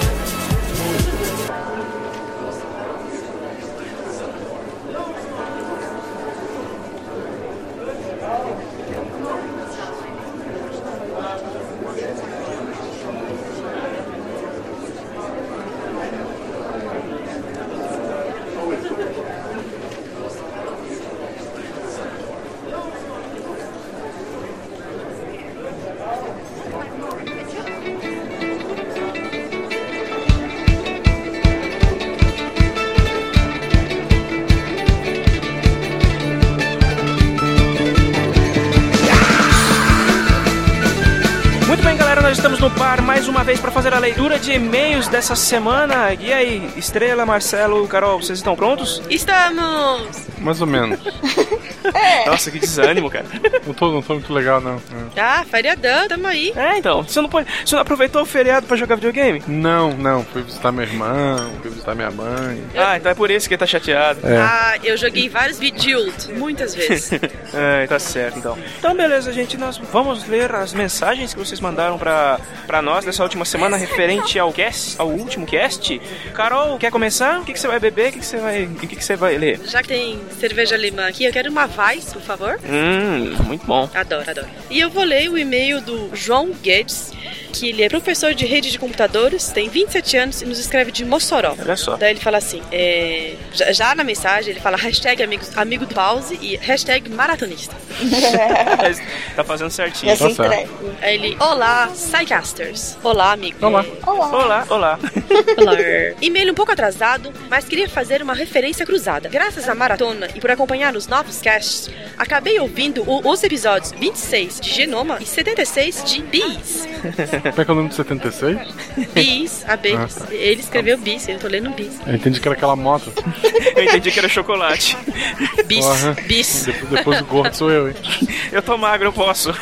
fazer a leitura de e-mails dessa semana. E aí, Estrela, Marcelo, Carol, vocês estão prontos? Estamos! Mais ou menos. Nossa, que desânimo, cara. Não tô, não tô muito legal, não. É. Ah, feriadão, tamo aí. É, então, você não, pode, você não aproveitou o feriado para jogar videogame? Não, não. Fui visitar meu irmão, fui visitar minha mãe. Ah, então é por isso que ele tá chateado. É. Ah, eu joguei vários Bejeweled, muitas vezes. É, tá certo, então. Então, beleza, gente. Nós vamos ler as mensagens que vocês mandaram pra, pra nós dessa última semana referente ao cast, ao último cast. Carol, quer começar? O que, que você vai beber? O que, que você vai, o que, que você vai ler? Já que tem cerveja alemã aqui, eu quero uma Weiss, por favor. Hum, muito bom. Adoro, adoro. E eu vou ler o e-mail do João Guedes, que ele é professor de rede de computadores, tem 27 anos e nos escreve de Mossoró. Olha só. Daí ele fala assim, é, já, já na mensagem ele fala hashtag amigos, amigo do pause e hashtag maratonista. tá fazendo certinho. Assim Tá. Aí ele, olá, Psycasters. Olá, amigo. Olá. Olá, olá. Olá. E-mail um pouco atrasado, mas queria fazer uma referência cruzada. Graças à maratona e por acompanhar os novos casts, acabei ouvindo o- os episódios 26 de Genoma e 76 de Bis. Como é que é o número de 76? Bis, abelhas. Ah, tá. Ele escreveu Bis, eu tô lendo Bis. Eu entendi que era aquela moto. Eu entendi que era chocolate. Bis, Porra. Bis. Depois, depois do gordo sou eu, hein? Eu tô magro, eu posso.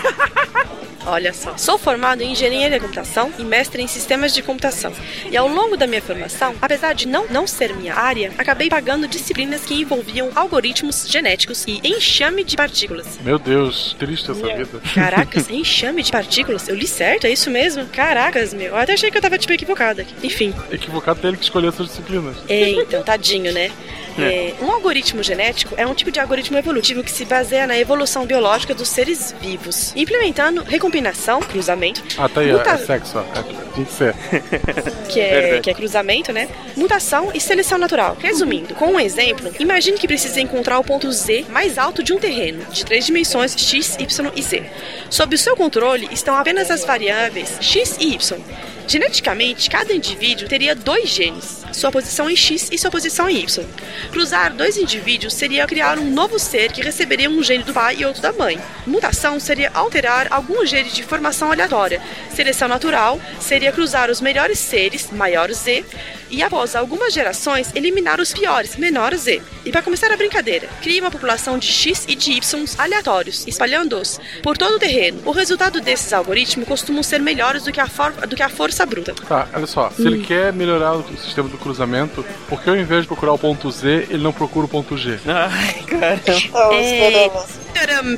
Olha só. Sou formado em engenharia de computação e mestre em sistemas de computação. E ao longo da minha formação, apesar de não, não ser minha área, acabei pagando disciplinas que envolviam algoritmos genéticos e enxame de partículas. Meu Deus, triste essa vida. Caracas, enxame de partículas? Eu li certo? É isso mesmo? Caracas, meu. Eu até achei que eu tava, tipo, equivocada. Enfim. Equivocado tem ele que escolher essas disciplinas. É, então, tadinho, né? É, um algoritmo genético é um tipo de algoritmo evolutivo que se baseia na evolução biológica dos seres vivos, implementando recombinação, cruzamento, Ah, tá aí, ó, muta- é sexo. É, tinha que ser. que é, que é cruzamento, né? Mutação e seleção natural. Resumindo, com um exemplo, imagine que precisa encontrar o ponto Z mais alto de um terreno, de três dimensões x, y e z. Sob o seu controle estão apenas as variáveis x e y. Geneticamente, cada indivíduo teria dois genes, sua posição em X e sua posição em Y. Cruzar dois indivíduos seria criar um novo ser que receberia um gene do pai e outro da mãe. Mutação seria alterar algum gene de formação aleatória. Seleção natural seria cruzar os melhores seres, maior Z, e após algumas gerações, eliminar os piores, menor Z. E para começar a brincadeira, crie uma população de X e de Y aleatórios, espalhando-os por todo o terreno. O resultado desses algoritmos costumam ser melhores do que a, do que a força bruta. Tá, olha só. Se ele quer melhorar o sistema do cruzamento, por que ao invés de procurar o ponto Z, ele não procura o ponto G? Ai, caramba. É... Taram,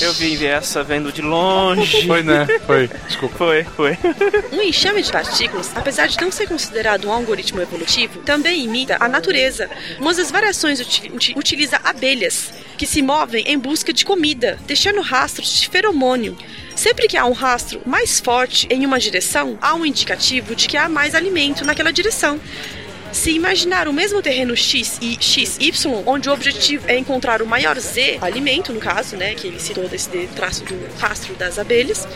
Eu vi essa vendo de longe. Foi, né? Foi. Desculpa. Foi, foi. Um enxame de partículas, apesar de não ser considerado um algoritmo evolutivo, também imita a natureza. Uma das variações uti- uti- utiliza abelhas, que se movem em busca de comida, deixando rastros de feromônio. Sempre que há um rastro mais forte em uma direção, há um indicativo de que há mais alimento naquela direção. Se imaginar o mesmo terreno X e XY, onde o objetivo é encontrar o maior Z, alimento no caso, né, que ele citou desse de- traço do rastro das abelhas,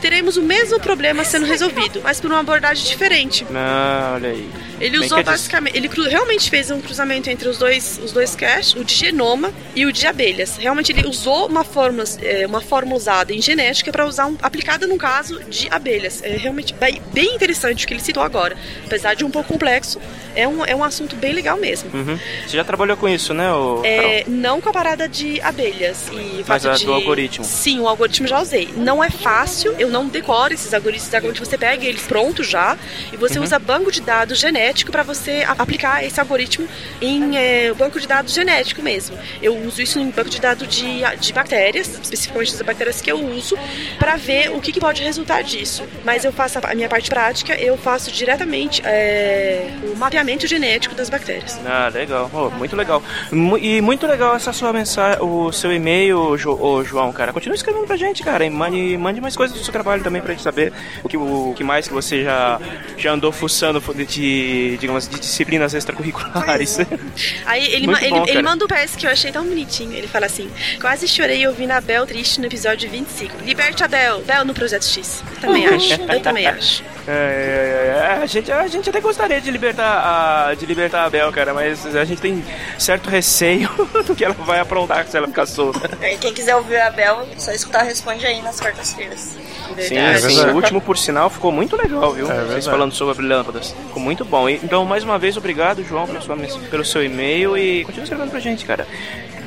teremos o mesmo problema sendo resolvido, mas por uma abordagem diferente. Ah, olha aí. Ele Bem usou basicamente, ele realmente fez um cruzamento entre os dois, os dois caches, o de genoma e o de abelhas. Realmente ele usou uma fórmula, é, uma fórmula usada em genética para usar um, aplicada no caso de abelhas. É realmente bem interessante o que ele citou agora, apesar de um pouco complexo. É um, é um assunto bem legal mesmo. Uhum. Você já trabalhou com isso, né, ô É, não com a parada de abelhas e Mas a de... do algoritmo. Sim, o algoritmo já usei. Não é fácil, eu não decoro esses algoritmos. Esses algoritmos você pega eles prontos já e você Uhum. usa banco de dados genético para você aplicar esse algoritmo em é, banco de dados genético mesmo. Eu uso isso em banco de dados de, de bactérias, especificamente das bactérias que eu uso, para ver o que, que pode resultar disso. Mas eu faço a, a minha parte prática, eu faço diretamente é, o mapeamento genético das bactérias. Ah, legal. Oh, muito legal. E muito legal essa sua mensagem, o seu e-mail, Jo- ô, João, cara. Continua escrevendo pra gente, cara. E mande, mande mais coisas do seu trabalho também pra gente saber o que, o, que mais que você já, já andou fuçando de, digamos, de disciplinas extracurriculares. Aí ele, ma- ele, bom, ele cara. manda o PS que eu achei tão bonitinho. Ele fala assim: Quase chorei ouvindo a Bel triste no episódio 25. Liberte a Bel, Bel no Projeto X. Também acho, eu também acho. É, é, é, a, gente, a gente até gostaria de libertar a, de libertar a Bel, cara, mas a gente tem certo receio do que ela vai aprontar se ela ficar solta. E quem quiser ouvir a Bel, só escutar Responde aí nas quartas-feiras. Sim, É sim. O último, por sinal, ficou muito legal, viu? É Vocês falando sobre lâmpadas. Ficou muito bom. Então, mais uma vez, obrigado, João, pela sua, mens- pelo seu e-mail e continua escrevendo pra gente, cara.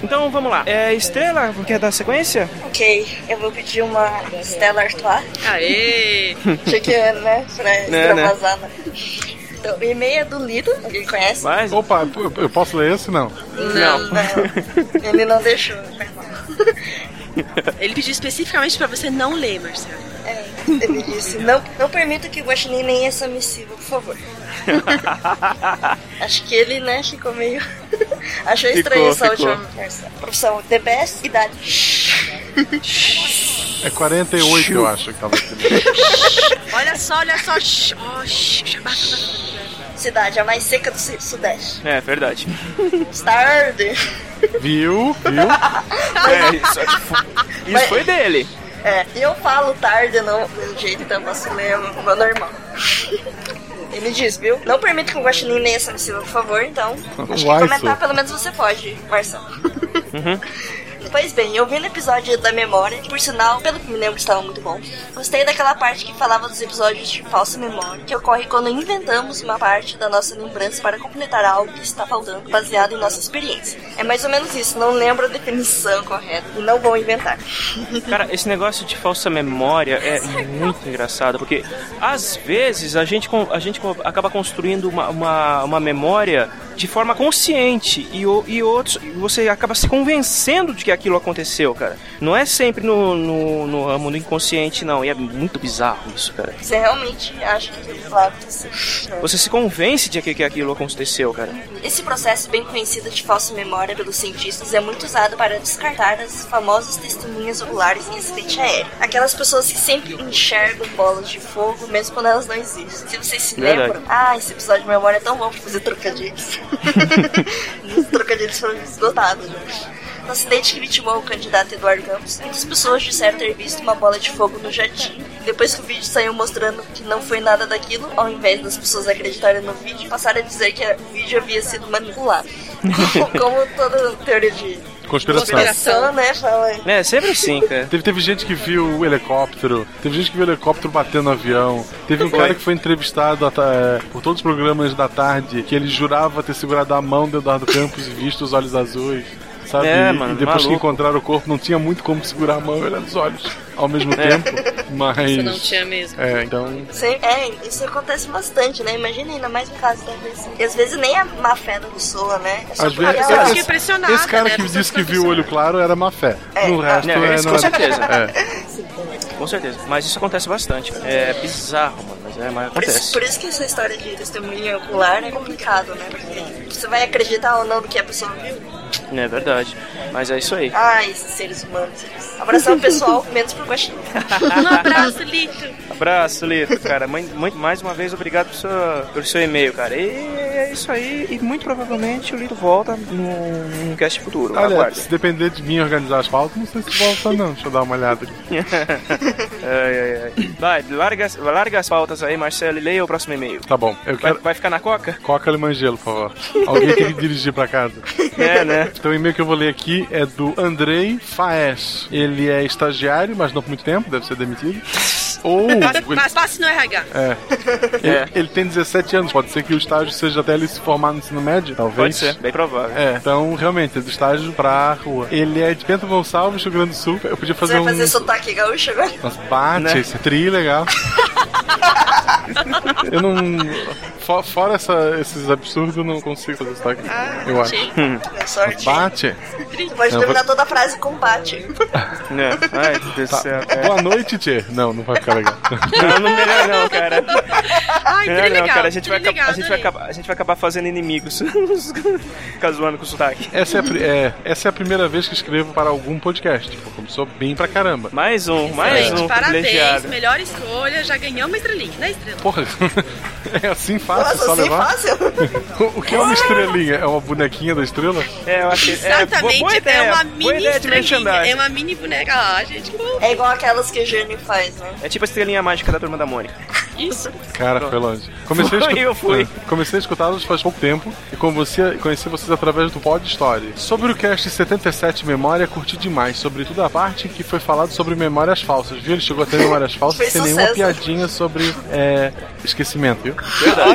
Então, vamos lá. É, Estrela, quer dar sequência? Ok, eu vou pedir uma Stella Artois. Aê! Achei que, né, pra extravasar, né? O e-mail é do Lido, alguém conhece? Mas... Opa, eu- posso ler esse? Não. Não, não. Ele não deixou. Ele pediu especificamente pra você não ler, Marcelo. É, ele disse, não, não permita que o Guaxinim nem essa missiva, por favor. Acho que ele, né, ficou meio... Achou Ficou, estranho essa ficou. última versão. Profissão, The Best, idade. É 48, eu acho que tava aqui. Olha só, olha só. Oh, Cidade, a mais seca do su- Sudeste. É, verdade. Starde. Viu? Viu? É, isso, isso Mas- foi dele. É, e eu falo tarde, não, do jeito posso ler, o meu normal. Ele diz, viu? Não permita que o Guaxinim leia essa missiva, por favor, então. Acho que Uai, comentar pelo menos você pode, Marcelo. Uhum. Pois bem, eu vi no episódio da memória, por sinal, pelo que me lembro, estava muito bom. Gostei daquela parte que falava dos episódios de falsa memória, que ocorre quando inventamos uma parte da nossa lembrança para completar algo que está faltando, baseado em nossa experiência. É mais ou menos isso, não lembro a definição correta e não vou inventar. Cara, esse negócio de falsa memória é muito engraçado, porque às vezes a gente, a gente acaba construindo uma, uma, uma memória de forma consciente e, e outros você acaba se convencendo de que aquilo aconteceu, cara. Não é sempre no, no, no ramo do inconsciente, não, e é muito bizarro isso, cara. Você realmente acha que aquilo vai acontecer? Você se convence de que, que aquilo aconteceu, cara. Esse processo bem conhecido de falsa memória pelos cientistas é muito usado para descartar as famosas testemunhas oculares em acidente aéreo. Aquelas pessoas que sempre enxergam bolas de fogo, mesmo quando elas não existem. Se vocês se Verdade. lembram, ah, esse episódio de memória é tão bom pra fazer trocadilhos. Os trocadilhos foram esgotados, né? No acidente que vitimou o candidato Eduardo Campos, muitas pessoas disseram ter visto uma bola de fogo no jardim. Depois que o vídeo saiu mostrando que não foi nada daquilo, ao invés das pessoas acreditarem no vídeo, passaram a dizer que o vídeo havia sido manipulado. Como toda teoria de Conspiração. conspiração, né? Fala. É, sempre assim, cara. Teve, teve gente que viu o helicóptero, teve gente que viu o helicóptero batendo no avião, teve um Foi. cara que foi entrevistado at- é, por todos os programas da tarde, que ele jurava ter segurado a mão do Eduardo Campos e visto os olhos azuis. Sabe? É, E- mano, e depois que maluco. encontraram o corpo, não tinha muito como segurar a mão e olhar nos olhos ao mesmo É. tempo. Mas. Isso não tinha mesmo. É, então. É, isso acontece bastante, né? Imagina ainda mais no caso da vez. E às vezes nem a má fé da pessoa, né? É Às vezes, ela- esse, esse cara que disse que viu o olho claro era má fé. No resto Não, é, isso não com é- certeza. É. Com certeza. Mas isso acontece bastante. cara. É bizarro, mano. Mas, é, mas Por isso, acontece. por isso que essa história de testemunha ocular é complicado, né? Porque você vai acreditar ou não no que a pessoa viu. É verdade. Mas é isso aí. Ai, esses seres humanos. eles- Abração pessoal, menos pro baixinho. Um abraço, Lito. Abraço, Lito, cara. Muito- mais uma vez, obrigado pelo seu, pelo seu e-mail, cara. E é isso aí. E muito provavelmente o Lito volta no, no cast futuro. Olha, Aguarde. se depender de mim organizar as pautas, não sei se volta não. Deixa eu dar uma olhada aqui. ai, ai, ai. Vai, larga, as- larga as pautas aí, Marcelo, e leia o próximo e-mail. Tá bom, eu Vai, quero. vai ficar na coca? Coca limão gelo, por favor. Alguém tem que dirigir pra casa. É, né? Então o e-mail que eu vou ler aqui é do Andrei Faes. Ele é estagiário, mas não por muito tempo, deve ser demitido. Ou. Passe, passe- passe no RH. É. Ele, ele tem 17 anos, pode ser que o estágio seja até ele se formar no ensino médio, talvez. Pode ser, bem provável. É, então realmente, é do estágio pra rua. Ele é de Bento Gonçalves, Rio Grande do Sul. Eu podia Você fazer vai um. fazer sotaque gaúcho agora? Nossa, bate, Né? esse é tri legal. Eu não. fo- Fora essa- esses absurdos, eu não consigo fazer sotaque. eu acho. É sorte. Bate. Você pode terminar vou- toda a frase com bate. Né? Ai, Tá. Boa noite, Tchê. Não, não vai ficar legal. Não, não melhor não, cara. Ai, Melhor não, legal. cara. A gente, vai, legal, acabar- a, gente vai acabar, a gente vai acabar fazendo inimigos. Ficar zoando com sotaque. Essa é, a, é, essa é a primeira vez que escrevo para algum podcast. Tipo, começou bem pra caramba. Mais um, mais Excelente, um parabéns, privilegiado. melhor escolha, já ganhou uma estrelinha, né, estrela? Porra, é assim fácil, Nossa, só assim levar? fácil? O que é uma estrelinha? É uma bonequinha da estrela? É, eu acho que Exatamente, é, boa ideia, é uma boa mini ideia de estrelinha, é uma mini boneca. Gente, que bom. É igual aquelas que a Jenny faz, né? É tipo a estrelinha mágica da turma da Mônica. Isso. Cara, foi longe. Comecei a Foi, escutar, eu fui. Comecei a escutá-los faz pouco tempo e com você, conheci vocês através do Pod Story. Sobre o cast 77 Memória, curti demais, sobretudo a parte que foi falado sobre memórias falsas, viu? Ele chegou a ter memórias falsas sem nenhuma piadinha sobre é, esquecimento, viu?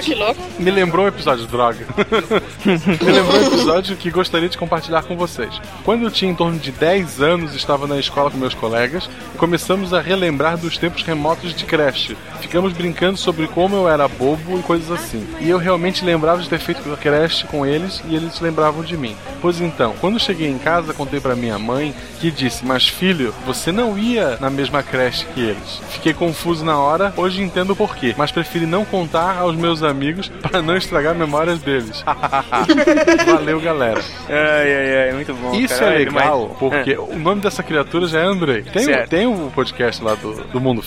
Que louco. Me lembrou um episódio, droga. Me lembrou um episódio que gostaria de compartilhar com vocês. Quando eu tinha em torno de 10 anos, estava na escola com meus colegas e começamos a relembrar dos tempos remotos de creche. Ficamos brincando sobre como eu era bobo e coisas assim. E eu realmente lembrava de ter feito creche com eles e eles lembravam de mim. Pois então, quando cheguei em casa, contei pra minha mãe que disse: Mas filho, você não ia na mesma creche que eles. Fiquei confuso na hora, hoje entendo o porquê, mas preferi não contar aos meus amigos para não estragar memórias deles. Valeu, galera. Ai, ai, ai, muito bom. Isso caralho, é legal, mas- porque É. o nome dessa criatura já é Andrei. Tem, Certo. tem um podcast lá do, do Mundo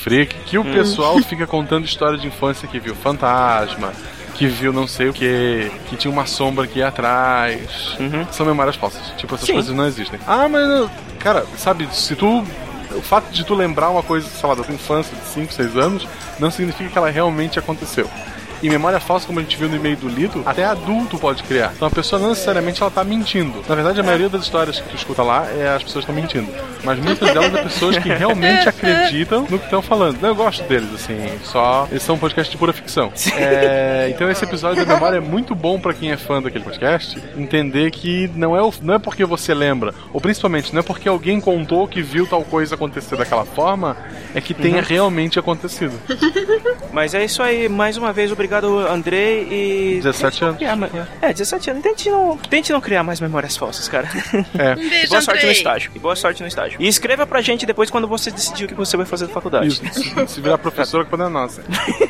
Que o Hum. pessoal fica contando história de infância que viu fantasma, que viu não sei o que, que tinha uma sombra aqui atrás. São memórias falsas. Tipo, essas Sim. coisas não existem. Ah, mas, cara, sabe, se tu. O fato de tu lembrar uma coisa, sei lá, da tua infância de 5, 6 anos, não significa que ela realmente aconteceu. E memória falsa, como a gente viu no e-mail do Lido, até adulto pode criar. Então a pessoa não necessariamente ela tá mentindo. Na verdade, a maioria das histórias que tu escuta lá é as pessoas estão mentindo. Mas muitas delas é pessoas que realmente acreditam no que estão falando. Eu gosto deles, assim, só. Eles são um podcast de pura ficção. É, então esse episódio da memória é muito bom pra quem é fã daquele podcast entender que não é, o- não é porque você lembra, ou principalmente não é porque alguém contou que viu tal coisa acontecer daquela forma, é que tenha Uhum. realmente acontecido. Mas é isso aí, mais uma vez, obrigado, Andrei. E. 17 anos. Criar É, 17 anos. Tente não, tente não criar mais memórias falsas, cara. É. Um beijo, E boa sorte no Andrei. estágio. E boa sorte no estágio. E escreva pra gente depois quando você decidir o que você vai fazer na faculdade. Isso, se, se virar professora, não é nossa.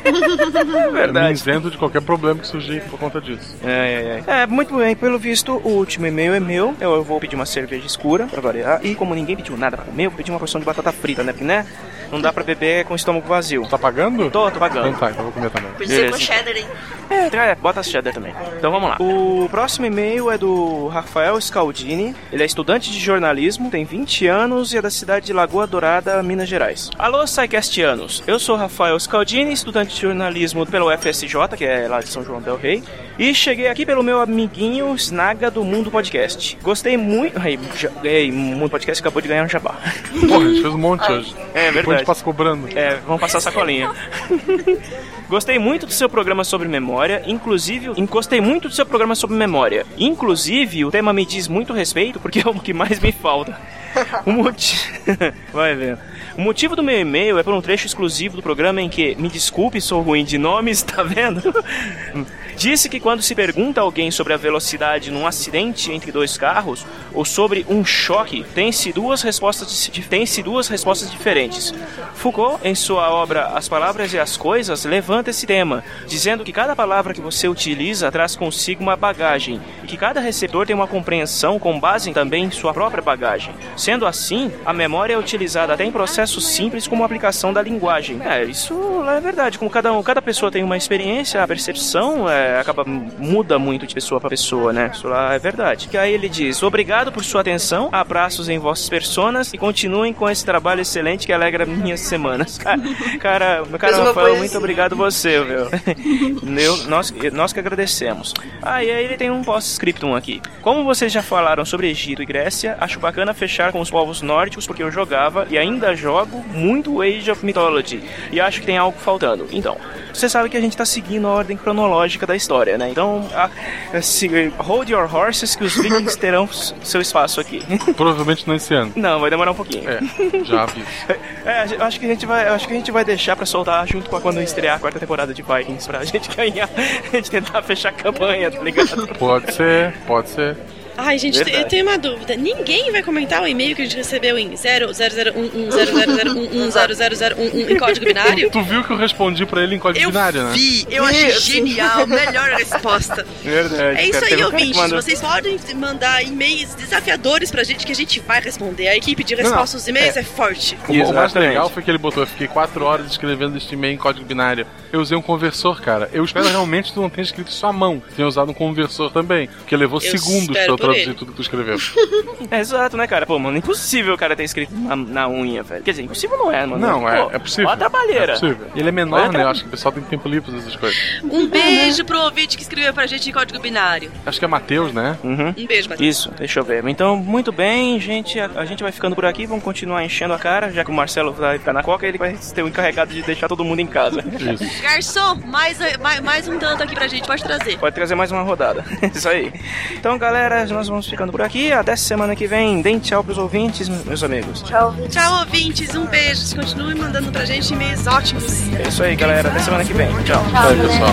É Eu me isento de qualquer problema que surgir por conta disso. É, é, é. É, muito bem, pelo visto, o último e-mail é meu. Eu, eu vou pedir uma cerveja escura pra variar. E como ninguém pediu nada pra comer, eu vou pedir uma porção de batata frita, né? Porque, né? Não dá pra beber com o estômago vazio. Tá pagando? Tô, tô pagando. Então tá, então vou comer também. Podia ser com cheddar, hein? É, é, bota cheddar também. Então vamos lá. O próximo e-mail é do Rafael Scaldini. Ele é estudante de jornalismo, tem 20 anos e é da cidade de Lagoa Dourada, Minas Gerais. Alô, Psycastianos. Eu sou Rafael Scaldini, estudante de jornalismo pelo FSJ, que é lá de São João del Rei. E cheguei aqui pelo meu amiguinho Snaga do Mundo Podcast. Gostei muito. Ai, já- Ei, Mundo Podcast acabou de ganhar um jabá. Porra, a gente fez um monte hoje. É Depois a verdade. gente passa cobrando. É, vamos passar a sacolinha. Gostei muito do seu programa sobre memória, inclusive, gostei muito do seu programa sobre memória. Inclusive, o tema me diz muito respeito porque é o que mais me falta. O motivo. Vai ver. O motivo do meu e-mail é por um trecho exclusivo do programa em que, me desculpe, sou ruim de nomes, tá vendo? Disse que quando se pergunta a alguém sobre a velocidade num acidente entre dois carros ou sobre um choque, tem-se duas respostas, tem-se duas respostas diferentes. Foucault, em sua obra As Palavras e as Coisas, levanta esse tema, dizendo que cada palavra que você utiliza traz consigo uma bagagem e que cada receptor tem uma compreensão com base também em sua própria bagagem. Sendo assim, a memória é utilizada até em processos simples como aplicação da linguagem. É, isso é verdade. Como cada, cada pessoa tem uma experiência, a percepção é, acaba muda muito de pessoa para pessoa, né? Isso lá é verdade. Que aí ele diz: Obrigado por sua atenção, abraços em vossas personas e continuem com esse trabalho excelente que alegra minhas semanas. Cara, cara, meu cara Rafael, muito obrigado você, viu? Eu, nós, nós que agradecemos. Ah, e aí ele tem um post-scriptum aqui. Como vocês já falaram sobre Egito e Grécia, acho bacana fechar com os povos nórdicos porque eu jogava e ainda jogo muito Age of Mythology e acho que tem algo faltando. Então, você sabe que a gente tá seguindo a ordem cronológica da história, né? Então, a, se- hold your horses que os vikings terão seu espaço aqui. Provavelmente não esse ano. Não, vai demorar um pouquinho. É, já aviso. É, acho que a gente vai, acho que a gente vai deixar pra soltar junto com a quando estrear a quarta temporada de Vikings pra gente ganhar, a gente tentar fechar a campanha, tá ligado? Pode ser, pode ser. Ai, gente, eu tenho uma dúvida. Ninguém vai comentar o e-mail que a gente recebeu em 000110001100011 em código binário? Tu viu que eu respondi pra ele em código Eu binário, né? vi, eu achei Isso. genial, melhor resposta. Verdade. É isso cara. aí, ouvintes. mandou- Vocês podem mandar e-mails desafiadores pra gente que a gente vai responder. A equipe de resposta aos e-mails é, forte. O, o mais legal foi que ele botou, eu fiquei 4 horas escrevendo este e-mail em código binário. Eu usei um conversor, cara. Eu espero realmente que tu não tenha escrito à mão. Tenha usado um conversor também. Porque levou Eu segundos pra eu traduzir ele. tudo que tu escreveu. É, exato, né, cara? Pô, mano, impossível o cara ter escrito na, na unha, velho. Quer dizer, impossível não é, mano. Não, é, Pô, é possível. Ó a trabalheira. É possível. E ele é menor, né? Eu acho que o pessoal tem tempo livre pra essas coisas. Um beijo pro ouvinte que escreveu pra gente em código binário. Acho que é Matheus, né? Uhum. Um beijo, Matheus. Isso, deixa eu ver. Então, muito bem, gente. A, a gente vai ficando por aqui. Vamos continuar enchendo a cara. Já que o Marcelo vai ficar na coca, ele vai ser o encarregado de deixar todo mundo em casa. Isso. Garçom, mais, mais, mais um tanto aqui pra gente, pode trazer. Pode trazer mais uma rodada. Isso aí. Então, galera, nós vamos ficando por aqui. Até semana que vem. Deem tchau pros ouvintes, meus amigos. Tchau. Tchau, ouvintes, um beijo. Continue mandando pra gente e-mails ótimos. É isso aí, galera. Até semana que vem. Tchau. Vai, pessoal.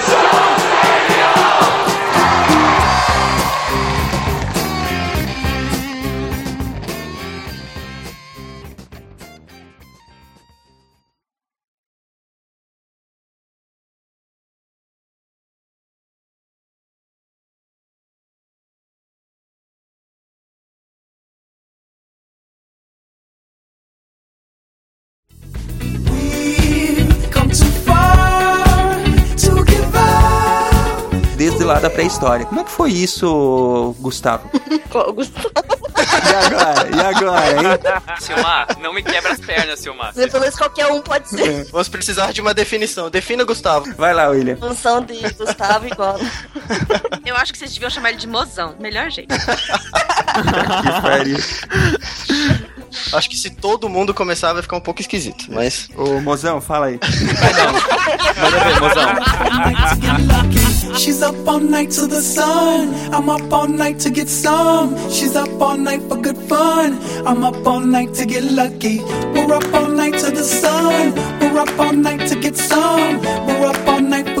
Da pré-história. Como é que foi isso, Gustavo? E agora? E agora, hein? Silmar, não me quebra as pernas, Silmar. Depois qualquer um pode ser. Vamos precisar de uma definição. Defina Gustavo. Vai lá, William. Função de Gustavo igual. Eu acho que vocês deviam chamar ele de mozão. Melhor jeito. Acho que se todo mundo começar vai ficar um pouco esquisito, mas. Ô, mozão, fala aí. She's up all night to the sun. I'm up all night to get some. She's up all night for good fun. I'm up all night to get lucky. We're up all night to the sun. We're up all night to get some. We're up all night for